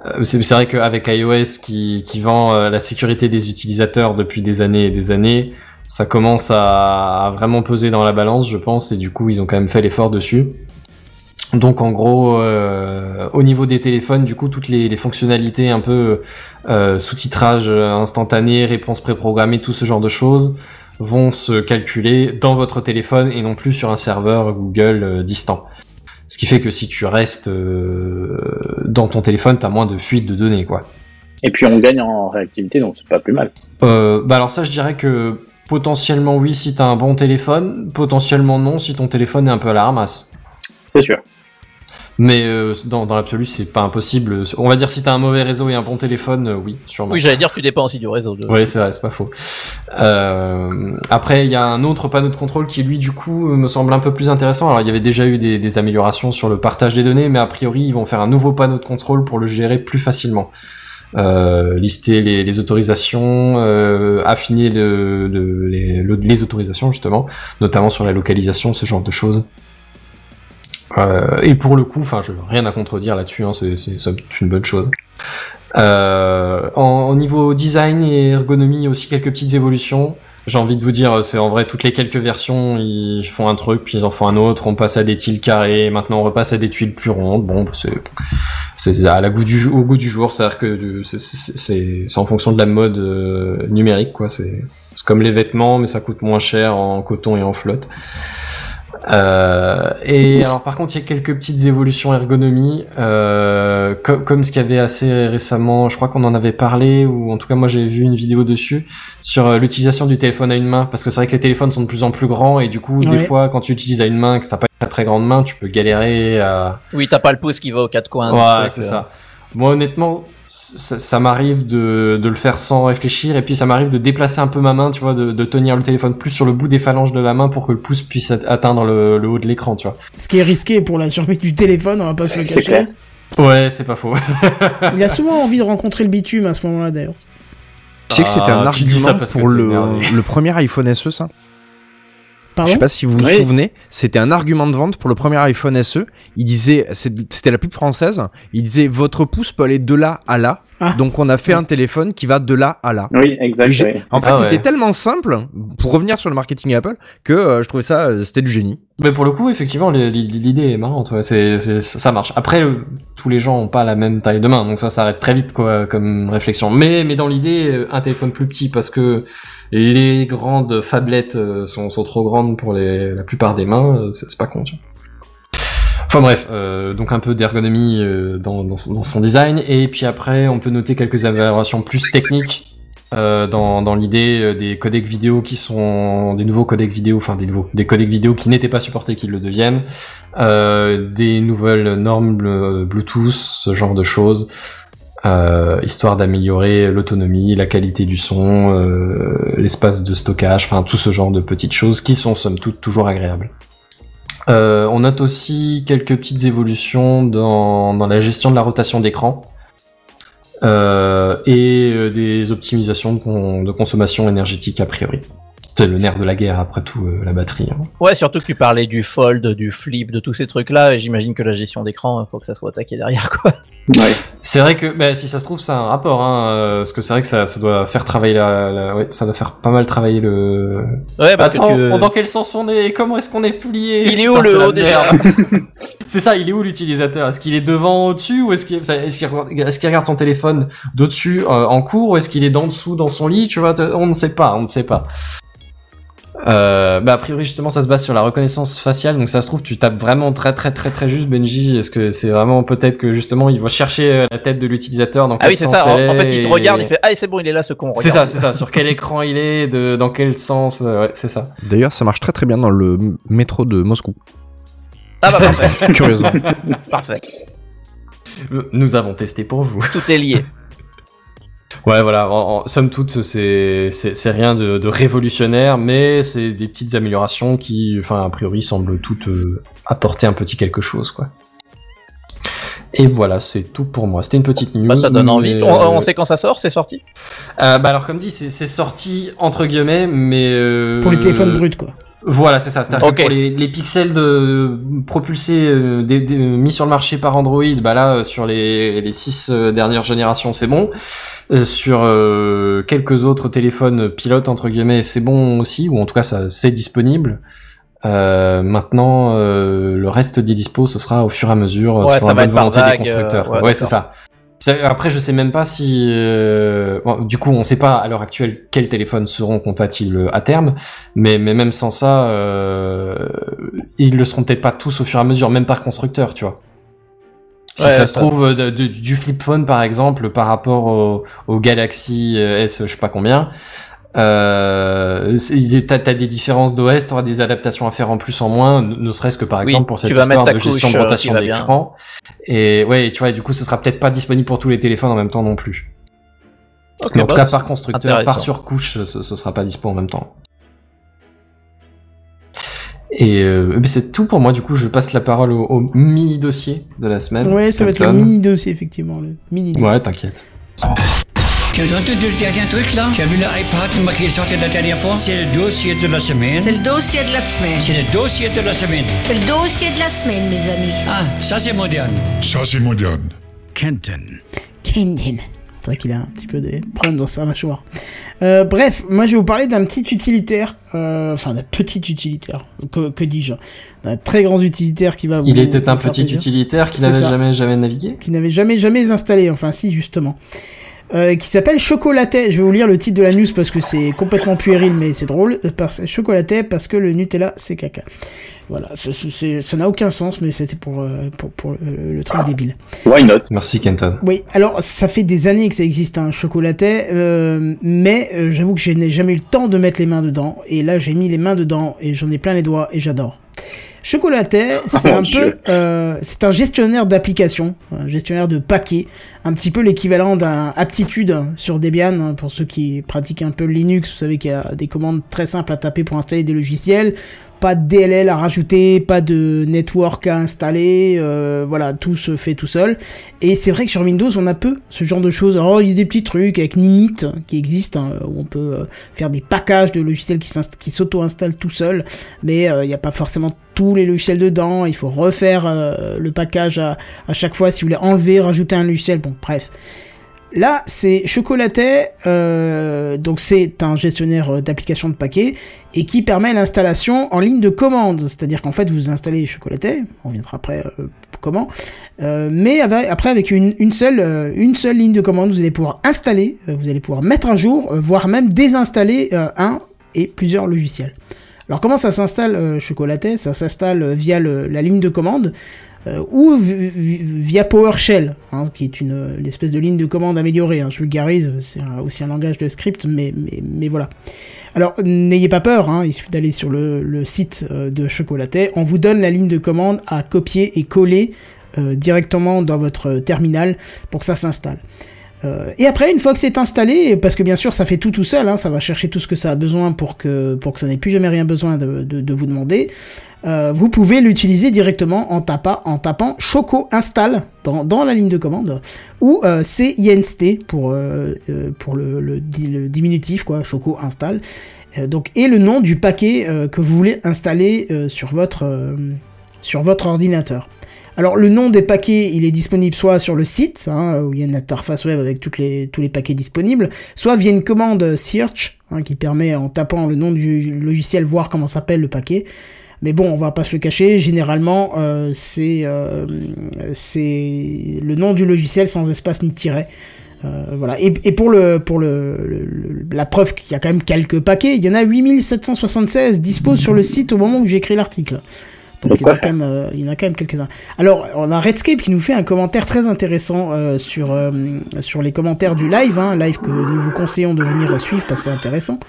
Euh, C'est vrai qu'avec iOS qui, qui vend euh, la sécurité des utilisateurs depuis des années et des années, ça commence à, à vraiment peser dans la balance, je pense, et du coup, ils ont quand même fait l'effort dessus. Donc en gros, euh, au niveau des téléphones, du coup, toutes les, les fonctionnalités un peu euh, sous-titrage instantané, réponse préprogrammée, tout ce genre de choses vont se calculer dans votre téléphone et non plus sur un serveur Google euh, distant. Ce qui fait que si tu restes dans ton téléphone, t'as moins de fuite de données, quoi. Et puis on gagne en réactivité, donc c'est pas plus mal. Bah alors ça, je dirais que potentiellement oui si t'as un bon téléphone, potentiellement non si ton téléphone est un peu à la ramasse. C'est sûr. Mais euh, dans, dans l'absolu, c'est pas impossible. On va dire si t'as un mauvais réseau et un bon téléphone, euh, oui, sûrement. Oui, j'allais dire que tu dépends aussi du réseau. De... Ouais, c'est vrai, c'est pas faux. Euh, après, il y a un autre panneau de contrôle qui, lui, du coup, me semble un peu plus intéressant. Alors, il y avait déjà eu des, des améliorations sur le partage des données, mais a priori, ils vont faire un nouveau panneau de contrôle pour le gérer plus facilement. Euh, lister les, les autorisations, euh, affiner le, le- les, le- les autorisations justement, notamment sur la localisation, ce genre de choses. Euh, et pour le coup, enfin, je rien à contredire là-dessus, hein, c'est une bonne chose. Euh, en, au niveau design et ergonomie, aussi quelques petites évolutions. J'ai envie de vous dire, c'est en vrai toutes les quelques versions, ils font un truc, puis ils en font un autre. On passe à des tuiles carrées, maintenant on repasse à des tuiles plus rondes. Bon, bah, c'est c'est à la goût du jour, au goût du jour, c'est-à-dire que c'est- c'est c'est- c'est en fonction de la mode euh, numérique, quoi. C'est c'est comme les vêtements, mais ça coûte moins cher en coton et en flotte. Euh, et alors par contre il y a quelques petites évolutions ergonomie euh, comme, comme ce qu'il y avait assez récemment je crois qu'on en avait parlé ou en tout cas moi j'ai vu une vidéo dessus sur euh, l'utilisation du téléphone à une main parce que c'est vrai que les téléphones sont de plus en plus grands et du coup des fois quand tu utilises à une main et que ça n'a pas une très grande main tu peux galérer à Oui, t'as pas le pouce qui va aux quatre coins. Ouais, truc, c'est euh. ça. Moi, honnêtement, ça, ça m'arrive de, de le faire sans réfléchir, et puis ça m'arrive de déplacer un peu ma main, tu vois, de, de tenir le téléphone plus sur le bout des phalanges de la main pour que le pouce puisse at- atteindre le, le haut de l'écran, tu vois. Ce qui est risqué pour la survie du téléphone, on va pas se le C'est cacher. clair. Ouais, c'est pas faux. Il a souvent envie de rencontrer le bitume à ce moment-là d'ailleurs. Tu sais que c'était un Ah, ça argument parce que pour le, le premier iPhone SE, ça? Je sais pas si vous vous Oui. souvenez, c'était un argument de vente pour le premier iPhone SE. Il disait, c'était la pub française, il disait votre pouce peut aller de là à là Ah. Donc on a fait un téléphone qui va de là à là. Oui, exact. Et j'ai- oui. En fait, Ah ouais. c'était tellement simple pour revenir sur le marketing Apple que euh, je trouvais ça, euh, c'était du génie. Mais pour le coup, effectivement, l'idée est marrante. Ouais. C'est, ça marche. Après, le- tous les gens ont pas la même taille de main, donc ça s'arrête très vite, quoi, comme réflexion. Mais, mais dans l'idée, euh, un téléphone plus petit, parce que les grandes phablettes euh, sont, trop grandes pour la plupart des mains, euh, c'est, pas con. tu vois. Enfin bref, euh, donc un peu d'ergonomie euh, dans, son- design, et puis après, on peut noter quelques améliorations plus techniques euh, dans, dans l'idée des codecs vidéo qui sont des nouveaux codecs vidéo, enfin des nouveaux, des codecs vidéo qui n'étaient pas supportés, qui le deviennent, des nouvelles normes Bl- Bluetooth, ce genre de choses, euh, histoire d'améliorer l'autonomie, la qualité du son, euh, l'espace de stockage, enfin tout ce genre de petites choses qui sont somme toute toujours agréables. Euh, on note aussi quelques petites évolutions dans, dans la gestion de la rotation d'écran euh, et des optimisations de, con- de consommation énergétique a priori. C'est le nerf de la guerre après tout, euh, la batterie. hein. Ouais, surtout que tu parlais du fold, du flip, de tous ces trucs-là, et j'imagine que la gestion d'écran, il faut que ça soit attaqué derrière, quoi. Ouais. C'est vrai que bah, si ça se trouve c'est un rapport, hein, euh, parce que c'est vrai que ça, ça doit faire travailler la, la- ouais, ça doit faire pas mal travailler le. Ouais, parce Attends, que dans quel sens on est Comment est-ce qu'on est plié Il est où Putain, le haut déjà. C'est ça, il est où l'utilisateur? Est-ce qu'il est devant, au-dessus, ou est-ce qu'il est-ce qu'il regarde, regarde son téléphone de dessus euh, en cours, ou est-ce qu'il est d'en dessous dans son lit? Tu vois, on ne sait pas, on ne sait pas. Euh, bah a priori justement ça se base sur la reconnaissance faciale donc ça se trouve tu tapes vraiment très très très très juste Benji est-ce que c'est vraiment peut-être que justement il va chercher euh, la tête de l'utilisateur dans Ah quel oui, c'est sens ça. En, elle en fait, il te et- regarde, il fait Ah, c'est bon, il est là, ce con. c'est ça c'est ça sur quel écran il est de dans quel sens euh, ouais c'est ça D'ailleurs, ça marche très très bien dans le métro de Moscou. Ah bah parfait, Curieusement. parfait. nous avons testé pour vous Tout est lié. Ouais, voilà. En, en somme toute, c'est rien de, de révolutionnaire, mais c'est des petites améliorations qui, enfin, a priori, semblent toutes euh, apporter un petit quelque chose, quoi. Et voilà, c'est tout pour moi. C'était une petite news. Bah, ça donne envie. mais, On, euh, on sait quand ça sort, c'est sorti? Euh, bah alors, comme dit, c'est c'est sorti entre guillemets, mais euh, Pour les téléphones bruts, quoi. Voilà, c'est ça. C'est-à-dire que pour les, les pixels de propulsés euh, des- des- mis sur le marché par Android, bah là euh, sur les, les six euh, dernières générations, c'est bon. Euh, sur euh, quelques autres téléphones pilotes entre guillemets, c'est bon aussi, ou en tout cas ça c'est disponible. Euh, maintenant, euh, le reste des dispos, ce sera au fur et à mesure euh, Ouais, ça la bonne volonté des constructeurs. euh, ouais, c'est ça. Après, je sais même pas si, euh, bon, du coup, on sait pas à l'heure actuelle quels téléphones seront compatibles à terme, mais, mais même sans ça, euh, ils le seront peut-être pas tous au fur et à mesure, même par constructeur, tu vois. Si Ouais, ça se trouve, de- de- du flip phone par exemple, par rapport au, au Galaxy euh, S, je sais pas combien, euh, t'as des différences d'OS, t'auras des adaptations à faire en plus en moins, ne serait-ce que par Oui, exemple pour cette histoire de gestion de euh, rotation d'écran. Et ouais, et tu vois, et du coup, ce sera peut-être pas disponible pour tous les téléphones en même temps non plus. Ok, Mais en tout bah, cas, par constructeur, par surcouche, ce, ce sera pas dispo en même temps. Et euh, c'est tout pour moi. Du coup, je passe la parole au, au mini dossier de la semaine. Ouais, ça va être le Captain. mini dossier, effectivement. Le mini dossier. Ouais, t'inquiète. Tu as entendu le dernier truc là? Tu as vu l'iPad qui est sorti la dernière fois? C'est le dossier de la semaine. C'est le dossier de la semaine. C'est le dossier de la semaine. C'est le dossier de la semaine, mes amis. Ah, ça c'est moderne. Ça, c'est moderne. Kenton. Kenton. C'est vrai qu'il a un petit peu des problèmes dans sa mâchoire. Euh, bref, moi je vais vous parler d'un petit utilitaire, euh, enfin d'un petit utilitaire, que, que dis-je, d'un très grand utilitaire qui va vous. Il était un petit plaisir. utilitaire qui n'avait jamais jamais navigué. qui n'avait jamais jamais installé, enfin si justement, euh, qui s'appelle Chocolaté. Je vais vous lire le titre de la news parce que c'est complètement puéril mais c'est drôle. Euh, Parce, Chocolaté parce que le Nutella c'est caca. Voilà, ça n'a aucun sens mais c'était pour, euh, pour, pour le, truc débile. Why not? Merci Kenton. Oui, alors ça fait des années que ça existe un chocolaté, euh, mais euh, j'avoue que je n'ai jamais eu le temps de mettre les mains dedans, et là j'ai mis les mains dedans et j'en ai plein les doigts et j'adore. Chocolaté, c'est Oh, un peu, euh, c'est un gestionnaire d'applications, un gestionnaire de paquets, un petit peu l'équivalent d'un Aptitude sur Debian hein, pour ceux qui pratiquent un peu Linux. Vous savez qu'il y a des commandes très simples à taper pour installer des logiciels pas de DLL à rajouter, pas de network à installer, euh, voilà, tout se fait tout seul. Et c'est vrai que sur Windows, on a peu ce genre de choses. Alors, il y a des petits trucs avec Ninit qui existent, hein, où on peut euh, faire des packages de logiciels qui s'auto-installent tout seul, mais euh, il n'y a pas forcément tous les logiciels dedans, il faut refaire euh, le package à, à chaque fois si vous voulez enlever, rajouter un logiciel, bon, bref. Là, c'est Chocolaté, euh, donc c'est un gestionnaire euh, d'application de paquets et qui permet l'installation en ligne de commande. C'est-à-dire qu'en fait, vous installez Chocolaté, on reviendra après euh, comment, mais après avec une, seule, ligne de commande, vous allez pouvoir installer, vous allez pouvoir mettre à jour, voire même désinstaller un et plusieurs logiciels. Alors comment ça s'installe Chocolaté Ça s'installe via la ligne de commande euh, ou vi- vi- via PowerShell, hein, qui est une, une espèce de ligne de commande améliorée. hein. Je vulgarise, c'est aussi un langage de script, mais, mais, voilà. Alors n'ayez pas peur, hein, il suffit d'aller sur le, site euh, de Chocolaté. On vous donne la ligne de commande à copier et coller euh, directement dans votre terminal pour que ça s'installe. Euh, et après, une fois que c'est installé, parce que bien sûr ça fait tout tout seul, hein, ça va chercher tout ce que ça a besoin pour que, ça n'ait plus jamais rien besoin de, vous demander, euh, vous pouvez l'utiliser directement en, tapant en tapant Choco Install dans, la ligne de commande, ou euh, CINST pour, euh, le, le, di- le diminutif, quoi, Choco Install. Donc, et le nom du paquet que vous voulez installer sur votre ordinateur. Alors le nom des paquets, il est disponible soit sur le site, hein, où il y a une interface web avec les, tous les paquets disponibles, soit via une commande search, hein, qui permet en tapant le nom du logiciel voir comment s'appelle le paquet. Mais bon, on va pas se le cacher, généralement euh, c'est euh, c'est le nom du logiciel sans espace ni tiret. Euh. Et, pour, le, pour le, la preuve qu'il y a quand même quelques paquets, il y en a 8776 dispo sur le site au moment où j'ai l'article. Donc il y en a quand même, euh, il y en a quand même quelques-uns. Alors, on a Redscape qui nous fait un commentaire très intéressant euh, sur, euh, sur les commentaires du live, hein, live que nous vous conseillons de venir suivre parce que c'est intéressant.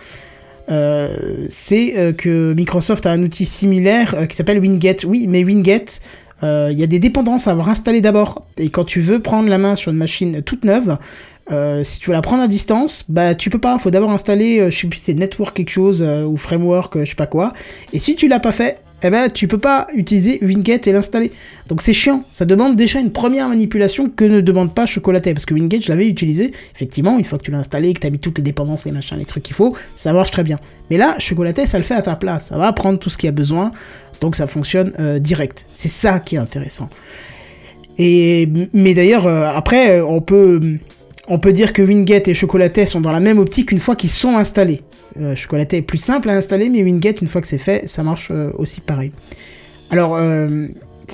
C'est que Microsoft a un outil similaire qui s'appelle Winget. Oui, mais Winget, il y a des dépendances à avoir installées d'abord. Et quand tu veux prendre la main sur une machine toute neuve, euh, si tu veux la prendre à distance, bah tu peux pas. Faut d'abord installer, euh, je sais plus, c'est Network quelque chose euh, ou Framework, je sais pas quoi. Et si tu l'as pas fait, eh ben tu peux pas utiliser Winget et l'installer. Donc c'est chiant. Ça demande déjà une première manipulation que ne demande pas Chocolaté. Parce que Winget, je l'avais utilisé. Effectivement, une fois que tu l'as installé, que tu as mis toutes les dépendances, les machins, les trucs qu'il faut, ça marche très bien. Mais là, Chocolaté, ça le fait à ta place. Ça va prendre tout ce qu'il y a besoin. Donc ça fonctionne euh, direct. C'est ça qui est intéressant. Et mais d'ailleurs, euh, après, on peut on peut dire que Winget et Chocolaté sont dans la même optique une fois qu'ils sont installés. Euh, est plus simple à installer, mais Winget, une fois que c'est fait, ça marche euh, aussi pareil. Alors, euh,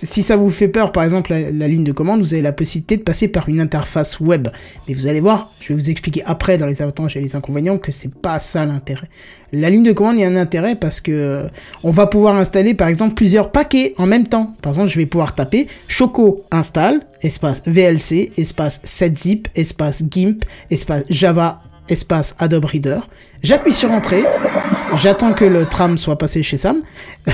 si ça vous fait peur, par exemple, la, ligne de commande, vous avez la possibilité de passer par une interface web. Mais vous allez voir, je vais vous expliquer après dans les avantages et les inconvénients que c'est pas ça l'intérêt. La ligne de commande, il y a un intérêt parce que euh, on va pouvoir installer, par exemple, plusieurs paquets en même temps. Par exemple, je vais pouvoir taper Choco install, espace VLC, espace setzip, espace GIMP, espace Java, espace Adobe Reader. J'appuie sur Entrée, j'attends que le tram soit passé chez Sam.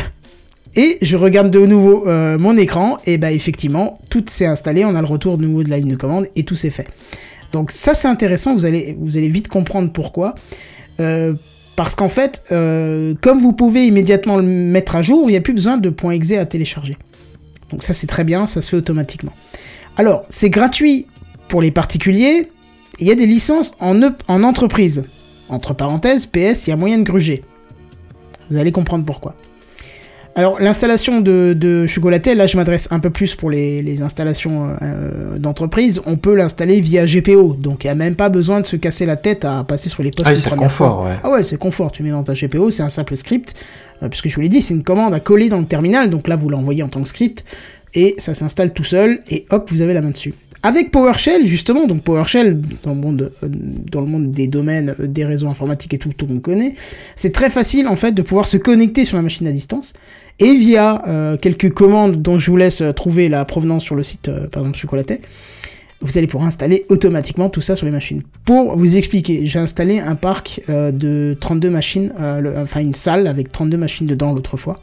Et je regarde de nouveau euh, mon écran, et bah effectivement, tout s'est installé, on a le retour de nouveau de la ligne de commande, et tout s'est fait. Donc ça c'est intéressant, vous allez, vite comprendre pourquoi. Euh, parce qu'en fait, euh, comme vous pouvez immédiatement le mettre à jour, il n'y a plus besoin de .exe à télécharger. Donc ça c'est très bien, ça se fait automatiquement. Alors, c'est gratuit pour les particuliers, il y a des licences en, e- en entreprise. Entre parenthèses, PS, il y a moyen de gruger. Vous allez comprendre pourquoi. Alors, l'installation de, de là je m'adresse un peu plus pour les, les installations euh, d'entreprise, on peut l'installer via GPO, donc il n'y a même pas besoin de se casser la tête à passer sur les postes Ah c'est confort, fois. ouais. Ah ouais, c'est confort, tu mets dans ta GPO, c'est un simple script, euh, puisque je vous l'ai dit, c'est une commande à coller dans le terminal, donc là vous l'envoyez en tant que script, et ça s'installe tout seul, et hop, vous avez la main dessus. Avec PowerShell, justement, donc PowerShell, dans le monde, euh, dans le monde des domaines, euh, des réseaux informatiques et tout, tout le monde connaît, c'est très facile, en fait, de pouvoir se connecter sur la machine à distance, et via euh, quelques commandes dont je vous laisse euh, trouver la provenance sur le site, euh, par exemple, Chocolaté, vous allez pouvoir installer automatiquement tout ça sur les machines. Pour vous expliquer, j'ai installé un parc euh, de 32 machines, enfin une salle avec 32 machines dedans l'autre fois.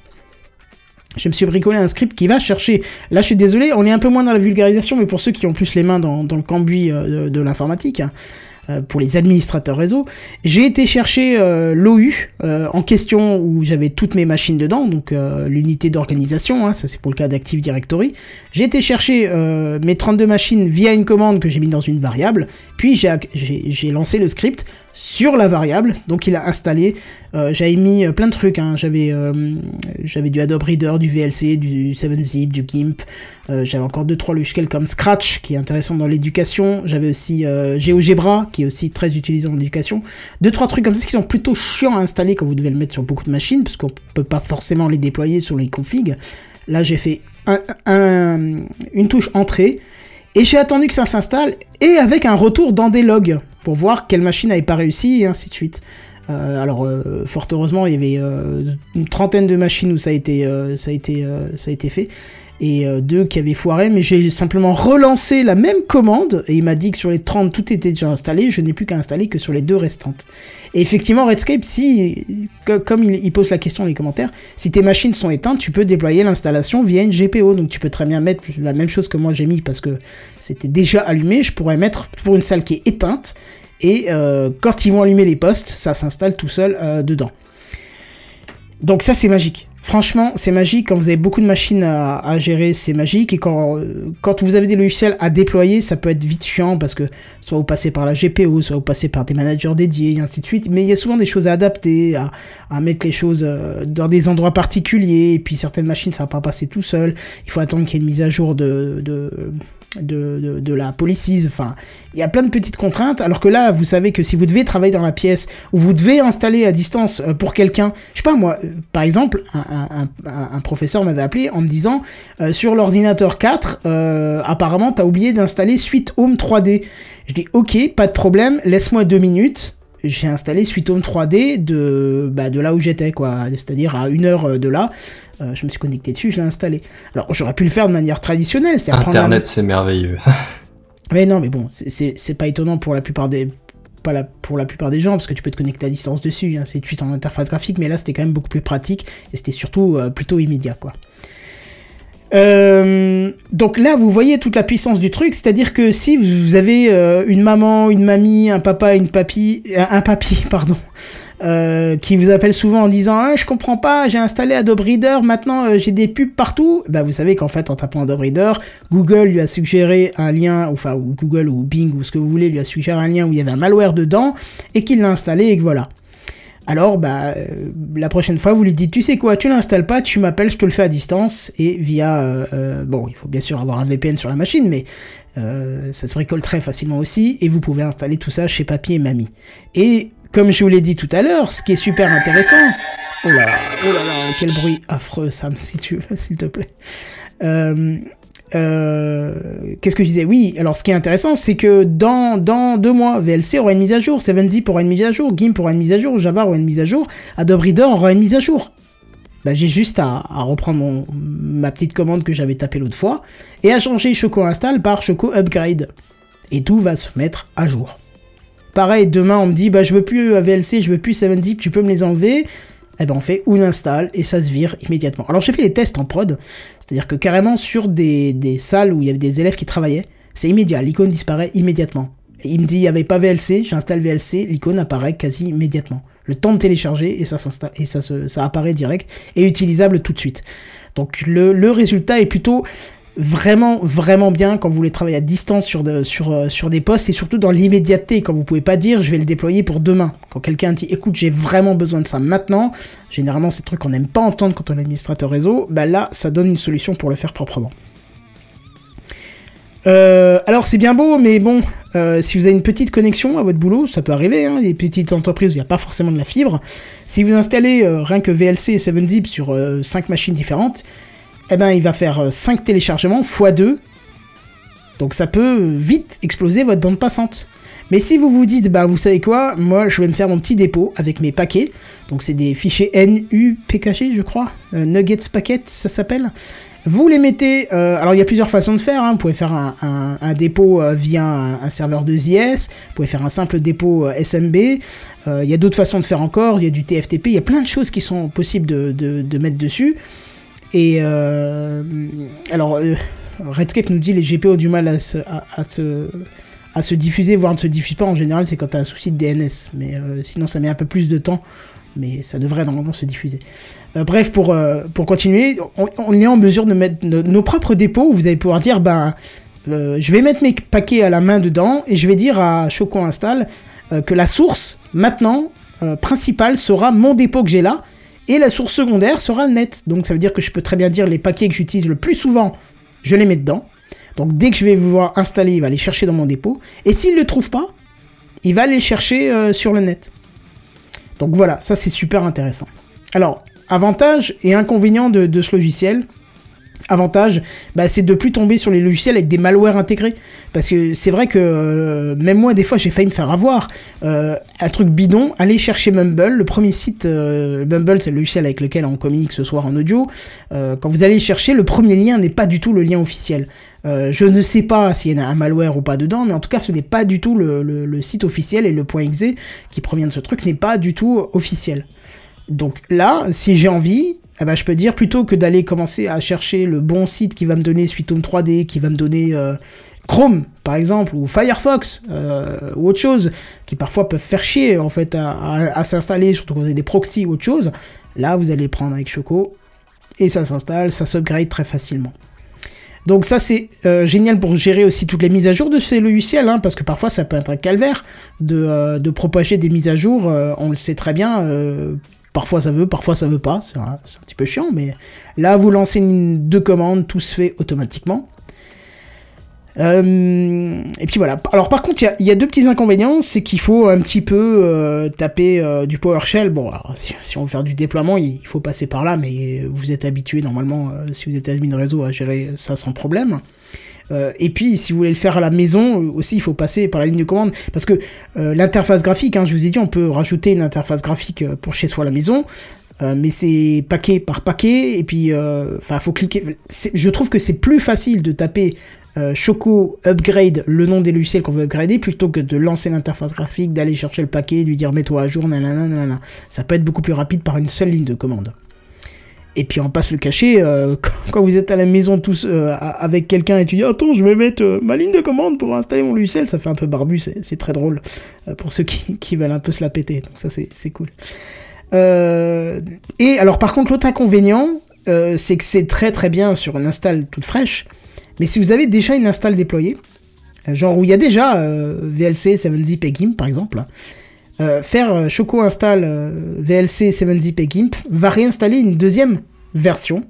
Je me suis bricolé un script qui va chercher. Là, je suis désolé, on est un peu moins dans la vulgarisation, mais pour ceux qui ont plus les mains dans, le cambouis euh, de, l'informatique, hein, euh, pour les administrateurs réseau. J'ai été chercher euh, l'OU en question où j'avais toutes mes machines dedans, donc l'unité d'organisation, hein, ça c'est pour le cas d'Active Directory. J'ai été chercher mes 32 machines via une commande que j'ai mis dans une variable, puis j'ai lancé le script sur la variable, donc il a installé, euh, j'avais mis euh, plein de trucs, hein. j'avais euh, j'avais du Adobe Reader, du VLC, du 7-Zip, du GIMP, j'avais encore deux trois logiciels comme Scratch qui est intéressant dans l'éducation, j'avais aussi GeoGebra qui est aussi très utilisé dans l'éducation, deux trois trucs comme ça qui sont plutôt chiants à installer quand vous devez le mettre sur beaucoup de machines parce qu'on peut pas forcément les déployer sur les configs. Là j'ai fait un- un- une touche entrée et j'ai attendu que ça s'installe et avec un retour dans des logs pour voir quelle machine n'avait pas réussi et ainsi de suite. Euh, alors, euh, fort heureusement, il y avait euh, une trentaine de machines où ça a ça a été, ça a été fait et euh, deux qui avaient foiré, mais j'ai simplement relancé la même commande et il m'a dit que sur les 30 tout était déjà installé, je n'ai plus qu'à installer que sur les deux restantes. Et effectivement, Redscape, si, comme il, il pose la question dans les commentaires, si tes machines sont éteintes, tu peux déployer l'installation via une GPO, donc tu peux très bien mettre la même chose que moi j'ai mis parce que c'était déjà allumé, je pourrais mettre pour une salle qui est éteinte et euh, quand ils vont allumer les postes, ça s'installe tout seul euh, dedans. Donc ça c'est magique. Franchement, c'est magique. Quand vous avez beaucoup de machines à, gérer, c'est magique. Et quand, quand vous avez des logiciels à déployer, ça peut être vite chiant parce que soit vous passez par la GPO, soit vous passez par des managers dédiés, et ainsi de suite. Mais il y a souvent des choses à adapter, à, à mettre les choses euh, dans des endroits particuliers. Et puis certaines machines, ça va pas passer tout seul. Il faut attendre qu'il y ait une mise à jour de, de, de, la policies. Enfin, il y a plein de petites contraintes. Alors que là, vous savez que si vous devez travailler dans la pièce ou vous devez installer à distance euh, pour quelqu'un, je sais pas moi, euh, par exemple, un, professeur m'avait appelé en me disant euh, sur l'ordinateur 4, euh, apparemment, t'as oublié d'installer Suite Home 3D. Je dis ok, pas de problème, laisse-moi deux minutes. J'ai installé Suite Home 3D de, bah, de là où j'étais, quoi. C'est-à-dire à une heure de là. Euh, je me suis connecté dessus, je l'ai installé. Alors j'aurais pu le faire de manière traditionnelle, Internet, c'est merveilleux. mais non, mais bon, c'est- pas étonnant pour la plupart des pas la, pour la plupart des gens parce que tu peux te connecter à distance dessus, hein, c'est tout en interface graphique, mais là c'était quand même beaucoup plus pratique et c'était surtout euh, plutôt immédiat quoi. Euh, donc là, vous voyez toute la puissance du truc, c'est-à-dire que si vous avez euh, une maman, une mamie, un papa, une papy, euh, un papy, pardon, euh, qui vous appelle souvent en disant ah, je comprends pas, j'ai installé Adobe Reader, maintenant j'ai des pubs partout. Bah vous savez qu'en fait en tapant Adobe Reader, Google lui a suggéré un lien, enfin Google ou Bing ou ce que vous voulez lui a suggéré un lien où il y avait un malware dedans et qu'il l'a installé et que voilà. Alors, bah, euh, la prochaine fois, vous lui dites, tu sais quoi, tu l'installes pas, tu m'appelles, je te le fais à distance, et via, euh, euh, bon, il faut bien sûr avoir un VPN sur la machine, mais euh, ça se bricole très facilement aussi, et vous pouvez installer tout ça chez papy et mamie. Et comme je vous l'ai dit tout à l'heure, ce qui est super intéressant, oh là, oh là là, quel bruit affreux, Sam, si tu s'il te plaît. Euh, euh, qu'est-ce que je disais? Oui, alors ce qui est intéressant, c'est que dans, deux mois, VLC aura une mise à jour, 7zip aura une mise à jour, GIMP aura une mise à jour, Java aura une mise à jour, Adobe Reader aura une mise à jour. Bah, j'ai juste à, reprendre ma petite commande que j'avais tapée l'autre fois et à changer Choco Install par Choco Upgrade. Et tout va se mettre à jour. Pareil, demain on me dit bah je veux plus VLC, je veux plus 7zip, tu peux me les enlever eh ben on fait une install et ça se vire immédiatement. Alors j'ai fait les tests en prod, c'est-à-dire que carrément sur des, salles où il y avait des élèves qui travaillaient, c'est immédiat, l'icône disparaît immédiatement. Il me dit il n'y avait pas VLC, j'installe VLC, l'icône apparaît quasi immédiatement. Le temps de télécharger et ça et ça, se, ça apparaît direct et utilisable tout de suite. Donc le, le résultat est plutôt vraiment vraiment bien quand vous voulez travailler à distance euh, sur des postes et surtout dans l'immédiateté. Quand vous pouvez pas dire je vais le déployer pour demain. Quand quelqu'un dit écoute j'ai vraiment besoin de ça maintenant généralement c'est le truc qu'on n'aime pas entendre quand on est administrateur réseau bah là ça donne une solution pour le faire proprement. Euh, alors c'est bien beau, mais bon, euh, si vous avez une petite connexion à votre boulot, ça peut arriver, hein, des petites entreprises où il n'y a pas forcément de la fibre. Si vous installez rien que VLC et 7zip sur 5 machines différentes, eh ben il va faire 5 téléchargements x 2. Donc ça peut vite exploser votre bande passante. Mais si vous vous dites, bah vous savez quoi, moi je vais me faire mon petit dépôt avec mes paquets. Donc c'est des fichiers NUPKG je crois, euh, Nuggets Packet ça s'appelle. Vous les mettez, euh, alors il y a plusieurs façons de faire, hein. vous pouvez faire un, dépôt euh, via un, serveur de ZS, vous pouvez faire un simple dépôt euh, SMB, il y a d'autres façons de faire encore, il y a du TFTP, il y a plein de choses qui sont possibles de mettre dessus. Et euh, alors, Redscape nous dit les GPO ont du mal à se, à, se, à se diffuser, voire ne se diffuse pas. En général, c'est quand tu as un souci de DNS. Mais euh, sinon, ça met un peu plus de temps. Mais ça devrait normalement se diffuser. Euh, bref, pour, euh, pour continuer, on, est en mesure de mettre nos, propres dépôts où vous allez pouvoir dire ben, euh, je vais mettre mes paquets à la main dedans et je vais dire à Choco Install euh, que la source, maintenant, euh, principale sera mon dépôt que j'ai là et la source secondaire sera le net. Donc ça veut dire que je peux très bien dire les paquets que j'utilise le plus souvent, je les mets dedans. Donc dès que je vais voir installer, il va les chercher dans mon dépôt. Et s'il ne le trouve pas, il va les chercher euh, sur le net. Donc voilà, ça c'est super intéressant. Alors, avantage et inconvénient de, de ce logiciel. Avantage, bah, c'est de plus tomber sur les logiciels avec des malwares intégrés. Parce que c'est vrai que euh, même moi, des fois, j'ai failli me faire avoir. Euh, un truc bidon, aller chercher Mumble, le premier site, euh, Mumble, c'est le logiciel avec lequel on communique ce soir en audio. Quand vous allez le chercher, le premier lien n'est pas du tout le lien officiel. Je ne sais pas s'il y a un malware ou pas dedans, mais en tout cas, ce n'est pas du tout le site officiel et le .exe qui provient de ce truc n'est pas du tout officiel. Donc là, si j'ai envie, eh ben, je peux dire plutôt que d'aller commencer à chercher le bon site qui va me donner Suite Home 3D, qui va me donner euh, Chrome par exemple, ou Firefox, euh, ou autre chose, qui parfois peuvent faire chier en fait à, s'installer, surtout quand vous avez des proxys ou autre chose. Là, vous allez le prendre avec Choco et ça s'installe, ça s'upgrade très facilement. Donc ça c'est euh, génial pour gérer aussi toutes les mises à jour de ces logiciels, hein, parce que parfois ça peut être un calvaire de, propager des mises à jour, on le sait très bien, parfois ça veut, parfois ça veut pas, c'est un, petit peu chiant, mais là vous lancez deux commandes, tout se fait automatiquement. Euh, et puis voilà. Alors par contre, il y a- deux petits inconvénients, c'est qu'il faut un petit peu euh, taper euh, du PowerShell. Bon, alors, si, on veut faire du déploiement, il, faut passer par là, mais vous êtes habitué normalement, si vous êtes admin réseau, à gérer ça sans problème. Euh, et puis, si vous voulez le faire à la maison, euh, aussi, il faut passer par la ligne de commande. Parce que euh, l'interface graphique, hein, je vous ai dit, on peut rajouter une interface graphique pour chez soi à la maison. Mais c'est paquet par paquet, et puis, enfin, faut cliquer. Je trouve que c'est plus facile de taper Choco upgrade le nom des logiciels qu'on veut upgrader plutôt que de lancer l'interface graphique, d'aller chercher le paquet, lui dire mets-toi à jour, nanana, nanana. Ça peut être beaucoup plus rapide par une seule ligne de commande. Et puis on passe le cacher, euh, quand, vous êtes à la maison tous euh, avec quelqu'un et tu dis attends je vais mettre euh, ma ligne de commande pour installer mon logiciel, ça fait un peu barbu, c'est très drôle pour ceux qui, veulent un peu se la péter, donc ça c'est cool. Et alors par contre l'autre inconvénient, c'est que c'est très très bien sur une install toute fraîche, mais si vous avez déjà une install déployée, genre où il y a déjà VLC 7zip et par exemple, euh, faire euh, Choco install euh, VLC 7zip et GIMP va réinstaller une deuxième version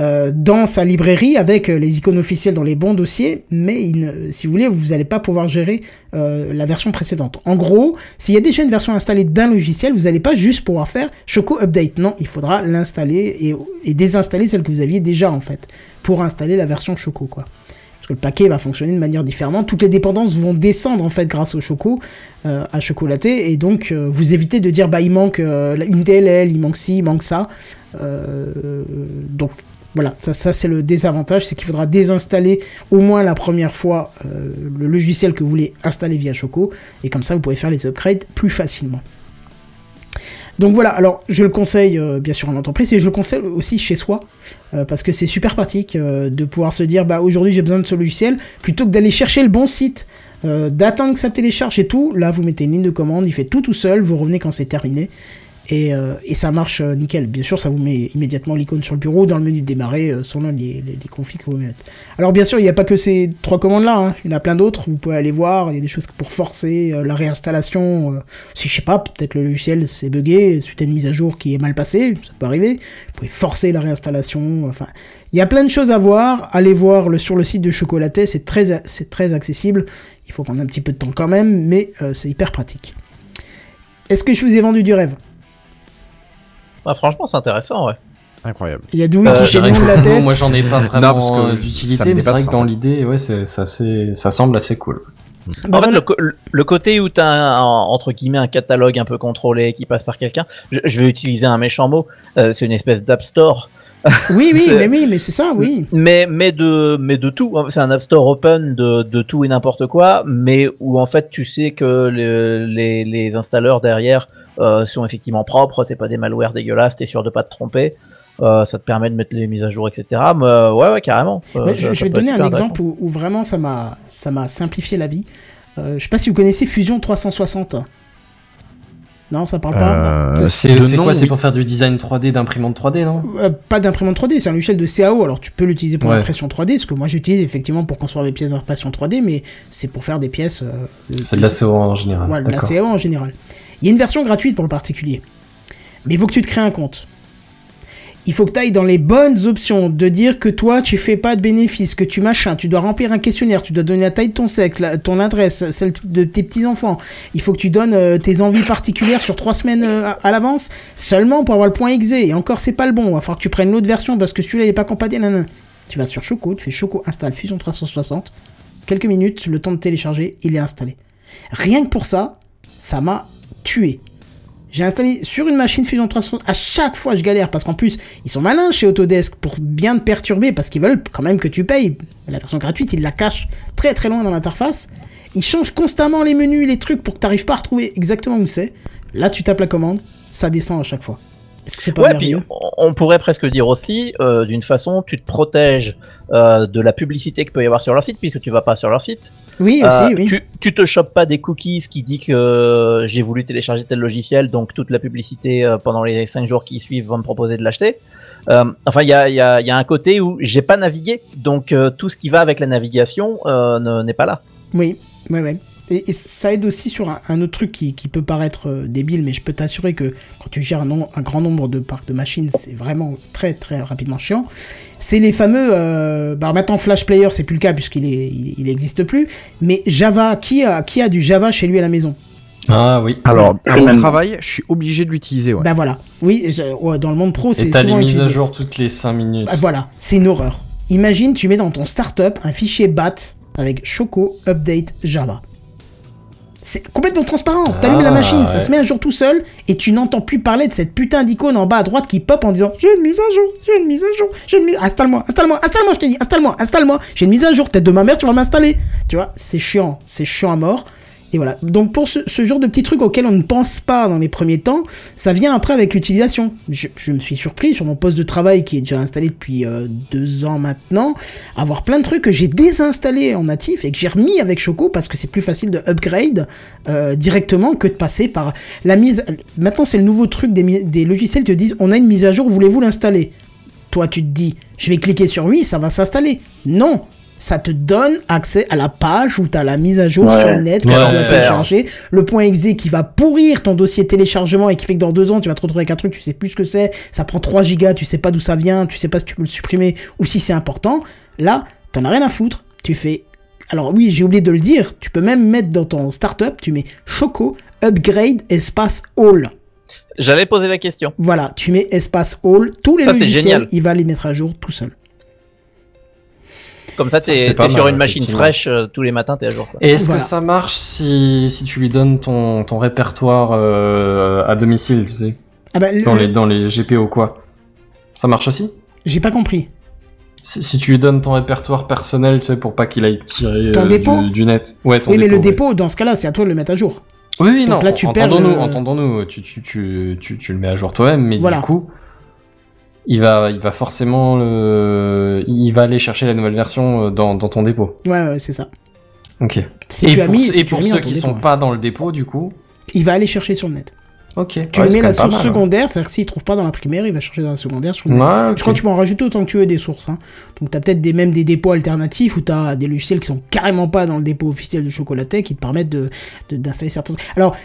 euh, dans sa librairie avec euh, les icônes officielles dans les bons dossiers, mais si vous voulez, vous n'allez pas pouvoir gérer euh, la version précédente. En gros, s'il y a déjà une version installée d'un logiciel, vous n'allez pas juste pouvoir faire Choco Update. Non, il faudra l'installer et, et désinstaller celle que vous aviez déjà en fait pour installer la version Choco quoi. Parce que le paquet va fonctionner de manière différente. Toutes les dépendances vont descendre en fait grâce au Choco, euh, à chocolaté, et donc euh, vous évitez de dire bah il manque euh, une DLL, il manque ci, il manque ça. Donc voilà, ça, c'est le désavantage, c'est qu'il faudra désinstaller au moins la première fois le logiciel que vous voulez installer via Choco, et comme ça vous pouvez faire les upgrades plus facilement. Donc voilà, alors je le conseille euh, bien sûr en entreprise et je le conseille aussi chez soi euh, parce que c'est super pratique euh, de pouvoir se dire bah aujourd'hui j'ai besoin de ce logiciel plutôt que d'aller chercher le bon site, d'attendre que ça télécharge et tout. Là vous mettez une ligne de commande, il fait tout tout seul, vous revenez quand c'est terminé et, euh, et ça marche euh, nickel. Bien sûr, ça vous met immédiatement l'icône sur le bureau, dans le menu de démarrer, euh, selon les, les, que vous mettez. Alors bien sûr, il n'y a pas que ces trois commandes-là, hein. il y en a plein d'autres, vous pouvez aller voir, il y a des choses pour forcer la réinstallation, si je sais pas, peut-être le logiciel s'est bugué suite à une mise à jour qui est mal passée, ça peut arriver, vous pouvez forcer la réinstallation, enfin, il y a plein de choses à voir, allez voir sur le site de Chocolaté, c'est très, très accessible, il faut prendre un petit peu de temps quand même, mais c'est hyper pratique. Est-ce que je vous ai vendu du rêve? Bah, franchement, c'est intéressant, ouais. Incroyable. Il y a Dewey Euh, qui chez nous la tête. Moi, j'en ai pas vraiment Non, parce que euh, ça d'utilité, mais c'est vrai que dans en fait. l'idée, ouais, c'est c'est assez, ça semble assez cool. Bah en fait, le, le côté où tu as un, entre guillemets un catalogue un peu contrôlé qui passe par quelqu'un, je, je vais utiliser un méchant mot, euh, c'est une espèce d'app store, Oui, oui, mais oui, mais c'est ça, oui. mais mais de mais de tout. C'est un app store open de, de tout et n'importe quoi, mais où en fait tu sais que le- les, les installeurs derrière euh, sont effectivement propres, c'est pas des malwares dégueulasses, t'es sûr de pas te tromper. Euh, ça te permet de mettre les mises à jour, etc. Mais, euh, ouais, ouais, carrément. Euh, Ouais, je, vais te donner un exemple où, où vraiment ça m'a ça m'a simplifié la vie. Euh, je sais pas si vous connaissez Fusion 360. Non, ça parle pas. Euh, C'est de c'est nom, quoi C'est oui. pour faire du design 3D d'imprimante 3D, non? Euh, pas d'imprimante 3D, c'est un logiciel de CAO, alors tu peux l'utiliser pour Ouais. l'impression 3D, ce que moi j'utilise effectivement pour construire des pièces d'impression 3D, mais c'est pour faire des pièces... euh, C'est de la CO en général. Voilà, de la. CAO en général. Il y a une version gratuite pour le particulier. Mais il faut que tu te crées un compte. Il faut que tu ailles dans les bonnes options de dire que toi, tu fais pas de bénéfices, que tu machin, tu dois remplir un questionnaire, tu dois donner la taille de ton sexe, ton adresse, celle de tes petits-enfants. Il faut que tu donnes euh, tes envies particulières sur trois semaines euh, à, l'avance, seulement pour avoir le point exe. Et encore, c'est pas le bon. Il va falloir que tu prennes l'autre version parce que celui-là, il pas compatible. Tu vas sur Choco, tu fais Choco installe Fusion 360. Quelques minutes, le temps de télécharger, il est installé. Rien que pour ça, ça m'a tué. J'ai installé sur une machine Fusion 360. À chaque fois, je galère parce qu'en plus, ils sont malins chez Autodesk pour bien te perturber parce qu'ils veulent quand même que tu payes. La version gratuite, ils la cachent très très loin dans l'interface. Ils changent constamment les menus, les trucs pour que tu n'arrives pas à retrouver exactement où c'est. Là, tu tapes la commande, ça descend à chaque fois. Est-ce que c'est pas Ouais, puis on pourrait presque dire aussi, euh, d'une façon, tu te protèges euh, de la publicité qu'il peut y avoir sur leur site, puisque tu vas pas sur leur site. Oui, Euh, aussi, oui. tu, tu te chopes pas des cookies qui dit que j'ai voulu télécharger tel logiciel, donc toute la publicité pendant les 5 jours qui suivent va me proposer de l'acheter. Enfin, il y a, y, a, il y a un côté où j'ai pas navigué, donc tout ce qui va avec la navigation ne- n'est pas là. Oui, ouais, ouais. Et, et ça aide aussi sur un, un autre truc qui, qui peut paraître euh, débile, mais je peux t'assurer que quand tu gères un, nom- un grand nombre de parcs de machines, c'est vraiment très très rapidement chiant. C'est les fameux. Euh, bah maintenant Flash Player, c'est plus le cas puisqu'il il, il existe plus. Mais Java, qui a, qui a du Java chez lui à la maison? Ah oui. Alors, mon même- travail, je suis obligé de l'utiliser, ouais. Bah voilà. Oui, je- ouais, dans le monde pro, c'est Et t'as les souvent mises à jour toutes les 5 minutes. Ah, voilà, c'est une horreur. Imagine, tu mets dans ton startup un fichier BAT avec Choco Update Java. C'est complètement transparent. T'allumes Ah, la machine, ça se met à jour tout seul, et tu n'entends plus parler de cette putain d'icône en bas à droite qui pop en disant J'ai une mise à jour, j'ai une mise à jour, j'ai une mise. Installe-moi, installe-moi, installe-moi, je t'ai dit, installe-moi, installe-moi, j'ai une mise à jour, tête de ma mère, tu vas m'installer. Tu vois, c'est chiant, c'est chiant à mort. Et voilà. Donc pour ce, genre de petits trucs auxquels on ne pense pas dans les premiers temps, ça vient après avec l'utilisation. Je, me suis surpris sur mon poste de travail qui est déjà installé depuis euh, deux ans maintenant, avoir plein de trucs que j'ai désinstallés en natif et que j'ai remis avec Choco parce que c'est plus facile de upgrade euh, directement que de passer par la mise. Maintenant c'est le nouveau truc des, des logiciels qui te disent on a une mise à jour, voulez-vous l'installer? Toi tu te dis je vais cliquer sur oui, ça va s'installer. Non ça te donne accès à la page où tu as la mise à jour Ouais. sur le net que Ouais, tu dois télécharger, le point exe qui va pourrir ton dossier téléchargement et qui fait que dans deux ans tu vas te retrouver avec un truc, tu sais plus ce que c'est, ça prend 3 gigas, tu sais pas d'où ça vient, tu sais pas si tu peux le supprimer ou si c'est important. Là, t'en as rien à foutre, tu fais. Alors oui, j'ai oublié de le dire, tu peux même mettre dans ton startup, tu mets Choco Upgrade Espace All. J'allais poser la question. Voilà, tu mets Espace All, tous les Ça, logiciels, génial. il va les mettre à jour tout seul. Comme ça, t'es pas sur mal, une machine fraîche euh, tous les matins, t'es à jour. quoi. Et est-ce Voilà. que ça marche si, si tu lui donnes ton, ton répertoire euh, à domicile, tu sais, Ah bah, le- dans les, dans les GPO quoi? Ça marche aussi? J'ai pas compris. si, si tu lui donnes ton répertoire personnel, tu sais, pour pas qu'il aille tirer Ton euh, dépôt? du, du net. Ouais, ton Oui, mais le ouais. dépôt, dans ce cas-là, c'est à toi de le mettre à jour. Oui, oui, Donc non. là, tu perds entendons-nous, le- entendons-nous. Tu, tu, tu, tu, tu le mets à jour toi-même, mais Voilà. du coup, il va, il va forcément le, il va aller chercher la nouvelle version euh, dans, dans ton dépôt. Ouais, ouais, c'est ça. Ok. Si et tu as pour, mis, ceux- si et tu pour as mis ceux qui dépôt, sont ouais. pas dans le dépôt, du coup, Il va aller chercher sur le net. ok. Tu Ouais, mets la source mal, hein. secondaire, c'est-à-dire que s'il trouve pas dans la primaire, il va chercher dans la secondaire sur le net. Je crois que tu peux en rajouter autant que tu veux des sources. Hein. Donc tu as peut-être des, même des dépôts alternatifs où tu as des logiciels qui sont carrément pas dans le dépôt officiel de Chocolaté qui te permettent de- de- d'installer certains trucs. Alors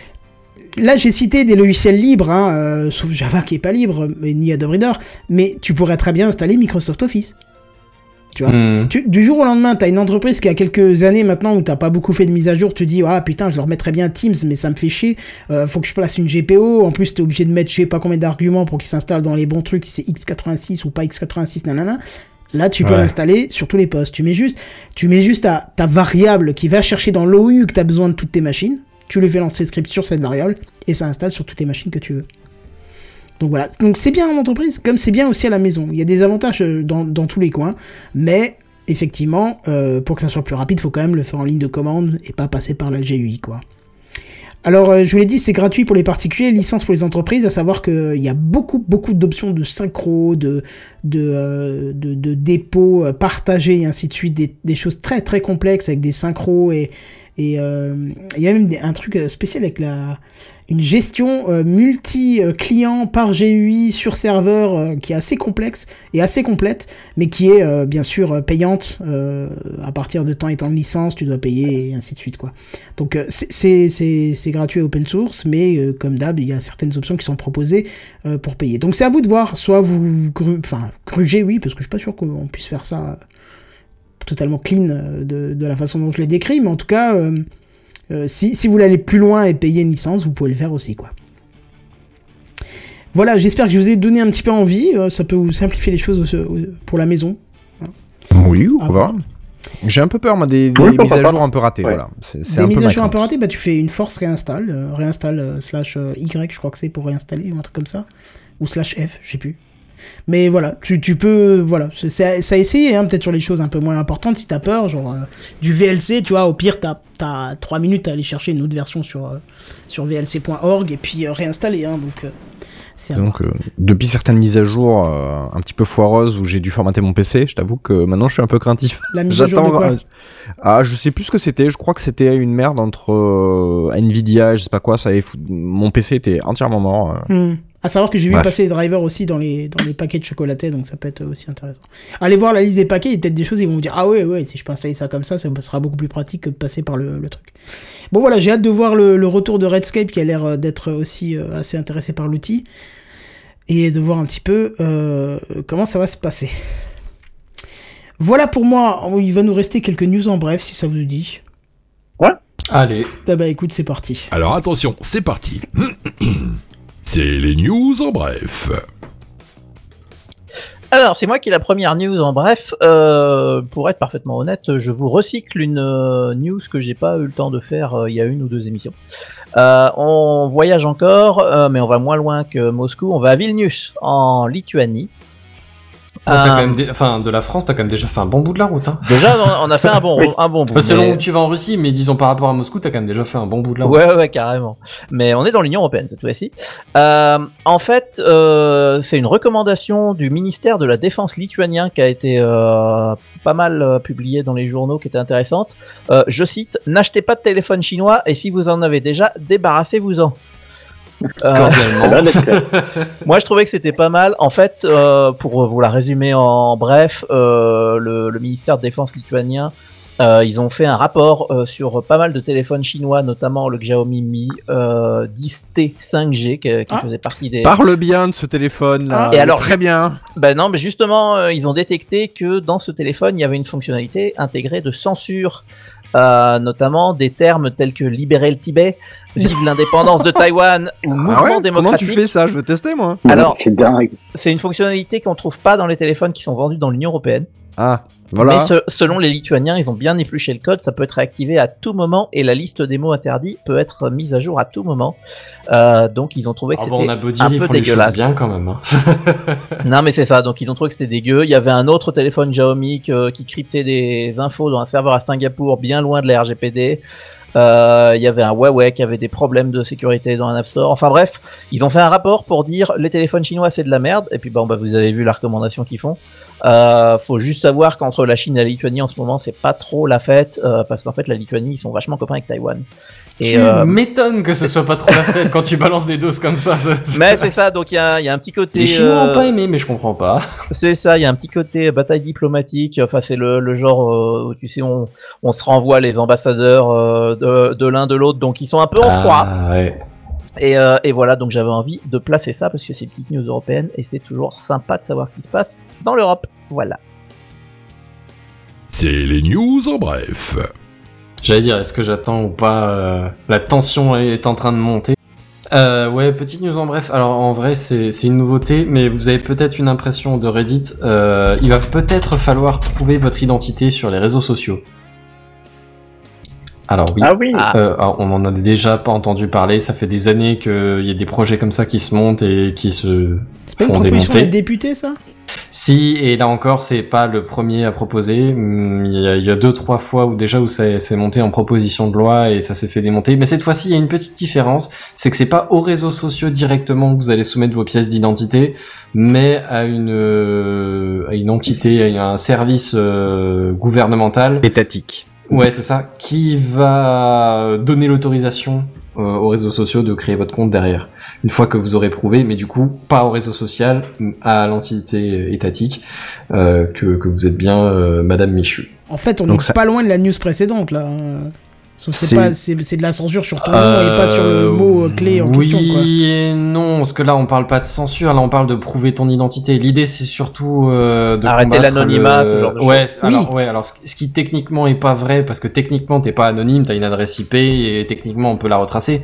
là j'ai cité des logiciels libres, hein, euh, sauf Java qui est pas libre, mais ni Adobe Reader, mais tu pourrais très bien installer Microsoft Office. Tu vois Hmm. tu- du jour au lendemain, t'as une entreprise qui a quelques années maintenant où t'as pas beaucoup fait de mise à jour, tu dis ah putain je leur mettrais bien Teams mais ça me fait chier, euh, faut que je place une GPO, en plus t'es obligé de mettre je sais pas combien d'arguments pour qu'ils s'installent dans les bons trucs, si c'est x86 ou pas x86 nanana. Là tu peux Ouais. l'installer sur tous les postes. Tu mets juste, tu mets juste ta, ta variable qui va chercher dans l'OU que t'as besoin de toutes tes machines, tu lui fais lancer le script sur cette variable et ça installe sur toutes les machines que tu veux. Donc voilà, donc c'est bien en entreprise, comme c'est bien aussi à la maison. Il y a des avantages euh, dans, dans tous les coins, mais effectivement, euh, pour que ça soit plus rapide, faut quand même le faire en ligne de commande et pas passer par la GUI, quoi. Alors, euh, je vous l'ai dit, c'est gratuit pour les particuliers, licence pour les entreprises, à savoir qu'il y a beaucoup, beaucoup d'options de synchro, de, de, de, de dépôt euh, partagé et ainsi de suite, des, des choses très, très complexes avec des synchros et, et euh, il y a même un truc euh, spécial avec la, une gestion euh, multi-client par GUI sur serveur qui est assez complexe et assez complète, mais qui est bien sûr payante à partir de temps et temps de licence, tu dois payer et ainsi de suite quoi. Donc c'est- gratuit open source, mais comme d'hab, il y a certaines options qui sont proposées pour payer. Donc c'est à vous de voir, soit vous gru- enfin grugez oui, parce que je suis pas sûr qu'on puisse faire ça totalement clean euh, de, de la façon dont je l'ai décrit, mais en tout cas, euh, euh, si, si vous voulez aller plus loin et payer une licence, vous pouvez le faire aussi quoi. Voilà, j'espère que je vous ai donné un petit peu envie, ça peut vous simplifier les choses pour la maison. Oui, on Ah, va. J'ai un peu peur, moi, des, des Oui, mises à jour un peu ratées. Ouais. Voilà. Des un mises peu à jour un peu ratées, bah tu fais une force réinstalle, euh, réinstalle euh, slash euh, Y, je crois que c'est pour réinstaller ou un truc comme ça, ou slash F, je sais plus. Mais voilà, tu, tu peux, voilà, c'est- à essayer, hein, peut-être sur les choses un peu moins importantes si t'as peur, genre euh, du VLC, tu vois, au pire t'as as 3 minutes à aller chercher une autre version sur, euh, sur vlc.org et puis euh, réinstaller, hein, donc euh, depuis certaines mises à jour euh, un petit peu foireuses où j'ai dû formater mon PC, je t'avoue que maintenant je suis un peu craintif. La mise à jour de quoi Ah, je sais plus ce que c'était. Je crois que c'était une merde entre euh, Nvidia je sais pas quoi. Ça avait fou- Mon PC était entièrement mort. euh. À savoir que j'ai vu passer les drivers aussi dans les, dans les paquets de chocolaté, donc ça peut être aussi intéressant. Allez voir la liste des paquets, il y a peut-être des choses, ils vont vous dire Ah ouais, ouais, si je peux installer ça comme ça, ça sera beaucoup plus pratique que de passer par le, le truc. Bon voilà, j'ai hâte de voir le, le retour de Redscape qui a l'air euh, d'être aussi euh, assez intéressé par l'outil et de voir un petit peu euh, comment ça va se passer. Voilà pour moi, il va nous rester quelques news en bref si ça vous dit. Allez, Ah bah écoute, c'est parti. Alors attention, c'est parti. C'est les news en bref. Alors, c'est moi qui ai la première news en bref. Euh, pour être parfaitement honnête, je vous recycle une euh, news que j'ai pas eu le temps de faire euh, il y a une ou deux émissions. On voyage encore, mais on va moins loin que Moscou. On va à Vilnius, en Lituanie. Oh, Euh, quand même dé- enfin, de la France, t'as quand même déjà fait un bon bout de la route. Hein. Déjà, on- a fait un bon, un bon bout. Enfin, selon mais- où tu vas en Russie, mais disons par rapport à Moscou, t'as quand même déjà fait un bon bout de la route. Ouais, ouais, carrément. Mais on est dans l'Union européenne cette fois-ci. Euh, en fait, euh, c'est une recommandation du ministère de la Défense lituanien qui a été euh, pas mal publiée dans les journaux, qui était intéressante. Euh, je cite N'achetez pas de téléphone chinois et si vous en avez déjà, débarrassez-vous-en. Euh, Cordialement. moi, je trouvais que c'était pas mal. En fait, euh, pour vous la résumer en bref, euh, le, le ministère de Défense lituanien, euh, ils ont fait un rapport euh, sur pas mal de téléphones chinois, notamment le Xiaomi Mi euh, 10T 5G, qui, qui Ah. faisait partie des. Parle bien de ce téléphone là. Ah. Et alors, très bien. Ben non, mais justement, euh, ils ont détecté que dans ce téléphone, il y avait une fonctionnalité intégrée de censure, euh, notamment des termes tels que libérer le Tibet, vive l'indépendance de Taïwan ou mouvement Ah ouais Comment démocratique. tu fais ça? Je veux tester moi. Alors- c'est dingue. C'est une fonctionnalité qu'on trouve pas dans les téléphones qui sont vendus dans l'Union européenne. Ah, voilà. Mais ce- selon les Lituaniens, ils ont bien épluché le code, ça peut être réactivé à tout moment et la liste des mots interdits peut être mise à jour à tout moment. Euh, donc ils ont trouvé que Ah c'était bon, un ils peu dégueulasse. bien quand même. hein. Non mais c'est ça, donc ils ont trouvé que c'était dégueu. Il y avait un autre téléphone Xiaomi que- qui cryptait des infos dans un serveur à Singapour, bien loin de la RGPD. Euh, il y avait un Huawei qui avait des problèmes de sécurité dans un App Store. Enfin bref, ils ont fait un rapport pour dire les téléphones chinois c'est de la merde. Et puis bon bah vous avez vu la recommandation qu'ils font. Euh, faut juste savoir qu'entre la Chine et la Lituanie en ce moment c'est pas trop la fête euh, parce qu'en fait la Lituanie ils sont vachement copains avec Taïwan. Et, tu euh, m'étonnes que ce soit pas trop la fête quand tu balances des doses comme ça. mais c'est ça, donc il y a, il y a un petit côté. Les Chinois euh, ont pas aimé, mais je comprends pas. C'est ça, il y a un petit côté bataille diplomatique. Enfin, c'est le, le genre euh, où tu sais, on, on se renvoie les ambassadeurs euh, de, l'un de l'autre, donc ils sont un peu en froid. Ah, ouais. Et, euh, et voilà, donc j'avais envie de placer ça parce que c'est une petite news européenne et c'est toujours sympa de savoir ce qui se passe dans l'Europe. Voilà. C'est les news en bref. J'allais dire, est-ce que j'attends ou pas euh, La tension est en train de monter. Euh, ouais, petite news en bref. Alors en vrai, c'est c'est une nouveauté, mais vous avez peut-être une impression de Reddit. Euh, il va peut-être falloir prouver votre identité sur les réseaux sociaux. Alors oui. Ah oui. Euh, alors, on en a déjà pas entendu parler. Ça fait des années qu'il y a des projets comme ça qui se montent et qui se C'est pas une font proposition démonter. des députés, ça? Si, et là encore, c'est pas le premier à proposer. Hum, Il y a, il y a deux, trois fois où déjà où c'est c'est monté en proposition de loi et ça s'est fait démonter. Mais cette fois-ci, il y a une petite différence, c'est que c'est pas aux réseaux sociaux directement que vous allez soumettre vos pièces d'identité, mais à une euh, à une entité, à un service euh, gouvernemental. Étatique. Ouais, c'est ça, qui va donner l'autorisation euh, aux réseaux sociaux de créer votre compte derrière. Une fois que vous aurez prouvé, mais du coup, pas au réseau social, à l'entité étatique, euh, que, que vous êtes bien euh, Madame Michu. En fait, on Donc est ça- pas loin de la news précédente là. C'est- C'est pas- c'est c'est de la censure sur ton nom et pas sur le Euh, mot euh, clé en oui question. Quoi. et non, parce que là on parle pas de censure, là on parle de prouver ton identité. L'idée c'est surtout euh, de Arrêter l'anonymat, le- ce genre de Ouais, choses. alors ouais, alors ce ce qui techniquement est pas vrai parce que techniquement t'es pas anonyme, t'as une adresse IP et techniquement on peut la retracer.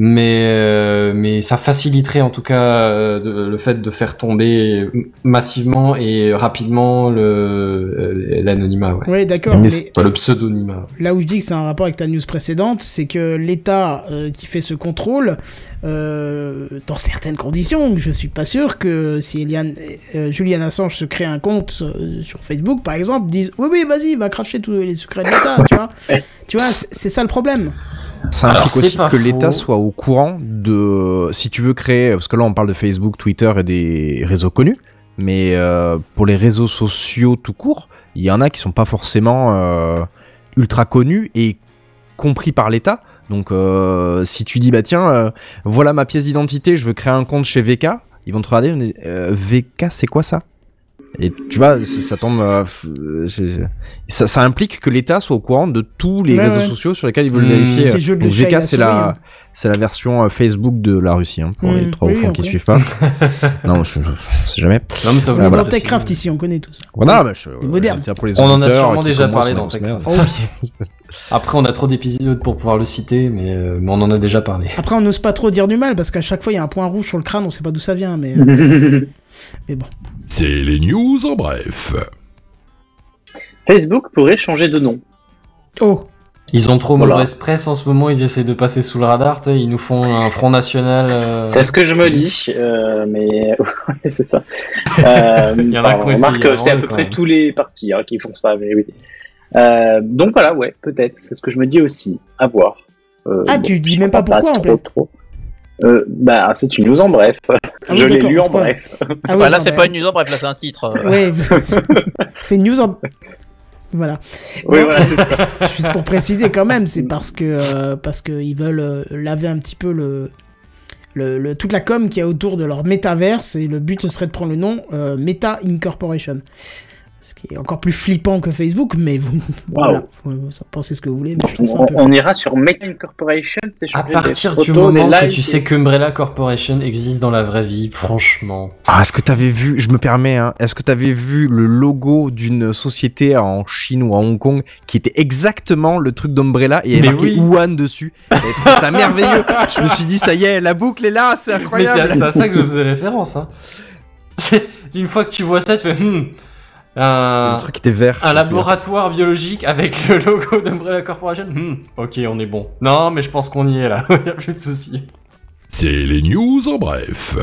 Mais euh, mais ça faciliterait en tout cas euh, de- le fait de faire tomber massivement et rapidement le euh, l'anonymat. Ouais. Ouais, d'accord. Mais Mais le pseudonymat. là où je dis que c'est un rapport avec ta news précédente, c'est que l'État euh, qui fait ce contrôle, euh, dans certaines conditions, je suis pas sûr que si Eliane, euh, Julian Assange se crée un compte euh, sur Facebook, par exemple, disent oui oui vas-y va cracher tous les secrets de l'État, tu vois. Tu vois, c'est ça le problème. Ça implique aussi que l'État soit au courant de. Si tu veux créer. Parce que là, on parle de Facebook, Twitter et des réseaux connus. Mais euh, pour les réseaux sociaux tout court, il y en a qui sont pas forcément euh, ultra connus et compris par l'État. Donc, euh, si tu dis, bah tiens, voilà ma pièce d'identité, je veux créer un compte chez VK, ils vont te regarder, VK, c'est quoi ça? Et tu vois, ça, ça tombe. euh, euh, ça, ça implique que l'État soit au courant de tous les Ouais, réseaux ouais. sociaux sur lesquels ils veulent Mmh, vérifier. de Donc, la c'est la, hein. c'est la version euh, Facebook de la Russie, hein, pour Mmh, les trois oui, au fond on qui connaît. suivent pas. non, je, je, je sais jamais. Non mais ça le dans Techcraft ici, on connaît tous. Voilà, bah, je, pour les On en a sûrement déjà parlé dans Techcraft. Après, on a trop d'épisodes pour pouvoir le citer, mais, euh, mais on en a déjà parlé. Après, on n'ose pas trop dire du mal parce qu'à chaque fois il y a un point rouge sur le crâne, on sait pas d'où ça vient, mais, euh, mais bon. C'est les news en bref. Facebook pourrait changer de nom. Oh, Ils ont trop Voilà. mauvaise presse en ce moment, ils essaient de passer sous le radar, ils nous font un Front National. euh, C'est ce que je me dis, euh, mais c'est ça. Euh, Il y en a enfin, remarque, c'est à peu près même. tous les partis hein, qui font ça, mais oui. Euh, donc voilà, ouais, peut-être. C'est ce que je me dis aussi. À voir. Euh, Ah, bon, tu dis même pas comprends pourquoi, en trop, fait. Euh, bah, c'est une news en bref. Ah oui, je l'ai lu en bref. ah Bah, là, c'est pas une news, en bref, là, c'est un titre. Ouais, c'est une news en... Voilà. Oui, Non, voilà, c'est ça. Juste pour préciser quand même, c'est parce que euh, parce qu'ils veulent euh, laver un petit peu le, le, le- toute la com qu'il y a autour de leur métaverse et le but ce serait de prendre le nom euh, Meta Incorporation. Ce qui est encore plus flippant que Facebook, mais vous, voilà, vous en pensez ce que vous voulez, mais je trouve ça un On, peu on ira sur Meta Incorporation, c'est À partir du photos, moment que tu et- sais qu'Umbrella Corporation existe dans la vraie vie, franchement. Ah, est-ce que t'avais vu, je me permets, hein, est-ce que t'avais vu le logo d'une société en Chine ou à Hong Kong qui était exactement le truc d'Umbrella et il y avait Mais marqué oui. Wuhan dessus? J'avais trouvé ça merveilleux. Je me suis dit, ça y est, la boucle est là, c'est Mais c'est incroyable. à, c'est à ça que je faisais référence. Hein. C'est- Une fois que tu vois ça, tu fais hmm, un, Le truc était vert. un laboratoire biologique avec le logo d'Umbrella Corporation. Hmm, ok, on est bon. Non, mais je pense qu'on y est là. Il y a plus de soucis. C'est les news en bref.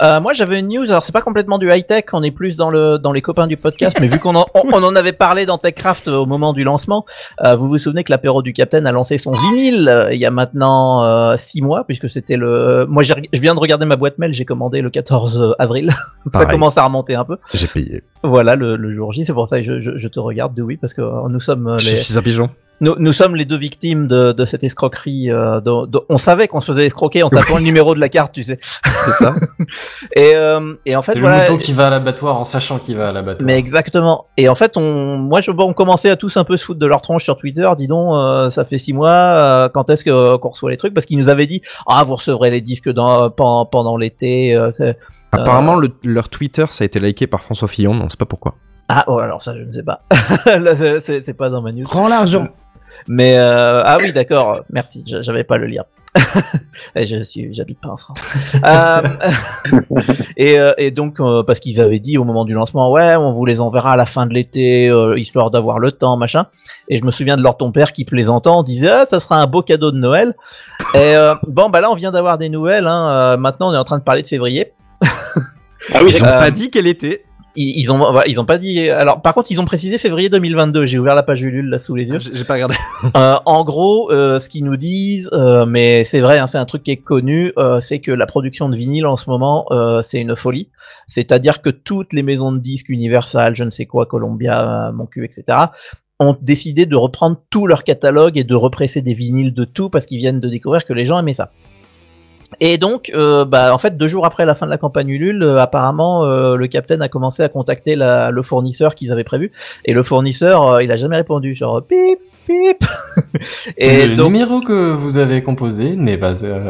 Euh, moi, j'avais une news. Alors, c'est pas complètement du high tech. On est plus dans le dans les copains du podcast. Mais vu qu'on en, on, on en avait parlé dans Techcraft au moment du lancement, euh, vous vous souvenez que l'apéro du Capitaine a lancé son vinyle euh, il y a maintenant euh, six mois, puisque c'était le. Moi, je viens de regarder ma boîte mail. J'ai commandé le 14 avril. ça commence à remonter un peu. J'ai payé. Voilà le, le jour J. C'est pour ça que je, je, je te regarde, de oui, parce que nous sommes euh, Je les, suis un pigeon. Nous, nous sommes les deux victimes de, de cette escroquerie. euh, de- de- on savait qu'on se faisait escroquer en tapant le numéro de la carte, tu sais. C'est ça. Et, euh, et en fait, C'est voilà. le mouton qui va à l'abattoir en sachant qu'il va à l'abattoir. Mais exactement. Et en fait, on, moi, je, bon, on commençait à tous un peu se foutre de leur tronche sur Twitter. Dis donc, euh, ça fait six mois. euh, quand est-ce que qu'on reçoit les trucs? Parce qu'ils nous avaient dit, ah, vous recevrez les disques dans, pendant, pendant l'été. euh, Apparemment, le- leur Twitter, ça a été liké par François Fillon, on sait pas pourquoi. ah, oh, alors ça, je ne sais pas. C'est- pas dans ma news. rends l'argent. Mais euh, ah oui, d'accord. Merci. j'a- J'avais pas le lien. Et je suis, j'habite pas en France. Euh, et, euh, et donc euh, parce qu'ils avaient dit au moment du lancement, ouais, on vous les enverra à la fin de l'été, euh, histoire d'avoir le temps, machin. Et je me souviens de leur ton père qui plaisantant disait, ah, ça sera un beau cadeau de Noël. Et euh, bon, bah là, on vient d'avoir des nouvelles. Hein. Euh, maintenant, on est en train de parler de février. Ah oui, Ils ont Euh, pas dit quel était. Ils, ils ont, voilà, ils ont pas dit. Alors, par contre, ils ont précisé février 2022. J'ai ouvert la page Ulule là sous les yeux. J'ai pas regardé. Euh, en gros, euh, ce qu'ils nous disent, euh, mais c'est vrai, hein, c'est un truc qui est connu, c'est que la production de vinyle en ce moment, c'est une folie. C'est-à-dire que toutes les maisons de disques, Universal, je ne sais quoi, Columbia, Mon Cul, etc., ont décidé de reprendre tout leur catalogue et de represser des vinyles de tout parce qu'ils viennent de découvrir que les gens aimaient ça. Et donc, euh, bah, en fait, deux jours après la fin de la campagne Ulule, euh, apparemment, euh, le capitaine a commencé à contacter la- le fournisseur qu'ils avaient prévu. Et le fournisseur, euh, il a jamais répondu. Genre, pip, pip. et le donc, numéro que vous avez composé n'est pas, euh,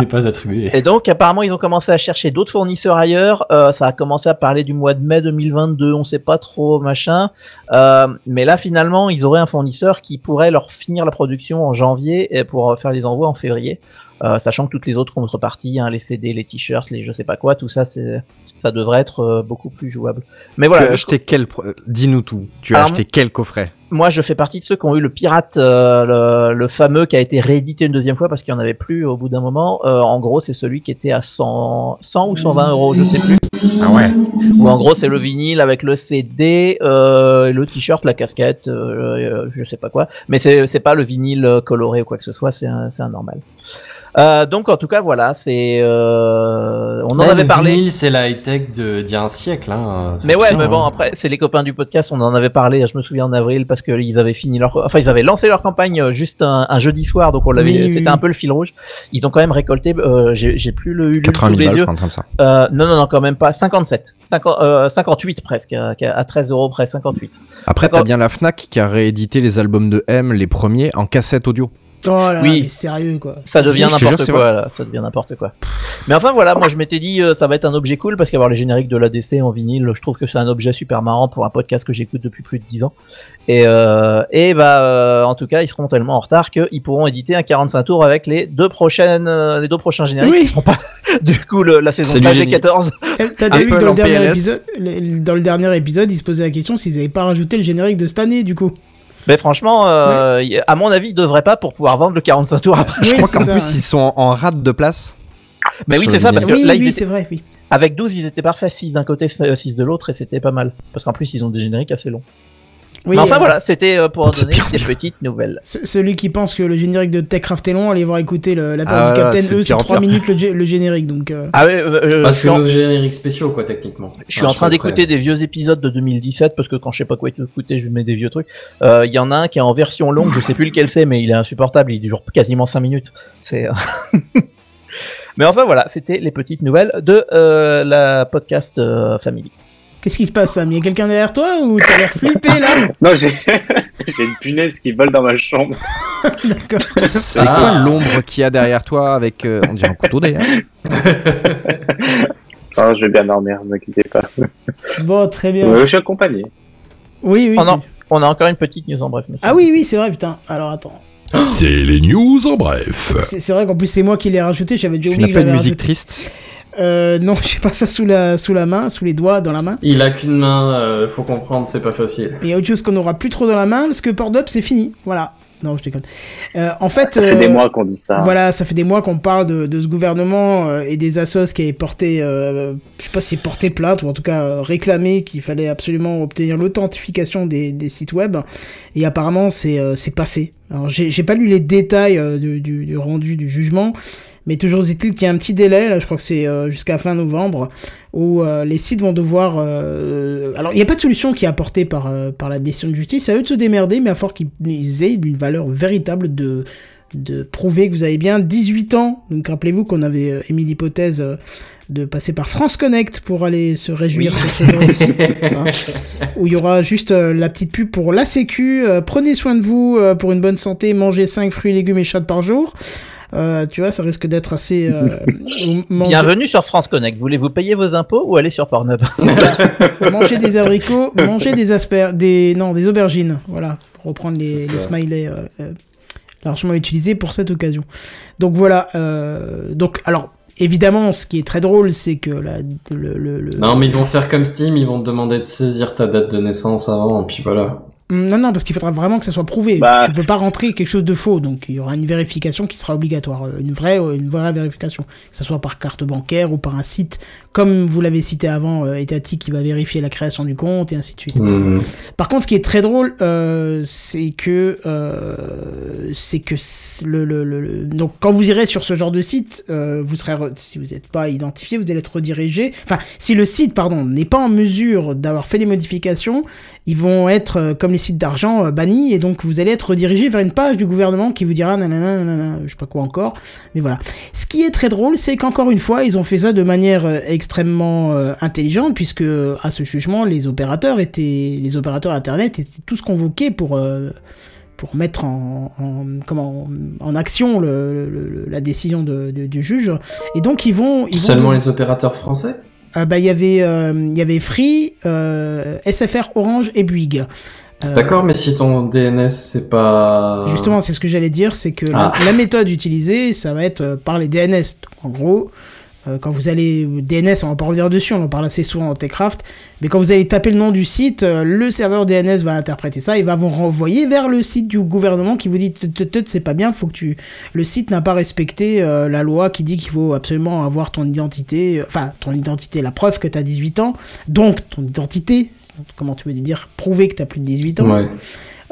n'est pas attribué. et donc, apparemment, ils ont commencé à chercher d'autres fournisseurs ailleurs. Euh, ça a commencé à parler du mois de mai 2022. On sait pas trop, machin. Euh, mais là, finalement, ils auraient un fournisseur qui pourrait leur finir la production en janvier et pour euh, faire les envois en février. Euh, sachant que toutes les autres contreparties, hein, les CD, les t-shirts, les je sais pas quoi, tout ça, c'est, ça devrait être euh, beaucoup plus jouable. Mais voilà. tu as acheté quel. Dis-nous tout. Tu as Alors, acheté quel coffret? moi, je fais partie de ceux qui ont eu le pirate, euh, le, le fameux qui a été réédité une deuxième fois parce qu'il n'y en avait plus au bout d'un moment. Euh, en gros, c'est celui qui était à 100, 100 ou 120 euros, je sais plus. Ah ouais. Ou en gros, c'est le vinyle avec le CD, euh, le t-shirt, la casquette, euh, je sais pas quoi. Mais c'est c'est pas le vinyle coloré ou quoi que ce soit, c'est un, c'est un normal. Euh, donc en tout cas voilà, c'est euh, on en Ouais, avait parlé. c'est la high-tech de- d'il y a un siècle. Hein, Mais ouais, mais bon, hein. après, c'est les copains du podcast, on en avait parlé, je me souviens en avril, parce que ils avaient fini leur, enfin, ils avaient lancé leur campagne euh, juste un, un jeudi soir, donc on l'avait, Oui, c'était oui. un peu le fil rouge. Ils ont quand même récolté, euh, j'ai plus le Ulule 80 sous 000 les balles, je crois, comme ça. Euh, non, non, non, quand même pas. 57. 50, euh, 58 presque, à, à 13 euros près, 58. Après, t'as bien la Fnac qui a réédité les albums de M, les premiers, en cassette audio. Oh là, Oui. mais sérieux quoi. Ça devient Si, n'importe quoi, là. Ça devient n'importe quoi. Mais enfin, voilà, moi je m'étais dit, euh, ça va être un objet cool parce qu'avoir les génériques de l'ADC en vinyle, je trouve que c'est un objet super marrant pour un podcast que j'écoute depuis plus de 10 ans. Et, euh, et bah, euh, en tout cas, ils seront tellement en retard qu'ils pourront éditer un 45 tours avec les deux prochaines, euh, les deux prochains génériques Oui. qui seront pas, du coup, le- la saison C'est du 13 et génie. 14. T'as- vu dans le, dernier épisode, dans le dernier épisode, ils se posaient la question s'ils avaient pas rajouté le générique de cette année du coup. Mais franchement, euh, à mon avis, ils devraient pas pour pouvoir vendre le 45 tours après. Je Oui, crois qu'en plus, ouais. ils sont en, en rate de place. Mais oui, c'est ça, parce que Oui, là, ils oui, étaient- c'est vrai, oui. avec 12, ils étaient parfaits, 6 d'un côté, 6 de l'autre, et c'était pas mal. Parce qu'en plus, ils ont des génériques assez longs. Oui, Mais enfin euh, voilà, c'était euh, pour C'est donner des petites nouvelles. ce- Celui qui pense que le générique de Techcraft est long, allez voir écouter le, la Ah, part du voilà, Captain. de c'est pire en 3 pire. minutes le, gé- le générique donc. euh, Ah ouais, euh, Bah, c'est nos génériques spéciaux, quoi, techniquement. je suis Enfin, en train d'écouter des vieux épisodes de 2017 parce que quand je sais pas quoi écouter, je mets des vieux trucs. Euh, Il y en a un qui est en version longue, je sais plus lequel c'est, mais il est insupportable, il dure quasiment 5 minutes. C'est. mais enfin voilà, c'était les petites nouvelles de euh, la podcast euh, Family. Qu'est-ce qui se passe, Sam? Il y a quelqu'un derrière toi ou t'as l'air flippé là? Non, j'ai une punaise qui vole dans ma chambre. D'accord. C'est Ah. quoi l'ombre qu'il y a derrière toi avec. euh, on dirait un couteau d'ailleurs? Oh, je vais bien dormir, ne inquiétez pas. Bon, très bien. Euh, je suis accompagné. Oui, oui. Oh non. On a encore une petite news en bref. monsieur. Ah oui, oui, c'est vrai, putain. Alors attends. C'est les news en bref. C'est vrai qu'en plus c'est moi qui l'ai rajouté, j'avais déjà Tu oublié n'as que pas une j'avais musique rajouté. triste? Euh, non, j'ai pas ça sous la, sous la main, sous les doigts, dans la main. Il a qu'une main, euh, faut comprendre, c'est pas facile. Et il y a autre chose qu'on aura plus trop dans la main, parce que Port Up c'est fini. Voilà. Non, je déconne. Euh, en fait, Ça fait euh, des mois qu'on dit ça. Voilà, ça fait des mois qu'on parle de, de ce gouvernement euh, et des assos qui avaient porté, euh, je sais pas si porté plainte ou en tout cas euh, réclamé qu'il fallait absolument obtenir l'authentification des, des sites web. Et apparemment, c'est euh, c'est passé. Alors, j'ai j'ai pas lu les détails euh, du, du- du rendu du jugement, mais toujours est-il qu'il y a un petit délai, là, je crois que c'est euh, jusqu'à fin novembre, où euh, les sites vont devoir... euh, Alors, il n'y a pas de solution qui est apportée par, par la décision de justice, à eux de se démerder, mais à fort qu'ils aient une valeur véritable de, de prouver que vous avez bien 18 ans. Donc, rappelez-vous qu'on avait émis l'hypothèse de passer par France Connect pour aller se réjouir sur ce genre de site, hein, où il y aura juste la petite pub pour la sécu, prenez soin de vous pour une bonne santé, mangez 5 fruits, légumes et chats par jour. Euh, tu vois, ça risque d'être assez... euh, Bienvenue sur France Connect. Voulez-vous payer vos impôts ou aller sur Pornhub manger des abricots, manger des asper, des non, des aubergines, voilà, pour reprendre les, smileys euh, euh, largement utilisés pour cette occasion. Donc voilà, euh, donc alors évidemment, ce qui est très drôle, c'est que la, le, le, le- Non, mais ils vont faire comme Steam, ils vont te demander de saisir ta date de naissance avant, et puis voilà. Non, non, parce qu'il faudra vraiment que ça soit prouvé. Bah. Tu peux pas rentrer quelque chose de faux, donc il y aura une vérification qui sera obligatoire, euh, une vraie, euh, une vraie vérification, que ce soit par carte bancaire ou par un site, comme vous l'avez cité avant, euh, étatique qui va vérifier la création du compte et ainsi de suite. Mhm. Par contre, ce qui est très drôle, euh, c'est que euh, c'est que le, le, le- donc quand vous irez sur ce genre de site, euh, vous serez re- si vous n'êtes pas identifié, vous allez être redirigé. Enfin, si le site, pardon, n'est pas en mesure d'avoir fait des modifications, ils vont être comme les sites d'argent euh, bannis et donc vous allez être redirigé vers une page du gouvernement qui vous dira nanana, nanana, je sais pas quoi encore. Mais voilà. Ce qui est très drôle, c'est qu'encore une fois, ils ont fait ça de manière euh, extrêmement euh, intelligente, puisque euh, à ce jugement, les opérateurs étaient, les opérateurs internet étaient tous convoqués pour pour mettre en, en- comment en action le, la décision de- de- du juge. Et donc ils vont ils Seulement vont, les opérateurs français? Euh, bah il y avait euh, il y avait Free, euh, SFR, Orange et Bouygues. Euh, D'accord, mais si ton DNS c'est pas. Justement, c'est ce que j'allais dire, c'est que la, Ah. la méthode utilisée, ça va être euh, par les DNS. En gros, quand vous allez DNS, on va pas revenir dessus, on en parle assez souvent dans Techcraft, mais quand vous allez taper le nom du site, euh, le serveur DNS va interpréter ça, il va vous renvoyer vers le site du gouvernement qui vous dit c'est pas bien, faut que tu le site n'a pas respecté euh, la loi qui dit qu'il faut absolument avoir ton identité, euh, enfin ton identité, la preuve que tu as 18 ans, donc ton identité, comment tu veux dire prouver que tu as plus de 18 ans.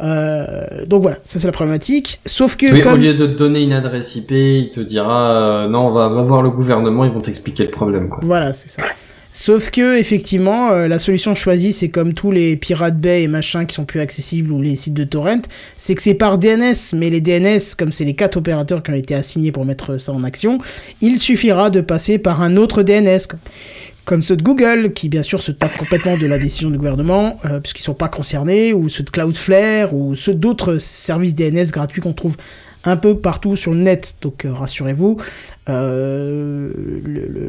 Euh, donc voilà, ça c'est la problématique. Sauf que Oui, comme... au lieu de te donner une adresse IP, il te dira euh, non, on va, va voir le gouvernement, ils vont t'expliquer le problème. Quoi. Voilà, c'est ça. Sauf que effectivement, euh, la solution choisie, c'est comme tous les Pirate Bay et machin qui sont plus accessibles ou les sites de torrent, c'est que c'est par DNS. Mais les DNS, comme c'est les quatre opérateurs qui ont été assignés pour mettre ça en action, il suffira de passer par un autre DNS. Comme- ceux de Google, qui bien sûr se tapent complètement de la décision du gouvernement, euh, puisqu'ils sont pas concernés, ou ceux de Cloudflare, ou ceux d'autres services DNS gratuits qu'on trouve un peu partout sur le net, donc euh, rassurez-vous. Euh,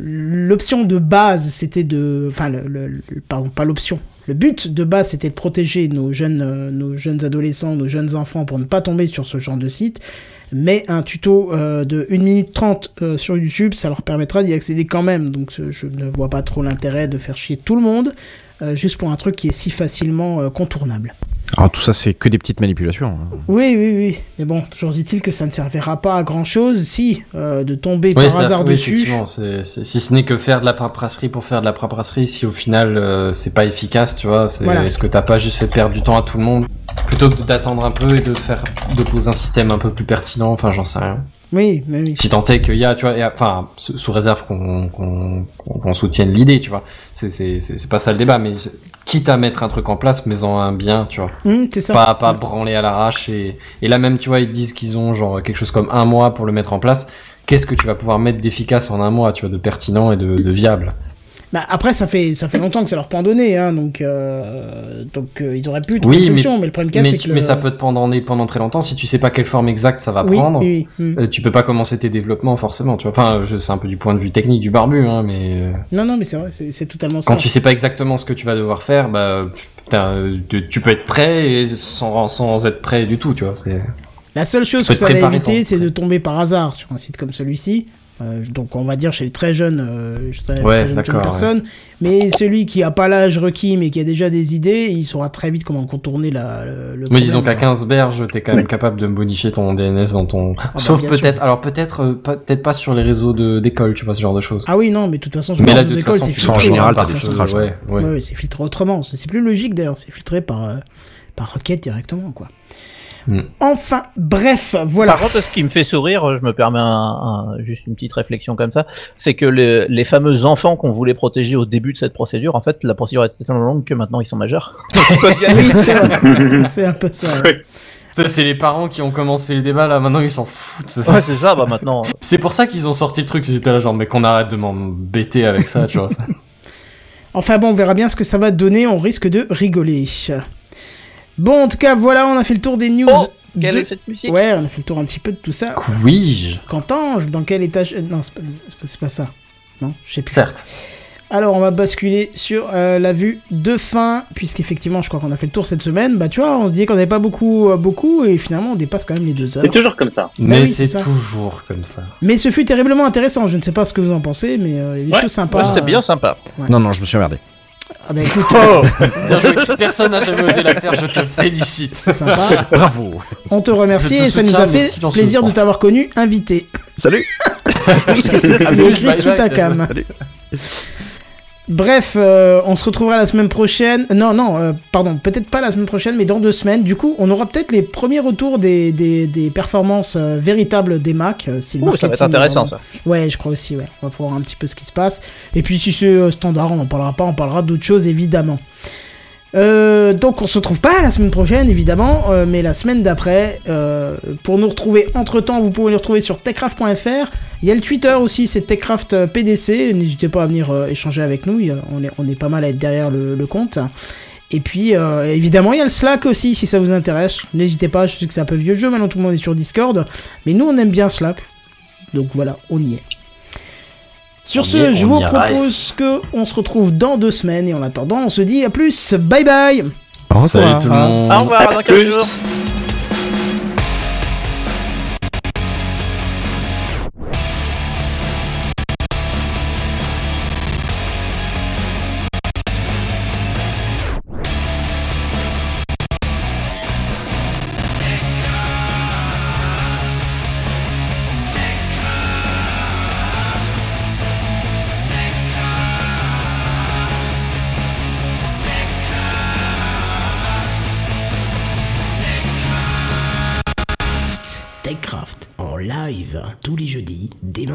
l'option de base, c'était de... Enfin, le- pardon, pas l'option. Le but de base, c'était de protéger nos jeunes, euh, nos jeunes adolescents, nos jeunes enfants pour ne pas tomber sur ce genre de site. Mais un tuto euh, de 1 minute 30 euh, sur YouTube, ça leur permettra d'y accéder quand même. Donc je ne vois pas trop l'intérêt de faire chier tout le monde, juste pour un truc qui est si facilement euh, contournable. Alors tout ça, c'est que des petites manipulations. hein. Oui, oui, oui. Mais bon, toujours est-il que ça ne servira pas à grand chose si euh, de tomber Oui, par hasard oui, dessus. effectivement, c'est- c'est- si ce n'est que faire de la paperasserie pour faire de la paperasserie, si au final euh, c'est pas efficace, tu vois, c'est Voilà. est-ce que t'as pas juste fait perdre du temps à tout le monde? Plutôt que d'attendre un peu et de faire de poser un système un peu plus pertinent, enfin j'en sais rien. Oui, mais oui. Si tant est qu'il y a, tu vois, enfin sous réserve qu'on qu'on qu'on qu'on soutienne l'idée, tu vois, c'est c'est pas ça le débat, mais quitte à mettre un truc en place, mais-en un bien, tu vois. C'est ça. Pas, pas branler à l'arrache et, et là même tu vois ils disent qu'ils ont genre quelque chose comme un mois pour le mettre en place. Qu'est-ce que tu vas pouvoir mettre d'efficace en un mois, tu vois, de pertinent et de, de viable? Bah, après, ça fait, ça fait longtemps que ça leur pendonnait, hein, donc, euh, donc euh, ils auraient pu trouver Oui, une mais- solution, mais, le problème mais, c'est que. mais le- ça peut te pendant pendant très longtemps si tu sais pas quelle forme exacte ça va Oui, prendre. oui, euh, tu peux pas commencer tes développements forcément, tu vois. Enfin, c'est un peu du point de vue technique du barbu, hein, mais euh, Non, non, mais c'est vrai, c'est totalement ça. quand tu sais pas exactement ce que tu vas devoir faire, bah tu, tu peux être prêt et sans, sans être prêt du tout, tu vois. C'est La seule chose que ça va éviter, c'est de tomber par hasard sur un site comme celui-ci. Euh, donc on va dire chez les très jeunes, euh, très, Ouais, très jeunes personnes. Mais celui qui a pas l'âge requis mais qui a déjà des idées, il saura très vite comment contourner la, le, Mais problème. disons qu'à 15 berges, t'es quand même capable de modifier ton DNS dans ton. bah, Sauf peut-être, alors peut-être, euh, pas- peut-être pas sur les réseaux de d'école, tu vois ce genre de choses. Ah oui, non, mais de toute façon, sur mais le là, réseau de toute d'école, façon, c'est filtré. en général, hein, t'as de des filtrages, Ouais, ouais. Ouais, ouais, c'est filtré autrement. C'est plus logique d'ailleurs, c'est filtré par, euh, par requête directement, quoi. Mm. Enfin, bref, voilà. Par contre, ce qui me fait sourire, je me permets un- un- juste une petite réflexion comme ça, c'est que les, les fameux enfants qu'on voulait protéger au début de cette procédure, en fait, la procédure est tellement longue que maintenant ils sont majeurs. oui, c'est vrai. c'est un peu ça. ouais. Ça, c'est les parents qui ont commencé le débat là. Maintenant, ils s'en foutent. ça, Ouais, c'est- c'est ça, bah maintenant. C'est pour ça qu'ils ont sorti le truc. Ils étaient là genre, mais qu'on arrête de m'embêter avec ça, tu vois. ça. Enfin bon, on verra bien ce que ça va donner, on risque de rigoler. Bon, en tout cas, voilà, on a fait le tour des news. Oh, quelle de- est cette musique Ouais, on a fait le tour un petit peu de tout ça. Quij. Quentin, dans quel étage Non, c'est pas, ça. Non, je sais plus. Certes. Alors, on va basculer sur euh, la vue de fin, puisqu'effectivement, je crois qu'on a fait le tour cette semaine. Bah, tu vois, on se disait qu'on n'avait pas beaucoup, euh, beaucoup, et finalement, on dépasse quand même les deux heures. C'est toujours comme ça. Mais oui, c'est toujours comme ça. Mais ce fut terriblement intéressant. Je ne sais pas ce que vous en pensez, mais euh, Ouais, choses sympas. Ouais, C'était bien sympa. Non, non, je me suis emmerdé. Ah bah écoute, Oh joué. Personne n'a jamais osé la faire, je te félicite. c'est sympa. Bravo. On te remercie te et ça nous a fait plaisir de t'avoir connu invité. Salut. Parce que c'est écrit bye sous ta cam. Salut. Bref, euh, on se retrouvera la semaine prochaine. Non, non, euh, pardon, peut-être pas la semaine prochaine, mais dans deux semaines. Du coup, on aura peut-être les premiers retours des, des, des performances euh, véritables des Mac. si le Ouh, ça va être intéressant ça. Ouais, je crois aussi, ouais. On va pouvoir voir un petit peu ce qui se passe. Et puis si c'est standard, on n'en parlera pas, on parlera d'autres choses évidemment. Euh, donc on se retrouve pas la semaine prochaine évidemment, euh, mais la semaine d'après. euh, pour nous retrouver entre temps, vous pouvez nous retrouver sur techcraft.fr. Il y a le Twitter aussi, c'est techcraft PDC. N'hésitez pas à venir échanger avec nous, on est, on est pas mal à être derrière le, le compte. Et puis évidemment, il y a le Slack aussi si ça vous intéresse. N'hésitez pas, je sais que c'est un peu vieux jeu, maintenant tout le monde est sur Discord, mais nous on aime bien Slack. Donc voilà, on y est. Sur ce, je vous propose reste. que on se retrouve dans deux semaines et en attendant, on se dit à plus. Bye bye. Au revoir. Salut tout le monde. Au revoir, dans 15 plus. jours.